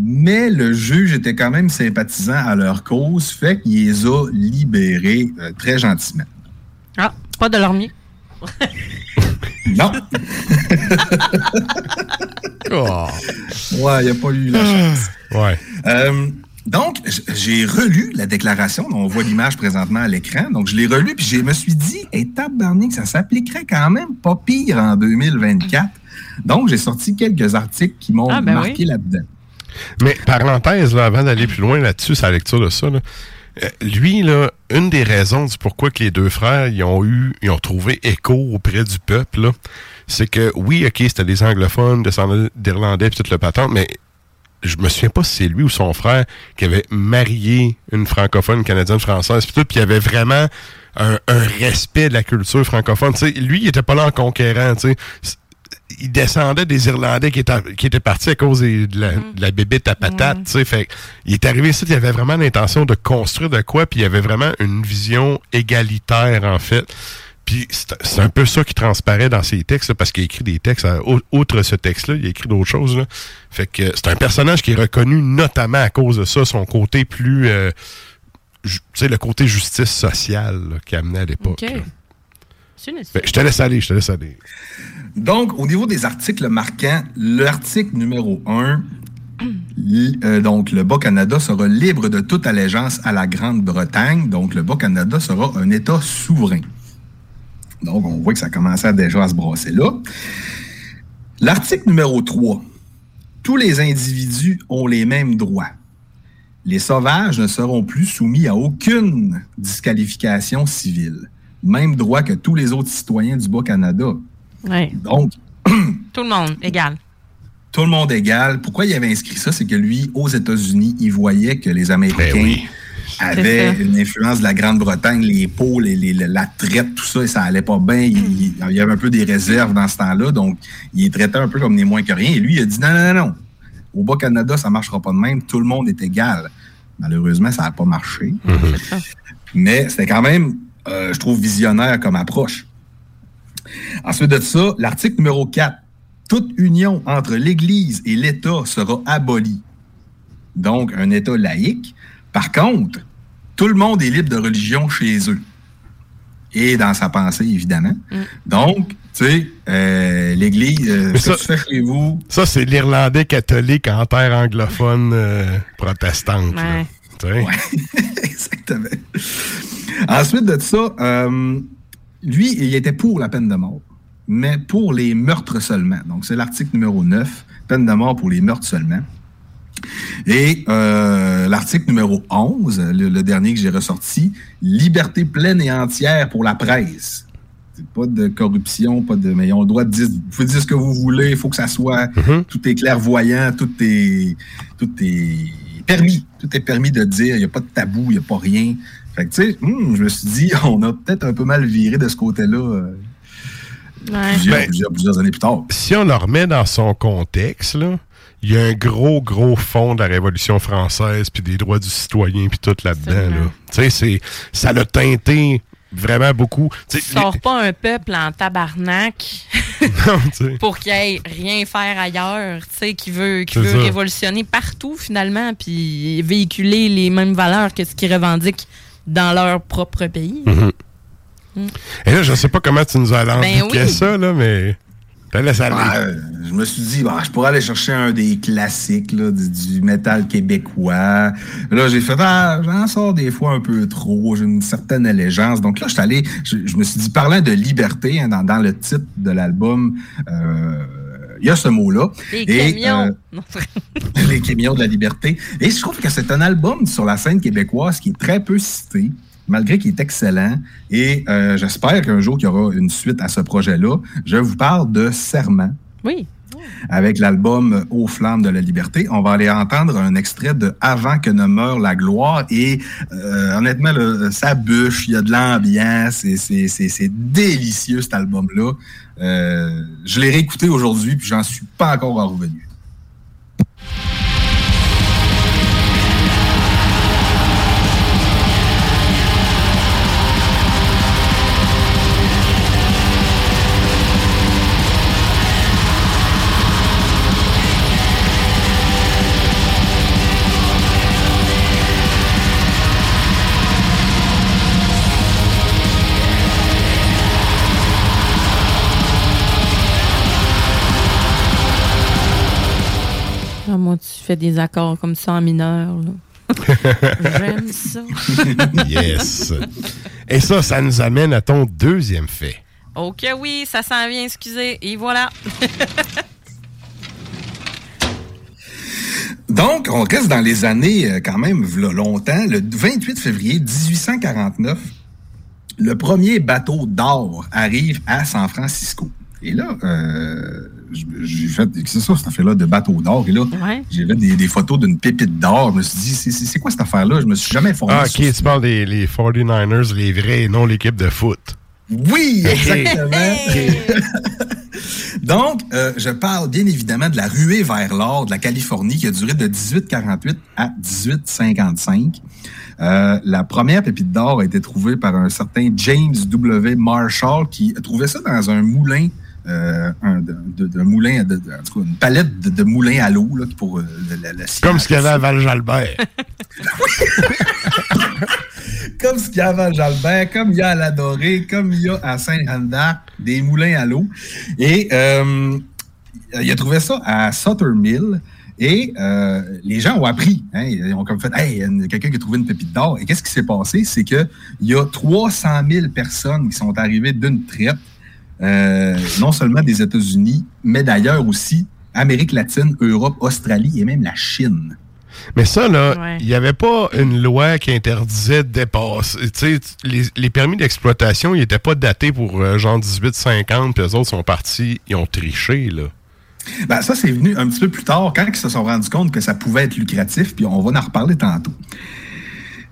Mais le juge était quand même sympathisant à leur cause, fait qu'il les a libérés euh, très gentiment.
Ah, pas de l'ormier.
non.
Oh.
Ouais, il n'y a pas eu la chance.
Ouais.
Euh, donc, j'ai relu la déclaration. On voit l'image présentement à l'écran. Donc, je l'ai relu, puis je me suis dit, et tabarnak, ça s'appliquerait quand même pas pire en 2024. Donc, j'ai sorti quelques articles qui m'ont
Ah, ben
marqué
oui.
là-dedans.
Mais parenthèse, là, avant d'aller plus loin là-dessus, sa lecture de ça, là, euh, lui, là, une des raisons du pourquoi que les deux frères ils ont eu, ils ont trouvé écho auprès du peuple, c'est que oui, ok, c'était des anglophones, descendants d'Irlandais, puis toute le patente, mais je me souviens pas si c'est lui ou son frère qui avait marié une francophone canadienne française, puis tout, puis il y avait vraiment un, respect de la culture francophone. Tu sais, lui, il était pas là en conquérant, tu sais il descendait des Irlandais qui étaient, qui étaient partis à cause des- de, la, de la bébite à patate, tu sais. Fait il est arrivé ici, il avait vraiment l'intention de construire de quoi, puis il avait vraiment une vision égalitaire, en fait. Puis c'est un peu ça qui transparaît dans ses textes, là, parce qu'il a écrit des textes, au- outre ce texte-là, il a écrit d'autres choses. Là. Fait que c'est un personnage qui est reconnu notamment à cause de ça, son côté plus... euh, tu sais, le côté justice sociale qu'il amenait à l'époque. Fait que je te laisse aller, je te laisse aller.
Donc, au niveau des articles marquants, l'article numéro 1, donc le Bas-Canada sera libre de toute allégeance à la Grande-Bretagne. Donc, le Bas-Canada sera un État souverain. Donc, on voit que ça commençait déjà à se brasser là. L'article numéro 3. Tous les individus ont les mêmes droits. Les sauvages ne seront plus soumis à aucune disqualification civile. Même droit que tous les autres citoyens du Bas-Canada.
Ouais.
Donc,
Tout le monde, égal.
tout le monde égal. Pourquoi il avait inscrit ça? C'est que lui, aux États-Unis, il voyait que les Américains avaient
C'est ça.
une influence de la Grande-Bretagne, les pots, les- les- la traite, tout ça, et ça allait pas bien. Il, il- il y avait un peu des réserves dans ce temps-là, donc il les traitait un peu comme des moins que rien. Et lui, il a dit non, non, non, non. Au Bas-Canada, ça marchera pas de même. Tout le monde est égal. Malheureusement, ça n'a pas marché. Mais c'était quand même, euh, je trouve, visionnaire comme approche. Ensuite de ça, l'article numéro 4. Toute union entre l'Église et l'État sera abolie. Donc, un État laïque. Par contre, tout le monde est libre de religion chez eux. Et dans sa pensée, évidemment. Donc, tu sais, euh, l'Église, euh, ce que
ça-
tu fais chez vous,
Ça, c'est l'Irlandais catholique en terre anglophone euh, protestante. Tu sais?
Exactement. Ensuite de ça, euh, lui, il était pour la peine de mort, mais pour les meurtres seulement. Donc, c'est l'article numéro 9, peine de mort pour les meurtres seulement. Et euh, l'article numéro 11, le, le dernier que j'ai ressorti, liberté pleine et entière pour la presse. Pas de corruption, pas de. Mais ils ont le droit de dire. Vous pouvez dire ce que vous voulez, il faut que ça soit. Tout est clairvoyant, tout est. Tout est permis. Tout est permis de dire. Il n'y a pas de tabou, il n'y a pas rien. Fait que, tu sais, hum, je me suis dit, on a peut-être un peu mal viré de ce côté-là. euh, plusieurs,
Ben,
plusieurs, plusieurs années plus tard.
Si on le remet dans son contexte, là, il y a un gros, gros fond de la Révolution française, puis des droits du citoyen, puis tout là-dedans. Là. Tu sais, c'est- ça l'a teinté vraiment beaucoup. Tu
Sors pas un peuple en tabarnak
Non,
pour qu'il ait rien faire ailleurs, tu sais, qui veut, qui veut
ça.
révolutionner partout finalement, puis véhiculer les mêmes valeurs que ce qu'ils revendiquent dans leur propre pays.
Mhm.
Mm.
Et là, je sais pas comment tu nous as
Ben oui.
ça, là, mais. Ben,
je me suis dit, bah, je pourrais aller chercher un des classiques là, du, du métal québécois. Là, j'ai fait, ah, j'en sors des fois un peu trop, j'ai une certaine allégeance. Donc là, je suis allé, je, je me suis dit, parlant de liberté, hein, dans, dans le titre de l'album, euh, il y a ce mot-là.
Les
Et,
camions.
euh, les camions de la liberté. Et je trouve que c'est un album sur la scène québécoise qui est très peu cité, malgré qu'il est excellent. Et euh, j'espère qu'un jour qu'il y aura une suite à ce projet-là. Je vous parle de Serment.
Oui.
avec l'album Aux flammes de la liberté. On va aller entendre un extrait de Avant que ne meure la gloire et euh, honnêtement, là, ça bûche, il y a de l'ambiance et c'est- c'est c'est délicieux cet album-là. Euh, je l'ai réécouté aujourd'hui puis j'en suis pas encore revenu.
Fais des accords comme ça en mineur. là. J'aime ça.
yes. Et ça, ça nous amène à ton deuxième fait.
Ok, oui, ça s'en vient, excusez. Et voilà.
Donc, on reste dans les années euh, quand même v'là longtemps. Le 28 février 1849, le premier bateau d'or arrive à San Francisco. Et là, euh, j'ai fait, c'est ça, cette affaire-là de bateau d'or. Et là,
Ouais.
j'ai vu des, des photos d'une pépite d'or. Je me suis dit, c'est- quoi cette affaire-là? Je me suis jamais informé.
Ah, ok, tu parles des les 49ers, les vrais, et non l'équipe de foot.
Oui, exactement. Donc, euh, je parle bien évidemment de la ruée vers l'or de la Californie qui a duré de 1848 à 1855. Euh, la première pépite d'or a été trouvée par un certain James W. Marshall qui a trouvé ça dans un moulin, euh, un, de, moulin, de- de- en tout cas, une palette de, de moulins à l'eau là, pour euh, le
Comme ce qu'il y avait à Val-Jalbert.
comme ce qu'il y a à Val-Jalbert, comme il y a à l'Adoré, comme il y a à Saint-Randa, des moulins à l'eau. Et euh, il a trouvé ça à Sutter Mill. Et euh, les gens ont appris. hein, ils ont comme fait Hey, il y a une- quelqu'un qui a trouvé une pépite d'or. Et qu'est-ce qui s'est passé? C'est qu'il y a 300 000 personnes qui sont arrivées d'une traite, euh, non seulement des États-Unis, mais d'ailleurs aussi Amérique latine, Europe, Australie et même la Chine.
Mais ça, là, il
Ouais.
n'y avait pas une loi qui interdisait de dépasser. Les, les permis d'exploitation, ils n'étaient pas datés pour euh, genre 1850, puis eux autres sont partis, ils ont triché, là.
Ben, ça, c'est venu un petit peu plus tard, quand ils se sont rendus compte que ça pouvait être lucratif, puis on va en reparler tantôt.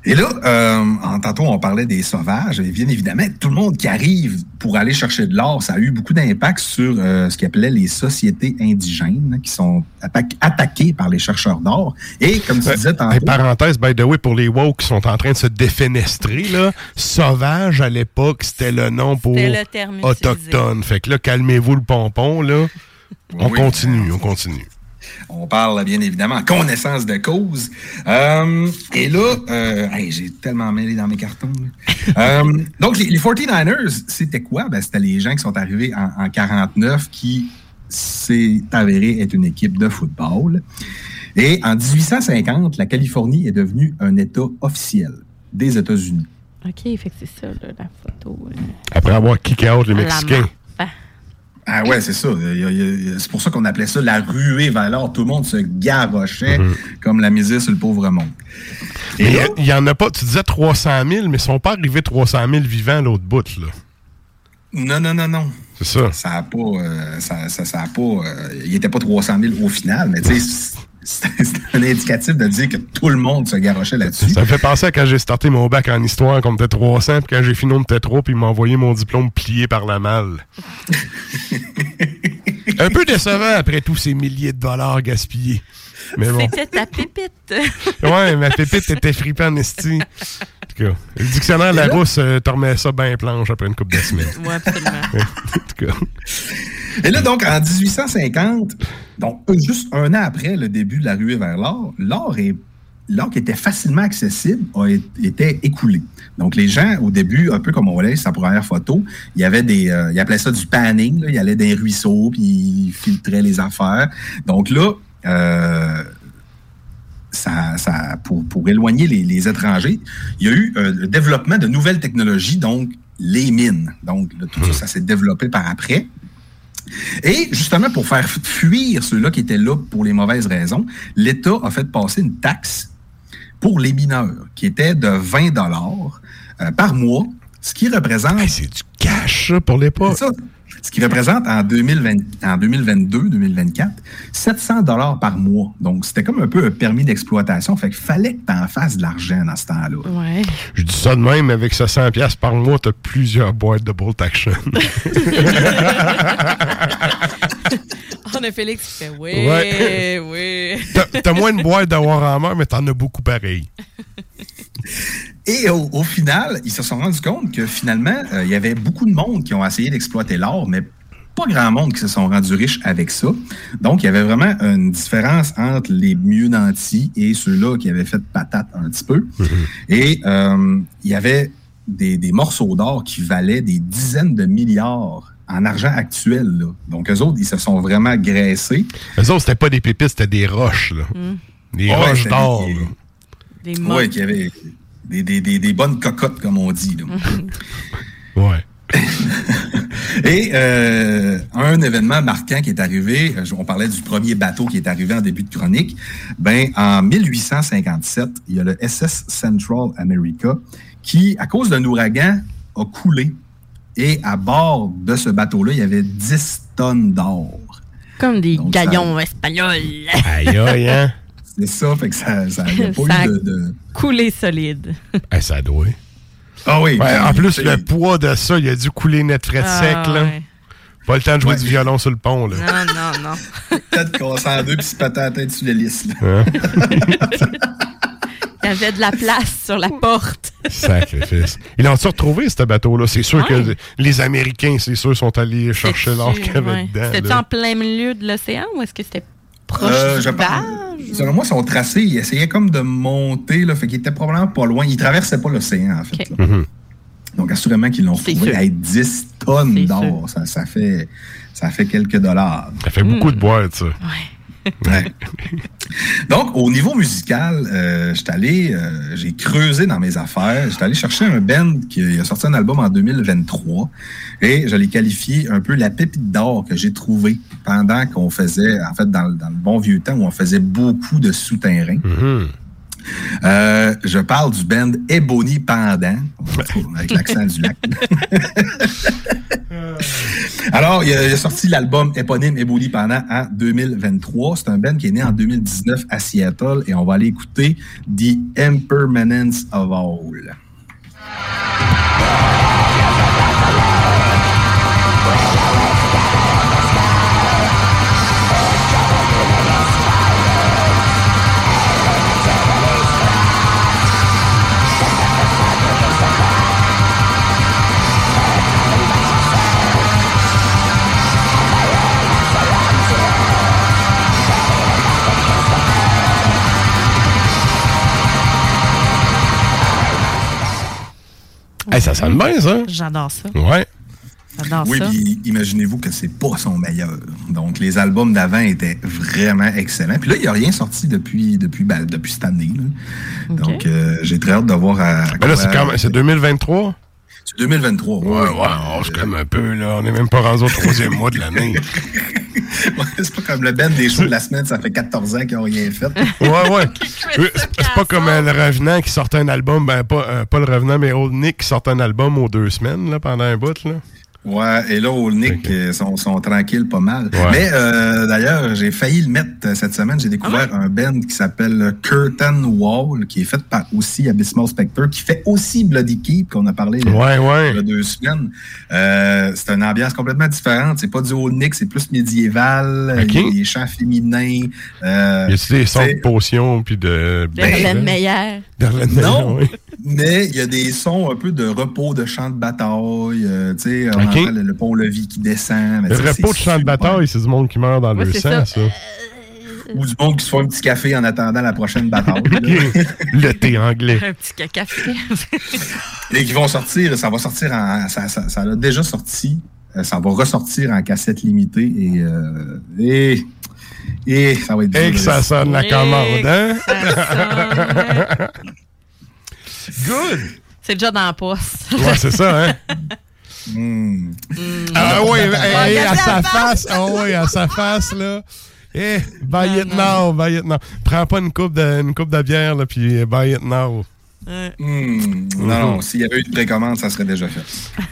Et là, euh, en tantôt, on parlait des sauvages, et bien évidemment, tout le monde qui arrive pour aller chercher de l'or, ça a eu beaucoup d'impact sur euh, ce qu'ils appelaient les sociétés indigènes, qui sont atta- attaquées par les chercheurs d'or. Et comme tu disais
Hey,
tantôt...
parenthèse, by the way, pour les woke qui sont en train de se défenestrer, là, sauvage à l'époque, c'était le nom pour
le
autochtone. Fait que là, calmez-vous le pompon, là. On
Oui.
continue, on continue.
On parle bien évidemment en connaissance de cause. Euh, et là, euh, hey, j'ai tellement mêlé dans mes cartons. Euh, donc, les, les 49ers, c'était quoi? Ben, c'était les gens qui sont arrivés en, en 49 qui s'est avéré être une équipe de football. Et en 1850, la Californie est devenue un État officiel des États-Unis.
OK, fait que c'est ça, là, la photo. euh,
Après avoir kické out les Mexicains.
Ah ouais, c'est ça. C'est pour ça qu'on appelait ça la ruée vers l'or. Tout le monde se garochait comme la misère sur le pauvre monde. Et
il y en a pas, tu disais 300 000, mais ils sont pas arrivés 300 000 vivants à l'autre bout, là.
Non, non, non, non.
C'est ça.
Ça a pas. euh, ça, ça, ça a pas. euh, il n'était pas 300 000 au final, mais tu sais, c'est un indicatif de dire que tout le monde se garochait là-dessus.
Ça me fait penser à quand j'ai starté mon bac en histoire, qu'on était 300, puis quand j'ai fini, on était trop, puis ils m'ont envoyé mon diplôme plié par la malle. Un peu décevant après tous ces milliers de dollars gaspillés. Mais bon.
C'était ta pépite.
Ouais, ma pépite était fripée en esti. En tout cas, le dictionnaire Larousse euh, te remet ça bien planche après une coupe de semaines.
Oui, absolument.
en tout cas.
Et là, donc, en 1850, donc euh, juste un an après le début de la ruée vers l'or, l'or est l'or qui était facilement accessible a été écoulé. Donc, les gens, au début, un peu comme on voyait sa première photo, il y avait des, euh, ils appelaient ça du panning, là. il allait dans les ruisseaux, puis il filtrait les affaires. Donc là, euh, ça, ça, pour, pour éloigner les, les étrangers, il y a eu euh, le développement de nouvelles technologies, donc les mines. Donc, tout ça, ça s'est développé par après. Et justement, pour faire fuir ceux-là qui étaient là pour les mauvaises raisons, l'État a fait passer une taxe pour les mineurs qui était de 20 dollars euh, par mois, ce qui représente...
c'est du cash, ça, pour l'époque.
Ce qui représente en, 2020, en 2022-2024 700 dollars par mois. Donc, c'était comme un peu un permis d'exploitation. Fait qu'il fallait que tu en fasses de l'argent dans ce temps-là.
Ouais.
Je dis ça de même, avec 700 pièces par mois, tu as plusieurs boîtes de Bolt Action.
On a Félix qui fait oui,
Ouais.
oui.
T'as- moins de boîtes de Warhammer, mais t'en as beaucoup pareil.
Et au, au final, ils se sont rendus compte que finalement, euh, il y avait beaucoup de monde qui ont essayé d'exploiter l'or, mais pas grand monde qui se sont rendus riches avec ça. Donc, il y avait vraiment une différence entre les mieux nantis et ceux-là qui avaient fait patate un petit peu. Et euh, il y avait des, des morceaux d'or qui valaient des dizaines de milliards en argent actuel. Là. Donc, eux autres, ils se sont vraiment graissés.
Eux autres, c'était pas des pépites, c'était des roches. Là. Des
Ouais,
roches d'or.
des-.
Des
Oui,
modes.
qui avaient des, des- des- des bonnes cocottes, comme on dit. là.
Ouais.
Et euh, un événement marquant qui est arrivé, euh, on parlait du premier bateau qui est arrivé en début de chronique, ben en 1857, il y a le SS Central America qui, à cause d'un ouragan, a coulé. Et à bord de ce bateau-là, il y avait 10 tonnes d'or.
Comme des
Donc, ça-
gaillons espagnols.
Aïe, aïe, hein?
C'est ça, fait que ça ça y a pas
Ça
eu de... de-
Coulé solide.
Eh, ça doit.
Ah oui.
Ouais, en plus, le poids de ça, il a dû couler net frais
Ah,
sec. Là.
ouais.
Pas le temps de jouer
Ouais.
du violon sur le pont. Là.
Non, non, non.
peut-être qu'on s'en deux puis se péter la tête sur l'hélice. là.
Hein?
Il y avait de la place sur la porte.
Sacrifice. Ils l'ont-tu retrouvé, ce bateau-là? C'est sûr
Ouais.
que les Américains, c'est sûr, sont allés chercher l'or qu'il y avait
Ouais.
dedans.
C'était
là.
en plein milieu de l'océan ou est-ce que c'était proche
Euh,
du
Selon moi, son tracé, il essayait comme de monter, là, fait qu'il était probablement pas loin. Il traversait pas l'océan, en fait. là.
Mhm.
Donc, assurément qu'ils l'ont trouvé
sûr.
à 10 tonnes d'or. Ça, ça fait, ça fait quelques dollars.
Ça fait beaucoup de boîtes, ça.
Ouais. Donc, au niveau musical, euh, j'étais allé, euh, j'ai creusé dans mes affaires. J'étais allé chercher un band qui a sorti un album en 2023 et je l'ai qualifié un peu la pépite d'or que j'ai trouvée pendant qu'on faisait, en fait, dans, le- bon vieux temps où on faisait beaucoup de souterrains.
Mhm.
Euh, je parle du band Ebony Pendant, avec l'accent du lac. Alors, il a, il a sorti l'album éponyme Ebony Pendant en 2023. C'est un band qui est né en 2019 à Seattle et on va aller écouter The Impermanence of All.
Hey, ça sonne bien, ça.
J'adore ça.
Ouais.
J'adore
Oui,
ça.
puis imaginez-vous que c'est pas son meilleur. Donc, les albums d'avant étaient vraiment excellents. Puis là, il n'y a rien sorti depuis, depuis, ben, depuis cette année. là. Donc, euh, j'ai très hâte de voir à. à
Mais là, c'est quand même- c'est 2023?
C'est 2023.
Ouais, ouais, on se calme un peu, là. On n'est même pas rendu au troisième mois de l'année.
C'est pas comme le Ben des shows de la semaine, ça fait 14 ans qu'ils n'ont rien fait.
Ouais, ouais. C'est c'est pas comme euh, le Revenant qui sortait un album, ben pas, euh, pas le Revenant, mais Old Nick qui sortait un album aux deux semaines, là, pendant un bout, là.
Ouais, et là, au Nick, euh, sont, sont tranquilles pas mal.
Ouais.
Mais euh, d'ailleurs, j'ai failli le mettre euh, cette semaine. J'ai découvert un band qui s'appelle Curtain Wall, qui est fait par aussi Abysmal Spectre, qui fait aussi Bloody Keep, qu'on a parlé il y a-
Ouais, ouais.
il y a deux semaines. Euh, c'est une ambiance complètement différente. C'est pas du Old Nick, c'est plus médiéval.
Ok.
Il y a des chants féminins. Euh,
Y a-tu des sons
c'est-
de potions puis de.
Darlene Meyer.
Darlene Meyer,
Non,
oui.
Mais il y a des sons un peu de repos de chant de bataille. euh, tu sais, le, le pont-levis qui descend. mais
Le repos de champ de bataille, c'est du monde qui meurt dans
Ouais,
le sang,
ça.
ça.
Ou du monde qui se fait un petit café en attendant la prochaine bataille.
le thé anglais.
Un petit caca
Et qui vont sortir, ça va sortir en. Ça, ça, ça a déjà sorti. euh, Ça va ressortir en cassette limitée et. euh, et, et ça va être
Et que ça sonne la commande, hein?
Good. C'est déjà dans la poste.
Ouais, c'est ça, hein?
Hmm.
Ah oui, hey,
Regarde
à sa
face.
face, ah oui, à sa face, là. Eh, buy it now, buy it now. Prends pas une coupe de, une coupe de bière, là, puis buy it now.
Hmm. Non, non, s'il y avait eu une précommande, ça serait déjà fait.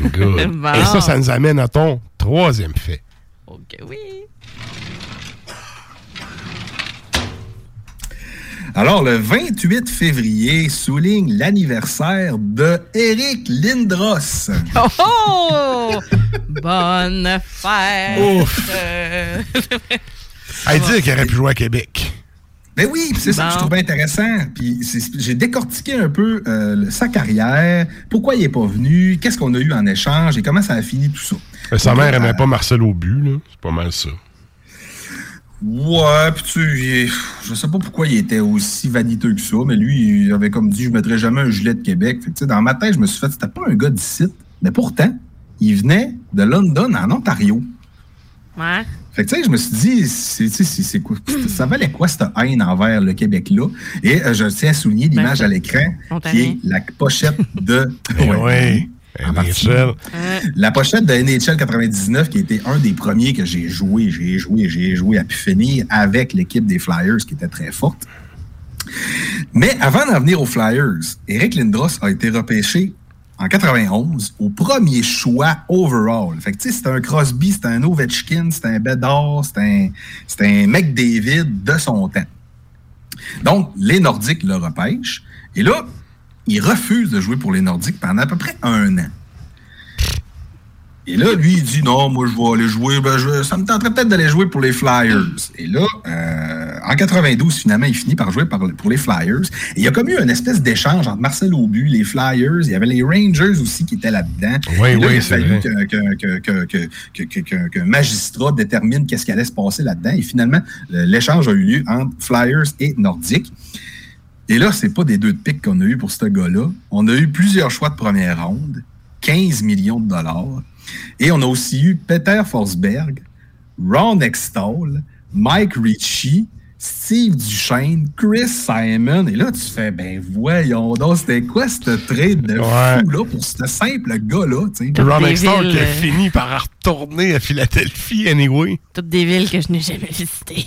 Good.
Bon.
Et ça, ça nous amène à ton troisième fait.
OK, oui.
Alors, le 28 février souligne l'anniversaire de Eric Lindros.
Oh, oh! Bonne fête!
Ouf. Elle dit qu'il aurait pu jouer à Québec.
Ben oui, puis c'est ça que je trouvais intéressant. Puis j'ai décortiqué un peu euh, sa carrière, pourquoi il n'est pas venu, qu'est-ce qu'on a eu en échange? Et comment ça a fini tout ça?
Euh, Sa mère
euh,
aimait pas Marcel au but, là. C'est pas mal ça.
Ouais, puis tu je sais pas pourquoi il était aussi vaniteux que ça, mais lui, il avait comme dit, je mettrais jamais un gilet de Québec. Fait que, tu sais, dans ma tête, je me suis fait, c'était pas un gars d'ici, mais pourtant, il venait de London, en Ontario.
Ouais.
Fait que, tu sais, je me suis dit, c'est, tu sais, c'est, c'est quoi, ça valait quoi cette haine envers le Québec-là? Et euh, je tiens à souligner l'image
Ben,
à l'écran, qui est la pochette de... Ouais.
NHL.
La pochette de NHL 99, qui était un des premiers que j'ai joué, j'ai joué, j'ai joué à pu finir avec l'équipe des Flyers, qui était très forte. Mais avant d'en venir aux Flyers, Eric Lindros a été repêché en 91 au premier choix overall. Fait que tu sais, c'était un Crosby, c'était un Ovechkin, c'était un Bedard, c'était un, c'était un McDavid de son temps. Donc, les Nordiques le repêchent. Et là, il refuse de jouer pour les Nordiques pendant à peu près un an. Et là, lui, il dit non, moi, je vais aller jouer. Ben, je, ça me tenterait peut-être d'aller jouer pour les Flyers. Et là, euh, en 92, finalement, il finit par jouer pour les Flyers. Et il y a comme eu une espèce d'échange entre Marcel Aubu, les Flyers. Il y avait les Rangers aussi qui étaient là-dedans.
Oui,
là,
oui,
il
vrai.
Que, que, que, que, magistrat détermine qu'est-ce qui allait se passer là-dedans. Et finalement, l'échange a eu lieu entre Flyers et Nordiques. Et là, c'est pas des deux de pique qu'on a eu pour ce gars-là. On a eu plusieurs choix de première ronde, 15 millions de dollars. Et on a aussi eu Peter Forsberg, Ron Extall, Mike Ritchie, Steve Duchesne, Chris Simon. Et là, tu fais, ben voyons donc, c'était quoi ce trade de
Ouais.
fou-là pour ce simple gars-là?
Ron Extall qui a
euh,
fini par retourner à Philadelphie, anyway.
Toutes des villes que je n'ai jamais visitées.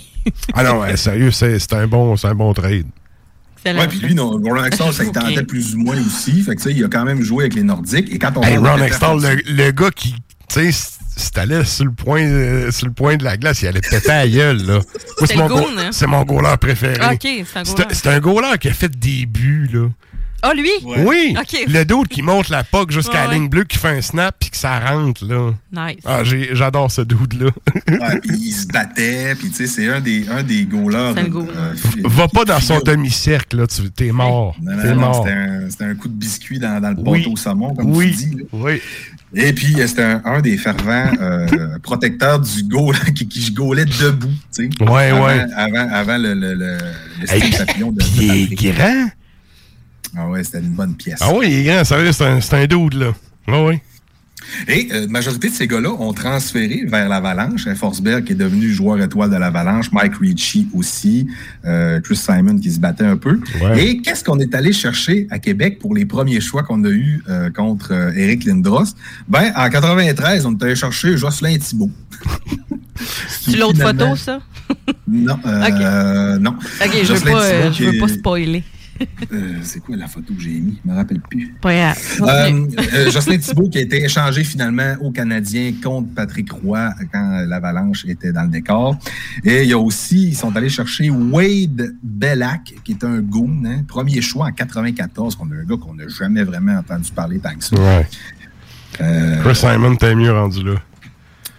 Ah non, ouais, sérieux, c'est c'est un, bon, c'est un bon trade.
Excellent.
Ouais, puis lui, non, Ron Extall, ça il tentait
Ok.
plus ou moins aussi. Fait que, tu sais, il a quand même joué avec les Nordiques. Et quand on
Hey, Ron
Forsberg-
le, le gars qui, tu sais, si t'allais sur le point euh, sur le point de la glace, il allait péter à la gueule, là.
C'est
mon,
goon,
go-
hein?
c'est mon goaler préféré.
Ok, c'est un goaler.
c'est un goaler qui a fait des buts, là.
Ah, lui?
Oui!
OK.
Le dude qui monte la puck jusqu'à
Ouais,
la
ouais.
ligne bleue, qui fait un snap, puis que ça rentre, là.
Nice.
Ah, j'adore ce dude-là.
Ouais, il se battait, puis tu sais, c'est un des, un des goalers.
Un goal.
euh,
Va pas dans son demi-cercle, là. Tu t'es mort.
Non, non,
T'es
non,
mort.
C'était un, coup de biscuit dans, dans le
Oui.
au saumon, comme
Oui.
tu dis. là.
Oui.
Et puis, euh, c'était un, un des fervents euh, protecteurs du goal qui, qui gaulait debout. tu sais.
Ouais,
avant,
ouais.
Avant, avant le, le, le, le
Hey,
papillon de, de
il est
Patrick.
grand.
Ah ouais, c'était une bonne pièce.
Ah oui, il est grand, sérieux, c'est un, c'est un dude, là. Ah oui.
Et euh, la majorité de ces gars-là ont transféré vers l'Avalanche. Hein, Forsberg qui est devenu joueur étoile de l'Avalanche, Mike Ritchie aussi, euh, Chris Simon qui se battait un peu.
Ouais.
Et qu'est-ce qu'on est allé chercher à Québec pour les premiers choix qu'on a eus euh, contre euh, Eric Lindros? Ben, en 93, on est allé chercher Jocelyn Thibault.
C'est l'autre photo, ça?
Non, euh, non.
Ok, je veux pas, euh, je veux pas spoiler.
Euh, c'est quoi la photo que j'ai mis? Je me rappelle plus.
Pas.
Euh, euh, Jocelyn Thibault qui a été échangé finalement aux Canadiens contre Patrick Roy quand l'Avalanche était dans le décor. Et il y a aussi, ils sont allés chercher Wade Bellac, qui est un goon, hein, premier choix en 94, qu'on a un gars qu'on n'a jamais vraiment entendu parler tant que ça.
Ouais.
Euh,
Chris Simon, t'es mieux rendu là.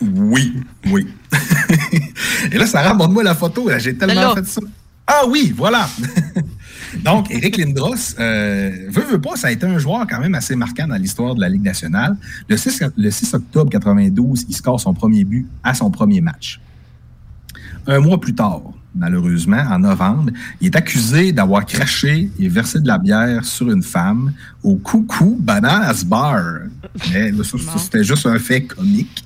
oui, oui. Et là, ça remonte-moi la photo. là, J'ai tellement fait ça. Ah oui, voilà. Donc, Eric Lindros, euh, veut, pas, ça a été un joueur quand même assez marquant dans l'histoire de la Ligue nationale. Le 6, le 6 octobre 92, il score son premier but à son premier match. Un mois plus tard, malheureusement, en novembre, il est accusé d'avoir craché et versé de la bière sur une femme au Coucou Bananas Bar. Mais là, ça, ça, c'était juste un fait comique.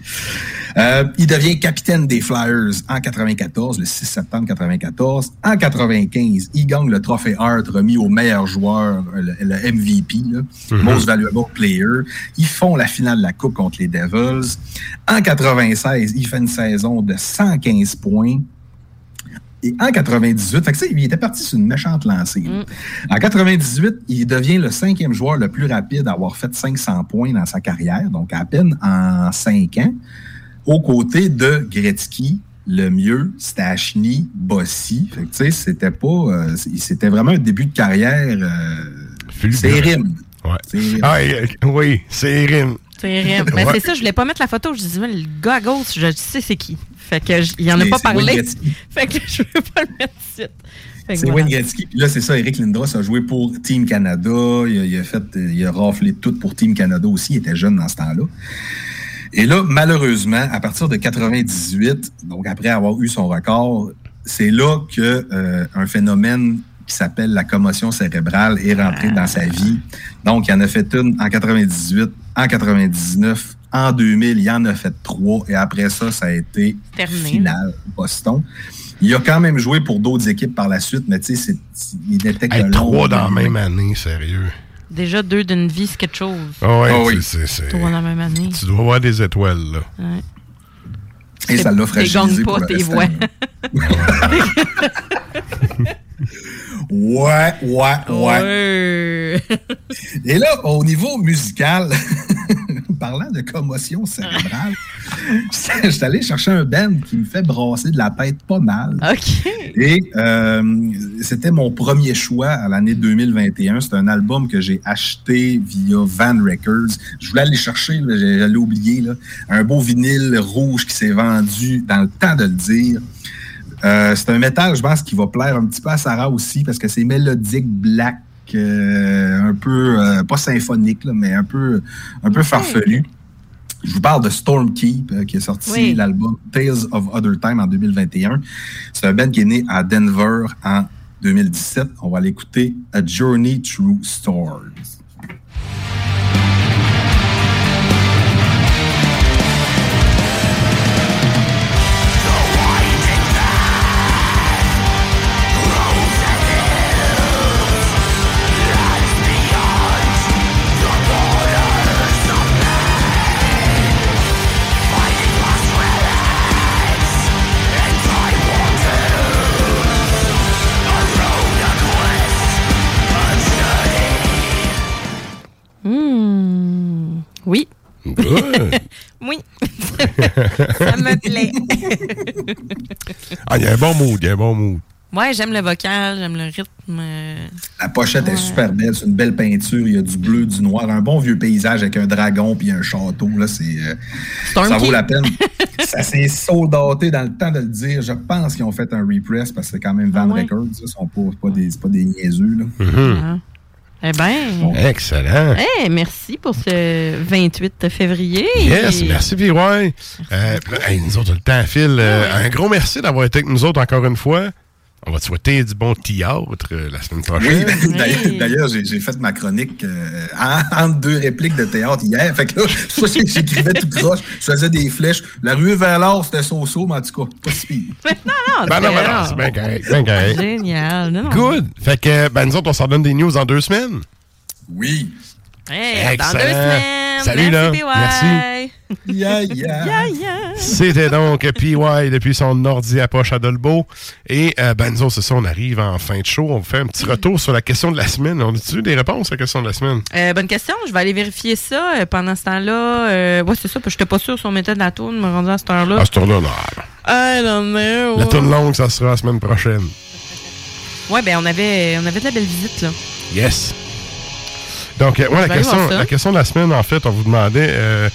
Euh, il devient capitaine des Flyers en 94, le 6 septembre 94. En 95, il gagne le trophée Hart remis au meilleur joueur, le, le MVP, là,
Mhm.
Most Valuable Player. Ils font la finale de la Coupe contre les Devils. En 96, il fait une saison de 115 points. Et en 98, fait que ça, il était parti sur une méchante lancée. là. En 98, il devient le cinquième joueur le plus rapide à avoir fait 500 points dans sa carrière, donc à peine en 5 ans. aux côtés de Gretzky, Lemieux, Stachny, Bossy. Fait que, tu sais, c'était pas. euh, c'était vraiment un début de carrière. Euh, c'est rime.
Ouais. Ah, oui, c'est Erin.
C'est rien. Mais
Ouais.
c'est ça, je voulais pas mettre la photo. Je disais, mais le gars à gauche, je sais c'est qui. Fait que il en a pas parlé. Fait que je veux pas le mettre que
C'est. Wayne Gretzky. Puis là, c'est ça, Eric Lindros a joué pour Team Canada. Il a, il a fait, il a raflé tout pour Team Canada aussi. Il était jeune dans ce temps-là. Et là, malheureusement, à partir de 98, donc après avoir eu son record, c'est là que euh, un phénomène qui s'appelle la commotion cérébrale est rentré dans sa vie. Donc, il en a fait une en 98, en 99, en 2000, il en a fait trois. Et après ça, ça a été
Terminé.
finale Boston. Il a quand même joué pour d'autres équipes par la suite, mais tu sais, il n'était que
Hey,
long.
trois dans la même année, sérieux.
Déjà deux d'une vie, c'est quelque chose.
Ah ouais,
Ah oui.
c'est-
Trois dans la même année.
Tu dois avoir des étoiles, là.
Ouais.
Et ça l'a fragilisé
pas tes voix.
Ouais, ouais. Ouais. Et là, au niveau musical, parlant de commotion cérébrale, je suis allé chercher un band qui me fait brasser de la tête pas mal.
OK.
Et euh, c'était mon premier choix à l'année 2021. C'est un album que j'ai acheté via Van Records. Je voulais aller chercher, j'allais oublier, là, un beau vinyle rouge qui s'est vendu dans le temps de le dire. Euh, c'est un métal, je pense, qui va plaire un petit peu à Sarah aussi parce que c'est mélodique, black, euh, un peu, euh, pas symphonique, là, mais un peu, un peu farfelu. Je vous parle de Stormkeep, euh, qui est sorti
Oui.
l'album Tales of Other Time en 2021. C'est un band qui est né à Denver en 2017. On va l'écouter A Journey Through Storms.
Oui.
Good.
Oui. ça me plaît.
Ah, il y a un bon mood, il y a un bon mood.
ouais, j'aime le vocal, j'aime le rythme.
La pochette est super belle, c'est une belle peinture, il y a du bleu, du noir, un bon vieux paysage avec un dragon puis un château. Là, c'est, euh, ça vaut la peine. ça s'est soldaté dans le temps de le dire. Je pense qu'ils ont fait un repress parce que c'est quand même Van
Ah ouais?
Records. Sont pas, c'est pas, des, c'est pas des niaiseux. Là.
ah. Eh bien.
Excellent.
Eh, merci pour ce 28 février.
Yes, merci, puis ouais. Euh, hey, nous autres, le temps file. Euh, Un gros merci d'avoir été avec nous autres encore une fois. On va te souhaiter du bon théâtre euh, la semaine
Oui,
prochaine.
ben, d'ailleurs- j'ai fait ma chronique euh, en- entre deux répliques de théâtre hier. Fait que là, j'écrivais tout croche, je faisais des flèches. La rue vers l'or, c'était so-so, mais en tout cas, pas si pire.
Non, non,
Ben non, ben
c'est-
non, c'est bien correct, bien correct.
Génial. Non, non.
Good. Fait que, ben, nous autres, on s'en donne des news en deux semaines.
Oui.
Hey, dans deux
Excellent. Salut, là.
Merci, PY.
Merci.
Yeah, yeah.
Yeah, yeah.
C'était donc PY depuis son ordi à poche à Dolbeau. Et euh, ben nous autres, c'est ça, on arrive en fin de show. On fait un petit retour sur la question de la semaine. On a-tu eu des réponses à la question de la semaine?
Euh, bonne question. Je vais aller vérifier ça euh, pendant ce temps-là. Euh, ouais, c'est ça, parce que j'étais pas sûre si on mettait de la tourne, me rendu à cette heure-là.
À ce tour-là, non.
I don't know.
La tourne longue, ça sera la semaine prochaine.
Ouais, ben on avait, on avait de la belle visite, là.
Yes. Donc, euh, ouais, la, question, la question de la semaine, en fait, on vous demandait euh,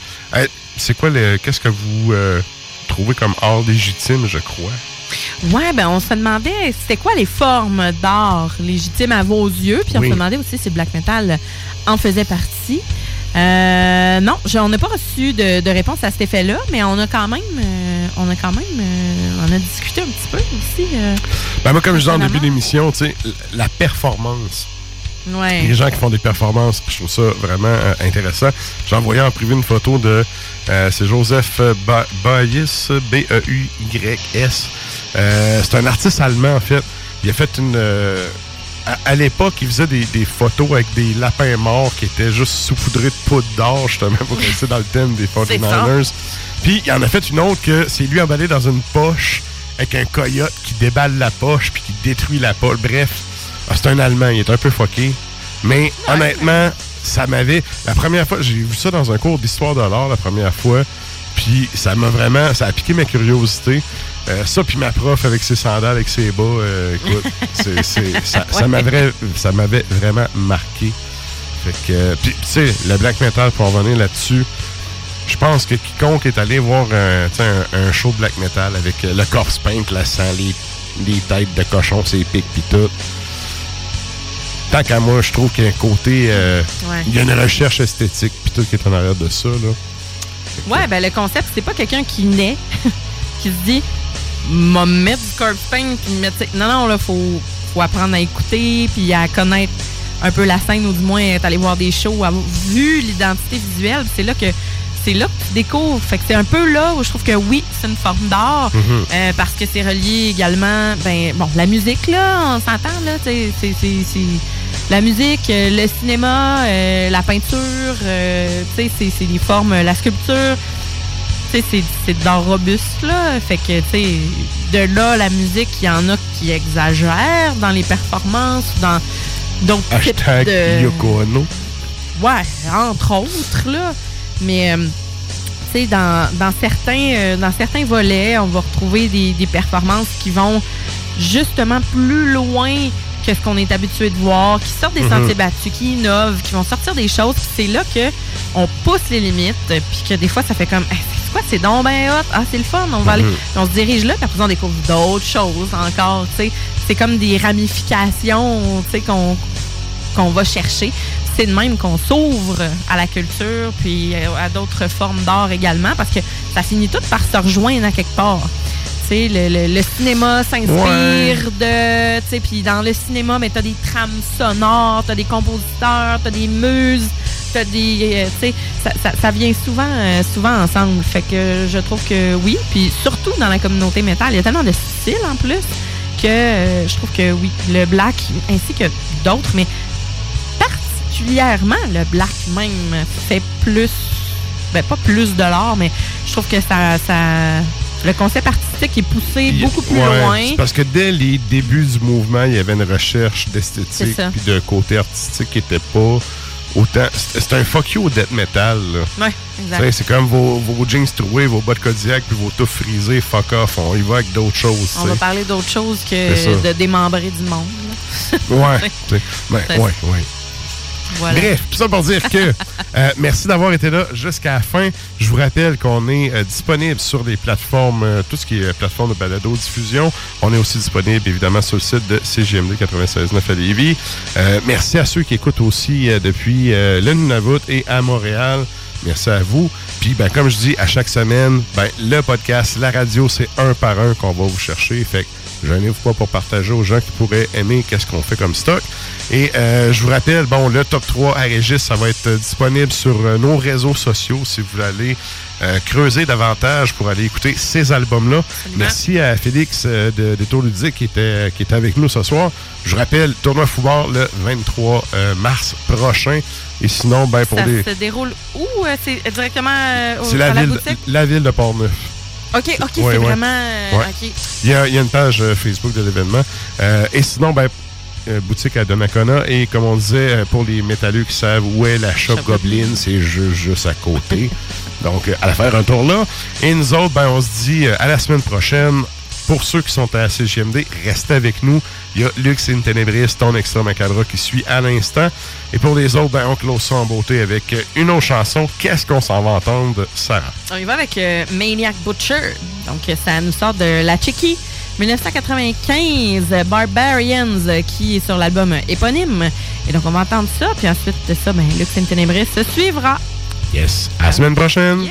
c'est quoi le. Qu'est-ce que vous euh, trouvez comme art légitime, je crois?
Ouais, ben on se demandait c'était quoi les formes d'art légitimes à vos yeux, puis on
Oui.
se demandait aussi si Black Metal en faisait partie. Euh, non, je- on n'a pas reçu de, de réponse à cet effet-là, mais on a quand même, on a quand même, on a discuté un petit peu aussi.
Ben, moi, comme je disais en début d'émission, tu sais, la performance.
Ouais.
Les gens qui font des performances, je trouve ça vraiment euh, intéressant. J'ai envoyé en privé une photo de. euh, c'est Joseph Ba- Baïs, B-E-U-Y-S. Euh, c'est un artiste allemand, en fait. Il a fait une. euh, à, à l'époque, il faisait des, des photos avec des lapins morts qui étaient juste saupoudrés de poudre d'or, justement, pour rester dans le thème des 49ers. Puis, il en a fait une autre que c'est lui emballé dans une poche avec un coyote qui déballe la poche puis qui détruit la poche. Bref, ah, c'est un Allemand, il est un peu fucké. Mais honnêtement, ça m'avait. La première fois, j'ai vu ça dans un cours d'histoire de l'art la première fois. Puis ça m'a vraiment, ça a piqué ma curiosité. Euh, ça, puis ma prof avec ses sandales, avec ses bas, euh, écoute, c'est- c'est- ça, ça
Ouais.
m'avait ça m'avait vraiment marqué. Fait que, euh, puis tu sais, le black metal, pour en revenir là-dessus, je pense que quiconque est allé voir un, show de black metal avec le corpse paint, la sang, les, les têtes de cochon, ses pics, puis tout. Tant qu'à moi, je trouve qu'il y a un côté. euh,
Ouais.
Il y a une recherche esthétique, puis tout qui est en arrière de ça. Là.
Ouais, ben le concept, c'est pas quelqu'un qui naît, qui se dit, m'a mettre du corpse paint, puis mettre. Non, non, là, faut, faut apprendre à écouter, puis à connaître un peu la scène, ou du moins être allé voir des shows, avoir vu l'identité visuelle. C'est là que. C'est là que tu découvres. Fait que c'est un peu là où je trouve que oui, c'est une forme d'art.
Mhm.
euh, parce que c'est relié également, ben, bon, la musique, là, on s'entend, là, c'est, la musique, euh, le cinéma, euh, la peinture, euh, tu sais, c'est, des formes, la sculpture, tu sais, c'est, d'art robuste, là. Fait que, tu sais, de là, la musique, il y en a qui exagèrent dans les performances, dans d'autres types
Hashtag
de...
Yoko Ono.
Ouais, entre autres, là. Mais, euh, tu sais, dans, dans, certains, euh, dans certains volets, on va retrouver des, des performances qui vont justement plus loin que ce qu'on est habitué de voir, qui sortent des
Mhm.
sentiers battus, qui innovent, qui vont sortir des choses. Puis c'est là que on pousse les limites, puis que des fois, ça fait comme, Hey, c'est quoi, c'est donc ben hot, ah, c'est le fun, on va aller,
Mhm.
Puis on se dirige là, puis après, on découvre d'autres choses encore, tu sais. C'est comme des ramifications, tu sais, qu'on qu'on va chercher. C'est de même qu'on s'ouvre à la culture, puis euh, à d'autres formes d'art également, parce que ça finit tout par se rejoindre à quelque part. Le, le- le cinéma s'inspire
Ouais.
de... Puis dans le cinéma, mais t'as des trames sonores, t'as des compositeurs, t'as des muses, t'as des... euh, ça, ça- ça vient souvent, euh, souvent ensemble. Fait que je trouve que oui, puis surtout dans la communauté métal, il y a tellement de styles en plus que euh, je trouve que oui, le black ainsi que d'autres, mais particulièrement le black même fait plus, ben pas plus de l'art, mais je trouve que ça, ça le concept artistique est poussé beaucoup plus
Ouais,
loin.
Parce que dès les débuts du mouvement, il y avait une recherche d'esthétique puis de côté artistique qui était pas autant. C'est un fuck you au death metal. là.
Ouais, exact.
C'est comme vos, vos jeans troués, vos bottes Kodiak puis vos touffes frisées, fuck off. On y va avec d'autres choses.
On va parler d'autre chose
C'est ça.
que de démembrer du monde.
Ouais. Ben,
Ça,
ouais, ouais. Bref, tout ça pour dire que euh, merci d'avoir été là jusqu'à la fin. Je vous rappelle qu'on est euh, disponible sur les plateformes, euh, tout ce qui est plateforme de balado diffusion. On est aussi disponible évidemment sur le site de CGMD 96.9 à Lévis. Merci à ceux qui écoutent aussi depuis le Nunavut et à Montréal. Merci à vous. Puis, ben, comme je dis à chaque semaine, ben, le podcast, la radio, c'est un par un qu'on va vous chercher. Fait que gênez-vous pas pour partager aux gens qui pourraient aimer qu'est-ce qu'on fait comme stock. Et euh, je vous rappelle, bon, le top 3 à Régis, ça va être euh, disponible sur euh, nos réseaux sociaux si vous voulez aller euh, creuser davantage pour aller écouter ces albums-là. Merci à Félix euh, de, de Tour Ludique qui était, qui était avec nous ce soir. Je vous rappelle, tournoi football le 23 euh, mars prochain. Et sinon, ben, pour
Ça
les.
se déroule où? C'est directement au-
la
à la
ville,
boutique?
la ville de Portneuf.
OK, OK,
Ouais,
c'est
ouais.
vraiment... euh,
Ouais. Il y, a, il y a une page euh, Facebook de l'événement. Euh, et sinon, ben, boutique à Donnacona. Et comme on disait, pour les métalleux qui savent où est la Shop, Goblin, c'est ju- juste à côté. Donc, allez faire un tour là. Et nous autres, ben, on se dit à la semaine prochaine. Pour ceux qui sont à CGMD, restez avec nous. Il y a Lux in Tenebris, ton extra macabre qui suit à l'instant. Et pour les autres, ben, on close ça en beauté avec une autre chanson. Qu'est-ce qu'on s'en va entendre, Sarah?
On y va avec euh, Maniac Butcher. Donc, ça nous sort de la Tchéquie. 1995, euh, Barbarians, euh, qui est sur l'album éponyme. Et donc, on va entendre ça. Puis ensuite de ça, ben, Lux in Tenebris se suivra.
Yes. À la semaine prochaine.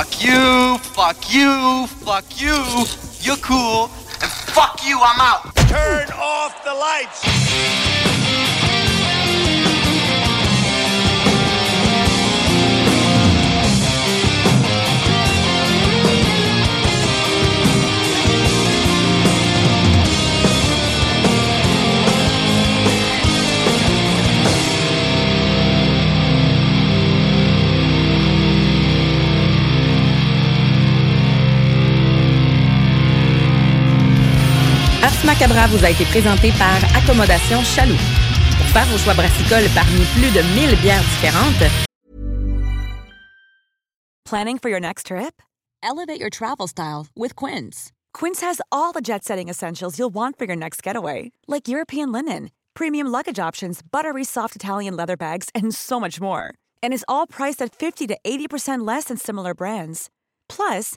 Fuck you, fuck you, fuck you. You're cool. And fuck you, I'm out.
Turn off the lights.
Ars Macabra vous a été présenté par Accommodation Chaloux. Pour faire vos choix brassicoles parmi plus de 1000 bières différentes,
Planning for your next trip? Elevate your travel style with Quince. Quince has all the jet setting essentials you'll want for your next getaway, like European linen, premium luggage options, buttery soft Italian leather bags, and so much more. And is all priced at 50 to 80% less than similar brands. Plus,